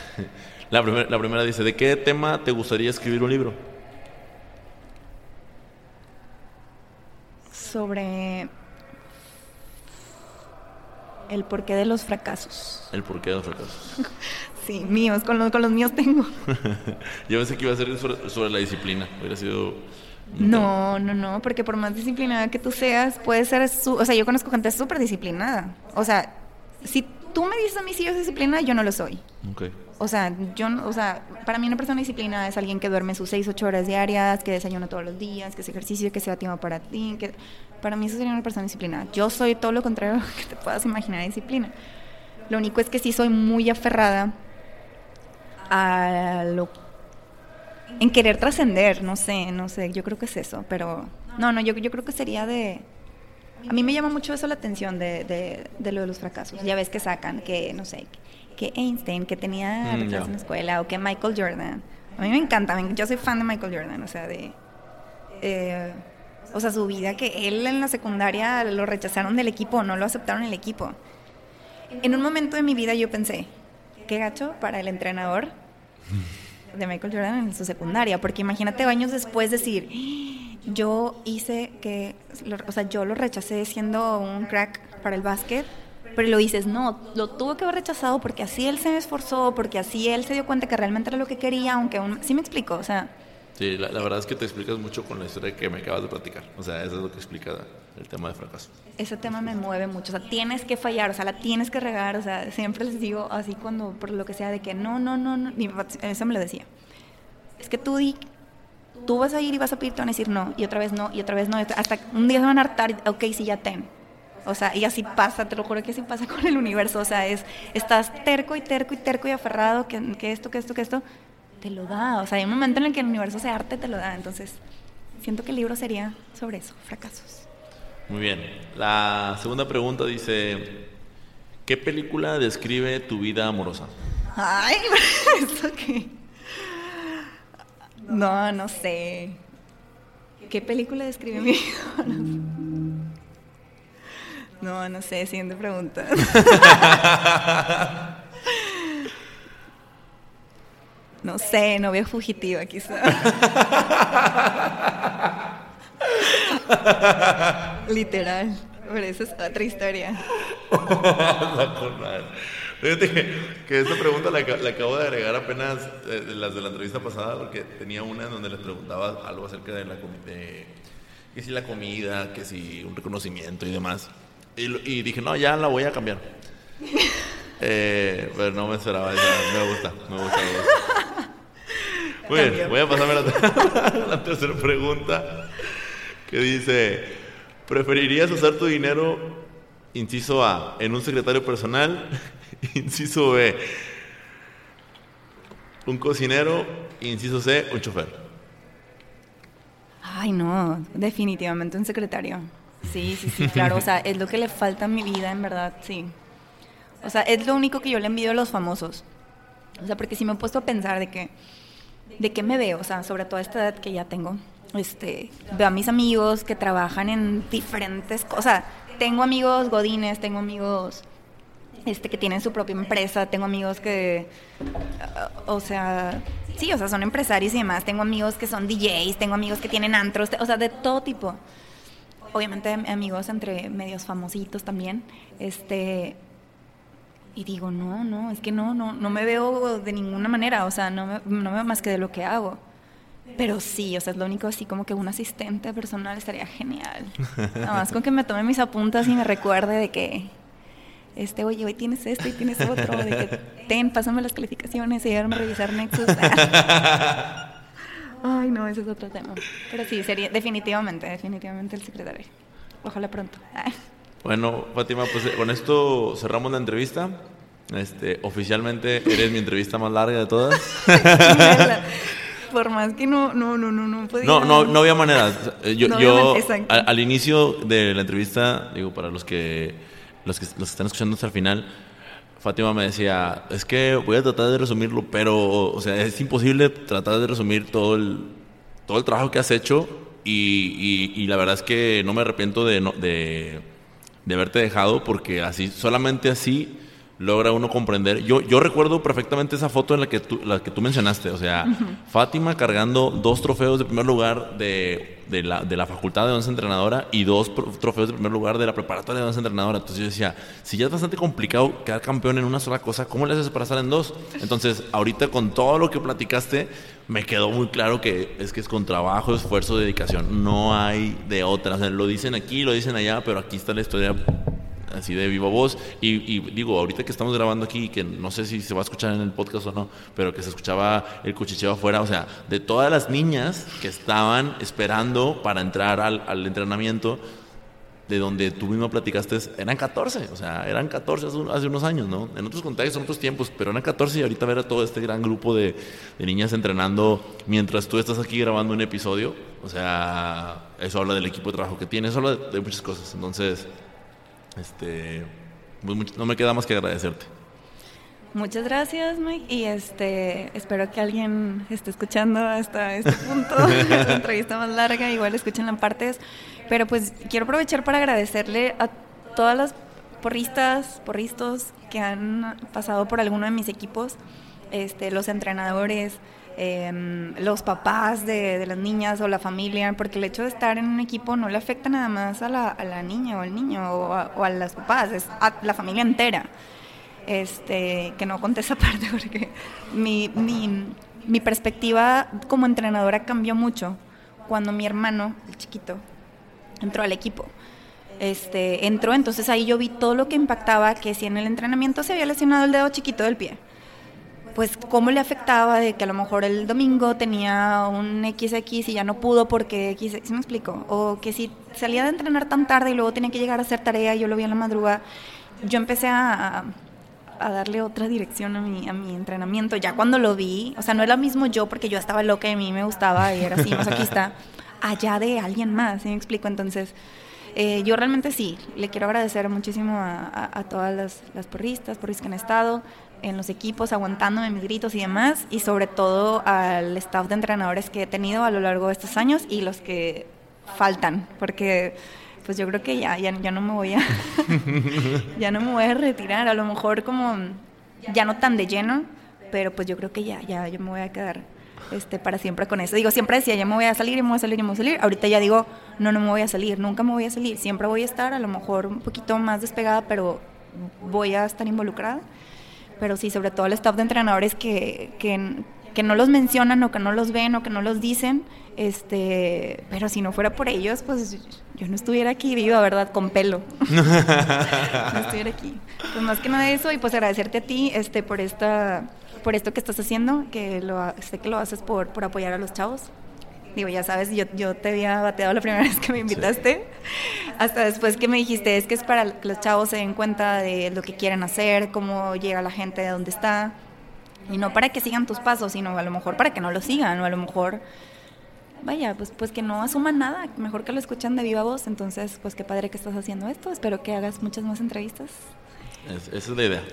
la, la primera dice, ¿de qué tema te gustaría escribir un libro? Sobre el porqué de los fracasos. El porqué de los fracasos. sí, míos, con los, con los míos tengo. Yo pensé que iba a ser sobre, la disciplina. Hubiera sido. No, no, no, porque por más disciplinada que tú seas, puede ser. Su, o sea, yo conozco gente súper disciplinada. O sea, si tú me dices a mí si yo soy disciplinada, yo no lo soy. Okay. O sea, yo, o sea, para mí una persona disciplinada es alguien que duerme sus 6, 8 horas diarias, que desayuna todos los días, que hace ejercicio, que se da tiempo para ti, que para mí eso sería una persona disciplinada. Yo soy todo lo contrario que te puedas imaginar de disciplina. Lo único es que sí soy muy aferrada a lo en querer trascender, no sé, no sé, yo creo que es eso, pero no, no, yo, yo creo que sería de a mí me llama mucho eso la atención de, de, de lo de los fracasos. Ya ves que sacan que, no sé, que Einstein, que tenía mm, en la escuela, o que Michael Jordan. A mí me encanta, yo soy fan de Michael Jordan, o sea, de... Eh, o sea, su vida, que él en la secundaria lo rechazaron del equipo, no lo aceptaron en el equipo. En un momento de mi vida yo pensé, qué gacho para el entrenador de Michael Jordan en su secundaria, porque imagínate años después decir, yo hice que, o sea, yo lo rechacé siendo un crack para el básquet pero lo dices, no, lo tuvo que haber rechazado porque así él se esforzó, porque así él se dio cuenta que realmente era lo que quería, aunque aún... ¿Sí me explico? O sea... Sí, la, verdad es que te explicas mucho con la historia que me acabas de platicar. O sea, eso es lo que explica el tema de fracaso. Ese tema me mueve mucho. O sea, tienes que fallar, o sea, la tienes que regar. O sea, siempre les digo así cuando, por lo que sea, de que no, no, no, no. Mi papá eso me lo decía. Es que tú di, tú vas a ir y vas a pedir, te van a decir no, y otra vez no, y otra vez no. Hasta un día se van a hartar, ok, sí, ya ten o sea, y así pasa, te lo juro que así pasa con el universo. O sea, es, estás terco y terco y terco y aferrado que, que esto, que esto, que esto, te lo da. O sea, hay un momento en el que el universo se arte, te lo da. Entonces, siento que el libro sería sobre eso, fracasos. Muy bien. La segunda pregunta dice, ¿qué película describe tu vida amorosa? Ay, ¿eso qué? No, no sé. ¿Qué película describe mi vida no, no sé, siguiente pregunta. no sé, novia fugitiva quizá. Literal, pero esa es otra historia. Fíjate que, esta pregunta la, acabo de agregar apenas eh, las de la entrevista pasada porque tenía una en donde les preguntaba algo acerca de la de, que si la comida, que si un reconocimiento y demás. Y, dije, no, ya la voy a cambiar. Eh, pero no me esperaba, me gusta, me gusta. Muy bien, voy a pasarme la, la tercera pregunta que dice, ¿preferirías usar tu dinero, inciso A, en un secretario personal, inciso B, un cocinero, inciso C, un chofer? Ay, no, definitivamente un secretario. Sí, sí, sí, claro. O sea, es lo que le falta a mi vida, en verdad, sí. O sea, es lo único que yo le envidio a los famosos. O sea, porque si me he puesto a pensar de que, de qué me veo, o sea, sobre toda esta edad que ya tengo. Este, veo a mis amigos que trabajan en diferentes cosas. Tengo amigos godines, tengo amigos este, que tienen su propia empresa, tengo amigos que, o sea, sí, o sea, son empresarios y demás. Tengo amigos que son DJs, tengo amigos que tienen antros, o sea, de todo tipo obviamente amigos entre medios famositos también, este, y digo, no, no, es que no, no, no me veo de ninguna manera, o sea, no no me veo más que de lo que hago. Pero sí, o sea, es lo único así como que un asistente personal estaría genial. Nada más con que me tome mis apuntas y me recuerde de que, este, oye, hoy tienes esto y tienes otro, de que, ten, pásame las calificaciones y ayúdame a revisar Nexus. Ay, no, ese es otro tema. Pero sí, sería definitivamente, definitivamente el secretario. Ojalá pronto. Bueno, Fátima, pues eh, con esto cerramos la entrevista. Este, oficialmente eres mi entrevista más larga de todas. Por más que no, no, no, no, no podía. No, no, no había manera. Yo, yo al, inicio de la entrevista, digo, para los que, los que los están escuchando hasta el final, Fátima me decía, es que voy a tratar de resumirlo, pero, o sea, es imposible tratar de resumir todo el, todo el trabajo que has hecho y, y, la verdad es que no me arrepiento de, de, de haberte dejado porque así, solamente así logra uno comprender. Yo, yo recuerdo perfectamente esa foto en la que tú, la que tú mencionaste, o sea, Fátima cargando dos trofeos de primer lugar de, de, la, de la facultad de danza entrenadora y dos trofeos de primer lugar de la preparatoria de danza entrenadora. Entonces yo decía, si ya es bastante complicado quedar campeón en una sola cosa, ¿cómo le haces para estar en dos? Entonces, ahorita con todo lo que platicaste, me quedó muy claro que es que es con trabajo, esfuerzo, dedicación. No hay de otra. lo dicen aquí, lo dicen allá, pero aquí está la historia así de viva voz. Y, digo, ahorita que estamos grabando aquí, que no sé si se va a escuchar en el podcast o no, pero que se escuchaba el cuchicheo afuera, o sea, de todas las niñas que estaban esperando para entrar al, al entrenamiento, de donde tú mismo platicaste, eran 14, o sea, eran 14 hace, unos años, ¿no? En otros contextos, en otros tiempos, pero eran 14 y ahorita ver a todo este gran grupo de, de, niñas entrenando mientras tú estás aquí grabando un episodio, o sea, eso habla del equipo de trabajo que tienes, eso habla de, de muchas cosas, entonces este, pues, no me queda más que agradecerte. Muchas gracias, Mike. Y este, espero que alguien esté escuchando hasta este punto, la entrevista más larga, igual escuchen las partes. Pero pues quiero aprovechar para agradecerle a todas las porristas, porristos que han pasado por alguno de mis equipos, este, los entrenadores, Em, los papás de, las niñas o la familia, porque el hecho de estar en un equipo no le afecta nada más a la, a la niña o al niño o a, o los papás, es a la familia entera. Este, que no conté esa parte porque mi, mi, mi perspectiva como entrenadora cambió mucho cuando mi hermano, el chiquito, entró al equipo. Este, entró, entonces ahí yo vi todo lo que impactaba, que si en el entrenamiento se había lesionado el dedo chiquito del pie, pues cómo le afectaba de que a lo mejor el domingo tenía un XX y ya no pudo porque X, ¿sí me explico? O que si salía de entrenar tan tarde y luego tenía que llegar a hacer tarea y yo lo vi en la madrugada, yo empecé a, a darle otra dirección a mi, a mi entrenamiento. Ya cuando lo vi, o sea, no era mismo yo porque yo estaba loca y a mí me gustaba y era así está allá de alguien más, ¿sí me explico? Entonces... Eh, yo realmente sí, le quiero agradecer muchísimo a, a, todas las, las porristas, porristas que han estado, en los equipos, aguantándome mis gritos y demás, y sobre todo al staff de entrenadores que he tenido a lo largo de estos años y los que faltan, porque pues yo creo que ya, ya, ya no me voy a ya no me voy a retirar, a lo mejor como ya no tan de lleno, pero pues yo creo que ya, ya yo me voy a quedar este, para siempre con eso. Digo, siempre decía, ya me voy a salir, ya me voy a salir, ya me voy a salir. Ahorita ya digo, no, no me voy a salir, nunca me voy a salir. Siempre voy a estar, a lo mejor un poquito más despegada, pero voy a estar involucrada pero sí, sobre todo el staff de entrenadores que, que, que, no los mencionan o que no los ven o que no los dicen, este, pero si no fuera por ellos, pues yo no estuviera aquí viva, ¿verdad? Con pelo. no estuviera aquí. Pues más que nada eso y pues agradecerte a ti este, por, esta, por esto que estás haciendo, que lo, sé que lo haces por, por apoyar a los chavos. Digo, ya sabes, yo, yo te había bateado la primera vez que me invitaste, hasta después que me dijiste, es que es para que los chavos se den cuenta de lo que quieren hacer, cómo llega la gente de dónde está, y no para que sigan tus pasos, sino a lo mejor para que no lo sigan, o a lo mejor, vaya, pues, pues que no asuman nada, mejor que lo escuchan de viva voz, entonces, pues qué padre que estás haciendo esto, espero que hagas muchas más entrevistas. esa es la idea.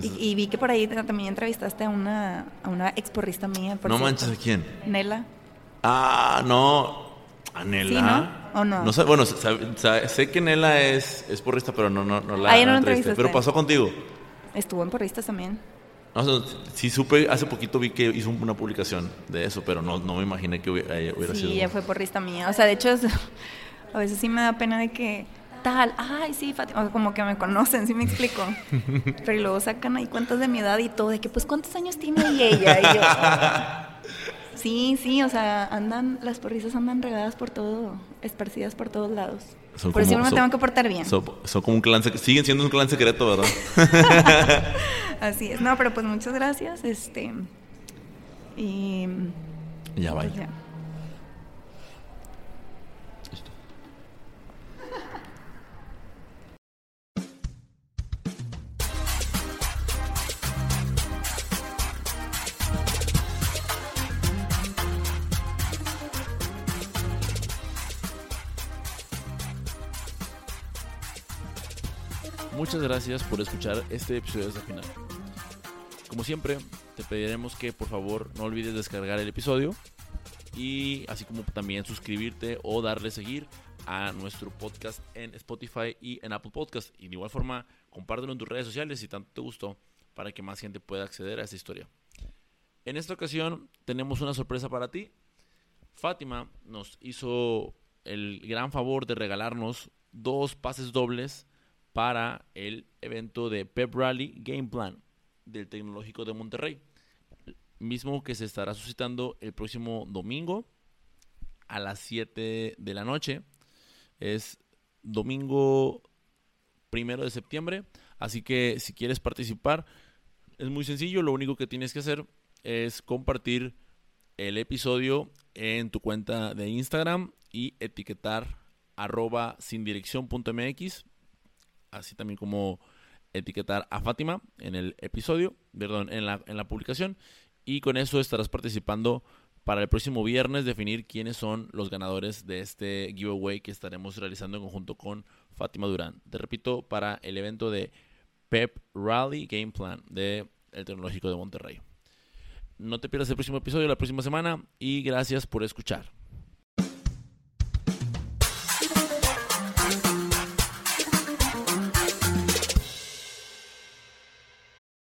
Y, vi que por ahí también entrevistaste a una, a una exporrista mía. no manches, ¿a quién? Nela. Ah, no. ¿Anela? no? ¿O no? sé, bueno, sé que Nela es, es porrista, pero no, no, no la, Ahí no entrevisté. Pero pasó contigo. Estuvo en porristas también. No, sí supe, hace poquito vi que hizo una publicación de eso, pero no, no me imaginé que hubiera, hubiera sido. Sí, ella fue porrista mía. O sea, de hecho, a veces sí me da pena de que tal, ay, sí, Fátima, como que me conocen, sí me explico. Pero luego sacan ahí cuentas de mi edad y todo, de que, pues, ¿cuántos años tiene ella? Y yo, Sí, sí, o sea, andan, las porrisas andan regadas por todo, esparcidas por todos lados. por eso me tengo que portar bien. Son, como un clan, siguen siendo un clan secreto, ¿verdad? Así es. No, pero pues muchas gracias, este, y... Ya pues vaya. Muchas gracias por escuchar este episodio hasta el final. Como siempre, te pediremos que por favor no olvides descargar el episodio y así como también suscribirte o darle seguir a nuestro podcast en Spotify y en Apple Podcast. Y de igual forma, compártelo en tus redes sociales si tanto te gustó para que más gente pueda acceder a esta historia. En esta ocasión tenemos una sorpresa para ti. Fátima nos hizo el gran favor de regalarnos dos pases dobles para el evento de Pep Rally Game Plan del Tecnológico de Monterrey, mismo que se estará suscitando el próximo domingo a las 7 de la noche. Es domingo primero de septiembre, así que si quieres participar, es muy sencillo, lo único que tienes que hacer es compartir el episodio en tu cuenta de Instagram y etiquetar arroba sin así también como etiquetar a Fátima en el episodio, perdón, en la, en la publicación. Y con eso estarás participando para el próximo viernes definir quiénes son los ganadores de este giveaway que estaremos realizando en conjunto con Fátima Durán. Te repito, para el evento de Pep Rally Game Plan de el Tecnológico de Monterrey. No te pierdas el próximo episodio la próxima semana y gracias por escuchar.